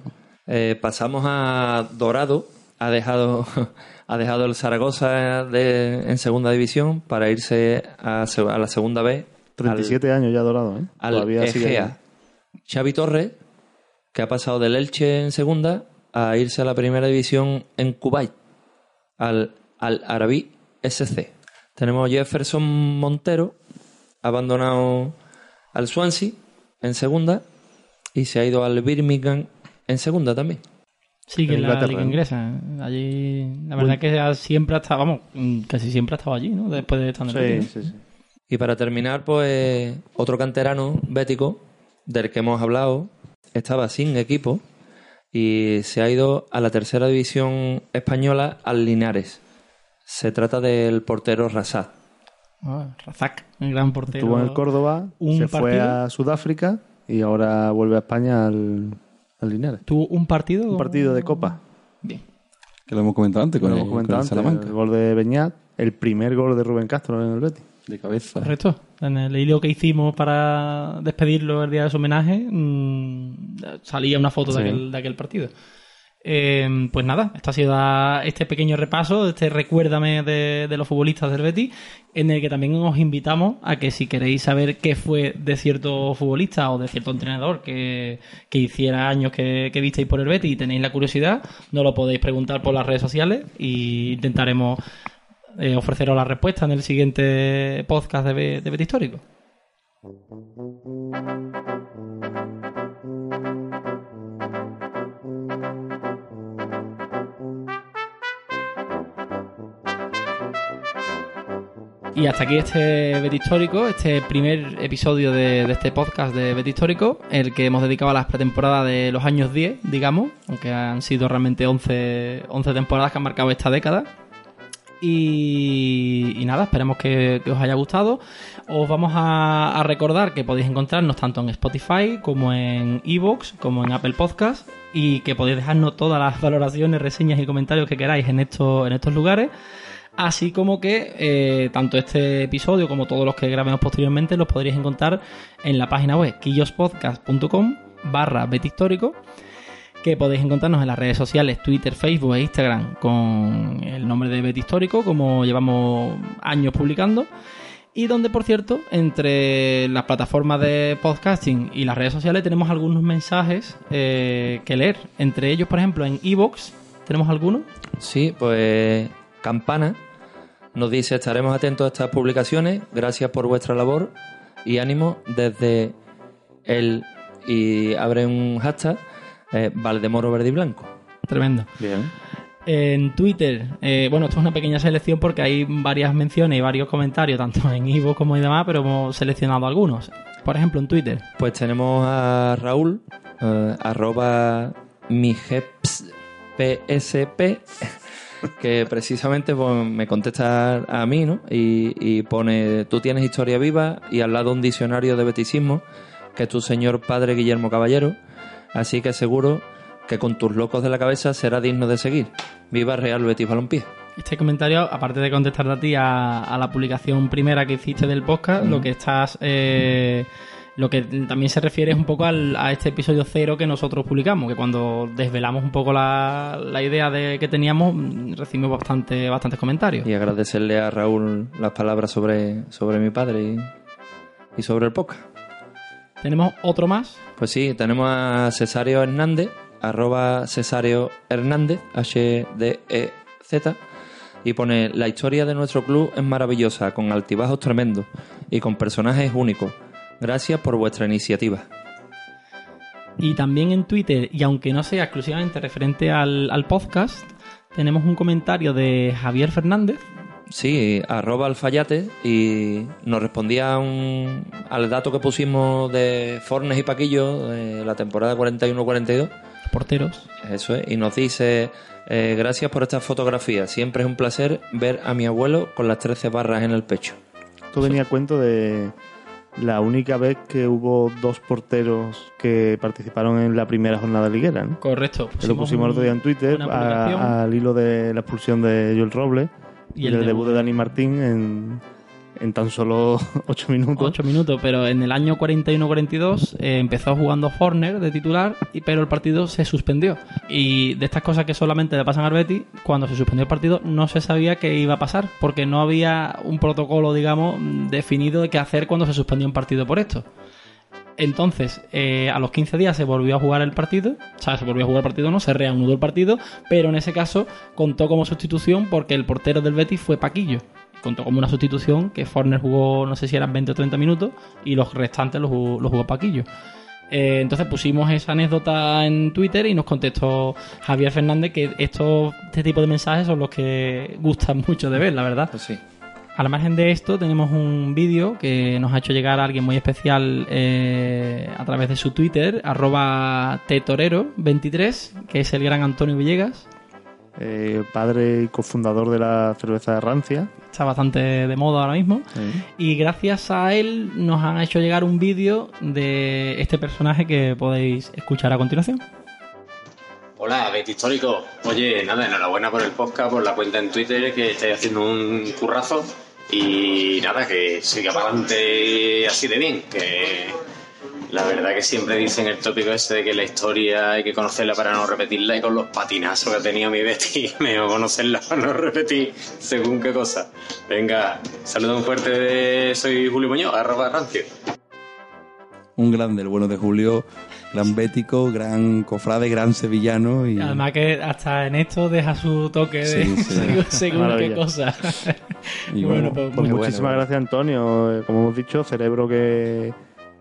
Eh, pasamos a Dorado. Ha dejado, ha dejado el Zaragoza de- en segunda división para irse a, a la segunda vez. 37 años ya dorado, ¿eh? Al, Todavía al sigue. Xavi Torres, que ha pasado del Elche en segunda a irse a la primera división en Kuwait, al, al Arabí SC. Tenemos Jefferson Montero, abandonado al Swansea en segunda y se ha ido al Birmingham en segunda también. Sí, que En la liga inglesa. Allí, la verdad que ha- siempre ha estado, vamos, casi siempre ha estado allí, ¿no? Después de estar en el Sí, sí, sí. Y para terminar, pues otro canterano bético del que hemos hablado estaba sin equipo y se ha ido a la tercera división española al Linares. Se trata del portero Rasad. Ah, Razak, el gran portero. Estuvo en el Córdoba, un se fue a Sudáfrica y ahora vuelve a España al, al Linares. Tuvo un partido. Un partido de Copa. Bien. Que lo hemos comentado antes con, hemos el, comentado con el antes, Salamanca. el gol de Beñat, el primer gol de Rubén Castro en el Betis. De cabeza. Correcto. En el hilo que hicimos para despedirlo el día de su homenaje, mm, salía una foto de, aquel, de aquel partido. Eh, pues nada, esto ha sido este pequeño repaso, este recuérdame de, de los futbolistas del Betis, en el que también os invitamos a que si queréis saber qué fue de cierto futbolista o de cierto entrenador que, que hiciera años que, que visteis por el Betis y tenéis la curiosidad, nos lo podéis preguntar por las redes sociales y intentaremos eh, ofreceros la respuesta en el siguiente podcast de, de Betis Histórico. Y hasta aquí este Bet Histórico, este primer episodio de, de este podcast de Bet Histórico, el que hemos dedicado a las pretemporadas de los años 10, digamos, aunque han sido realmente 11, 11 temporadas que han marcado esta década. Y, nada, esperemos que, os haya gustado. Os vamos a, recordar que podéis encontrarnos tanto en Spotify como en Evox, como en Apple Podcast, y que podéis dejarnos todas las valoraciones, reseñas y comentarios que queráis en estos, en estos lugares. Así como que eh, tanto este episodio como todos los que grabemos posteriormente los podréis encontrar en la página web quillospodcast.com barra betistórico que podéis encontrarnos en las redes sociales Twitter, Facebook e Instagram con el nombre de Bet Histórico, como llevamos años publicando. Y donde, por cierto, entre las plataformas de podcasting y las redes sociales tenemos algunos mensajes eh, que leer. Entre ellos, por ejemplo, en Evox, ¿tenemos alguno? Sí, pues Campana nos dice estaremos atentos a estas publicaciones, gracias por vuestra labor y ánimo desde el y abre un hashtag eh, Valdemoro Verde y Blanco. Tremendo. Bien. En Twitter, eh, bueno, esto es una pequeña selección porque hay varias menciones y varios comentarios, tanto en Evox como y demás, pero hemos seleccionado algunos. Por ejemplo, en Twitter, Pues tenemos a Raúl, eh, arroba mijepspsp, que precisamente pues, me contesta a mí, ¿no? Y, y pone, tú tienes historia viva y al lado un diccionario de beticismo, que es tu señor padre Guillermo Caballero, así que seguro que con tus locos de la cabeza será digno de seguir. Viva Real Betis Balompié. Este comentario, aparte de contestarte a ti a, a la publicación primera que hiciste del podcast, lo que estás. eh, lo que también se refiere es un poco al- a este episodio cero que nosotros publicamos, que cuando desvelamos un poco la, la idea de que teníamos, recibimos bastante, bastantes comentarios. Y agradecerle a Raúl las palabras sobre, sobre mi padre y, y sobre el podcast. Tenemos otro más. Pues sí, tenemos a Cesario Hernández, arroba Cesario Hernández, H-D-E-Z, y pone, la historia de nuestro club es maravillosa, con altibajos tremendos y con personajes únicos. Gracias por vuestra iniciativa. Y también en Twitter, y aunque no sea exclusivamente referente al, al podcast, tenemos un comentario de Javier Fernández Sí, arroba alfayate y nos respondía un- al dato que pusimos de Fornes y Paquillo de la temporada 41-42. Porteros. Eso es, y nos dice, eh, gracias por esta fotografía, siempre es un placer ver a mi abuelo con las 13 barras en el pecho. Esto venía a cuento de la única vez que hubo dos porteros que participaron en la primera jornada liguera, ¿no? Correcto. Que lo pusimos el otro día en Twitter a- al hilo de la expulsión de Joel Robles Y el el, debut de Dani Martín en, en tan solo ocho minutos. 8 minutos, pero en el año 41-42 eh, empezó jugando Horner de titular, y, pero el partido se suspendió. Y de estas cosas que solamente le pasan al Betis, cuando se suspendió el partido no se sabía qué iba a pasar, porque no había un protocolo, digamos, definido de qué hacer cuando se suspendió un partido por esto. Entonces, eh, a los 15 días se volvió a jugar el partido, o sea, se volvió a jugar el partido, no, se reanudó el partido, pero en ese caso contó como sustitución porque el portero del Betis fue Paquillo. Contó como una sustitución que Forner jugó, no sé si eran 20 o 30 minutos, y los restantes los jugó, los jugó Paquillo. Eh, entonces pusimos esa anécdota en Twitter y nos contestó Javier Fernández que estos, este tipo de mensajes son los que gustan mucho de ver, la verdad. Pues sí. Al margen de esto, tenemos un vídeo que nos ha hecho llegar a alguien muy especial eh, a través de su Twitter, arroba tetorero23, que es el gran Antonio Villegas. Eh, padre y cofundador de la cerveza de Rancia. Está bastante de moda ahora mismo. Y gracias a él nos han hecho llegar un vídeo de este personaje que podéis escuchar a continuación. Hola, Betty Histórico. Oye, nada, enhorabuena por el podcast, por la cuenta en Twitter, que estáis haciendo un currazo. Y nada, que siga para adelante así de bien. Que la verdad que siempre dicen el tópico ese de que la historia hay que conocerla para no repetirla. Y con los patinazos que ha tenido mi Betty, mejor conocerla para no repetir según qué cosa. Venga, saludo muy fuerte de soy Julio Muñoz, arroba rancio. Un grande, el bueno de Julio, gran bético, gran cofrade, gran sevillano y Además que hasta en esto deja su toque de Sí, sí. según, qué cosa. Y bueno, bueno, pues Pues muchísimas bueno. gracias, Antonio. Eh, Como hemos dicho, cerebro que,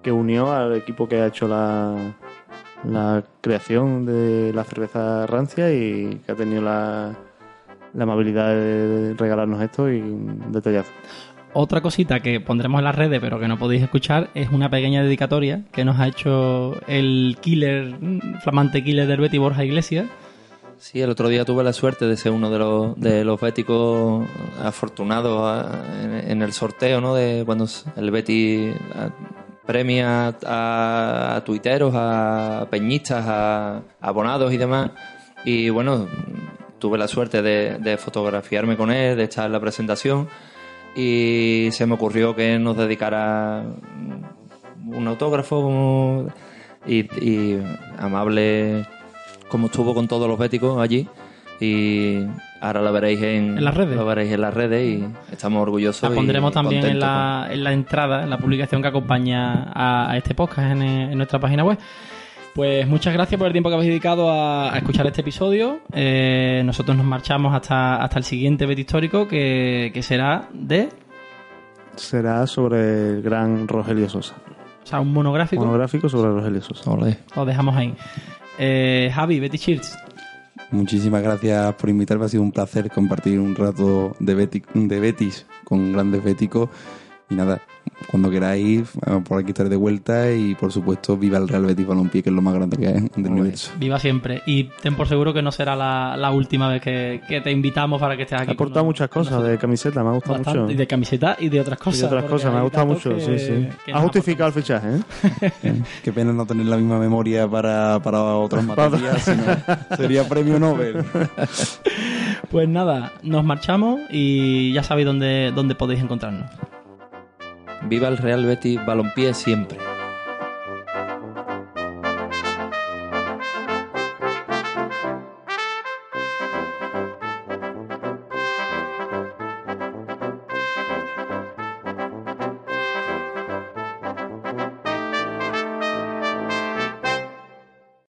que unió al equipo que ha hecho la, la creación de la cerveza rancia y que ha tenido la, la amabilidad de regalarnos esto y un detallazo. Otra cosita que pondremos en las redes, pero que no podéis escuchar, es una pequeña dedicatoria que nos ha hecho el killer, mm, flamante killer del Betty Borja Iglesias. Sí, el otro día tuve la suerte de ser uno de los, de los béticos afortunados a- en, el sorteo, ¿no? De cuando el Betty a- premia a, a tuiteros, a peñistas, a abonados y demás. Y bueno, tuve la suerte de fotografiarme con él, de estar en la presentación. Y se me ocurrió que nos dedicara un autógrafo y, y amable como estuvo con todos los béticos allí y ahora lo veréis en, En las redes. lo veréis en las redes y estamos orgullosos La y pondremos también en la, en la entrada, en la publicación que acompaña a, a este podcast en, en nuestra página web. Pues muchas gracias por el tiempo que habéis dedicado a, a escuchar este episodio. Eh, nosotros nos marchamos hasta, hasta el siguiente Betty Histórico, que, que será de... Será sobre el gran Rogelio Sosa. O sea, un monográfico. Monográfico sobre Rogelio Sosa. Ole. Lo dejamos ahí. Eh, Javi, Betty Cheers. muchísimas gracias por invitarme, ha sido un placer compartir un rato de, Beti- de Betis con grandes béticos y nada, cuando queráis, eh, por aquí estaré de vuelta y por supuesto viva el Real Betis Balompié, que es lo más grande que hay del universo. Viva siempre. Y ten por seguro que no será la, la última vez que, que te invitamos para que estés aquí. Ha aportado muchas cosas nosotros. de camiseta, me ha gustado Bastante. mucho. Y de camiseta y de otras Y cosas. de otras cosas, me ha gustado mucho, que- sí, sí. Ha justificado el fichaje, ¿eh? Eh, Qué pena no tener la misma memoria para, para otras materias, sino sería premio Nobel. Pues nada, nos marchamos y ya sabéis dónde, dónde podéis encontrarnos. Viva el Real Betis Balompié siempre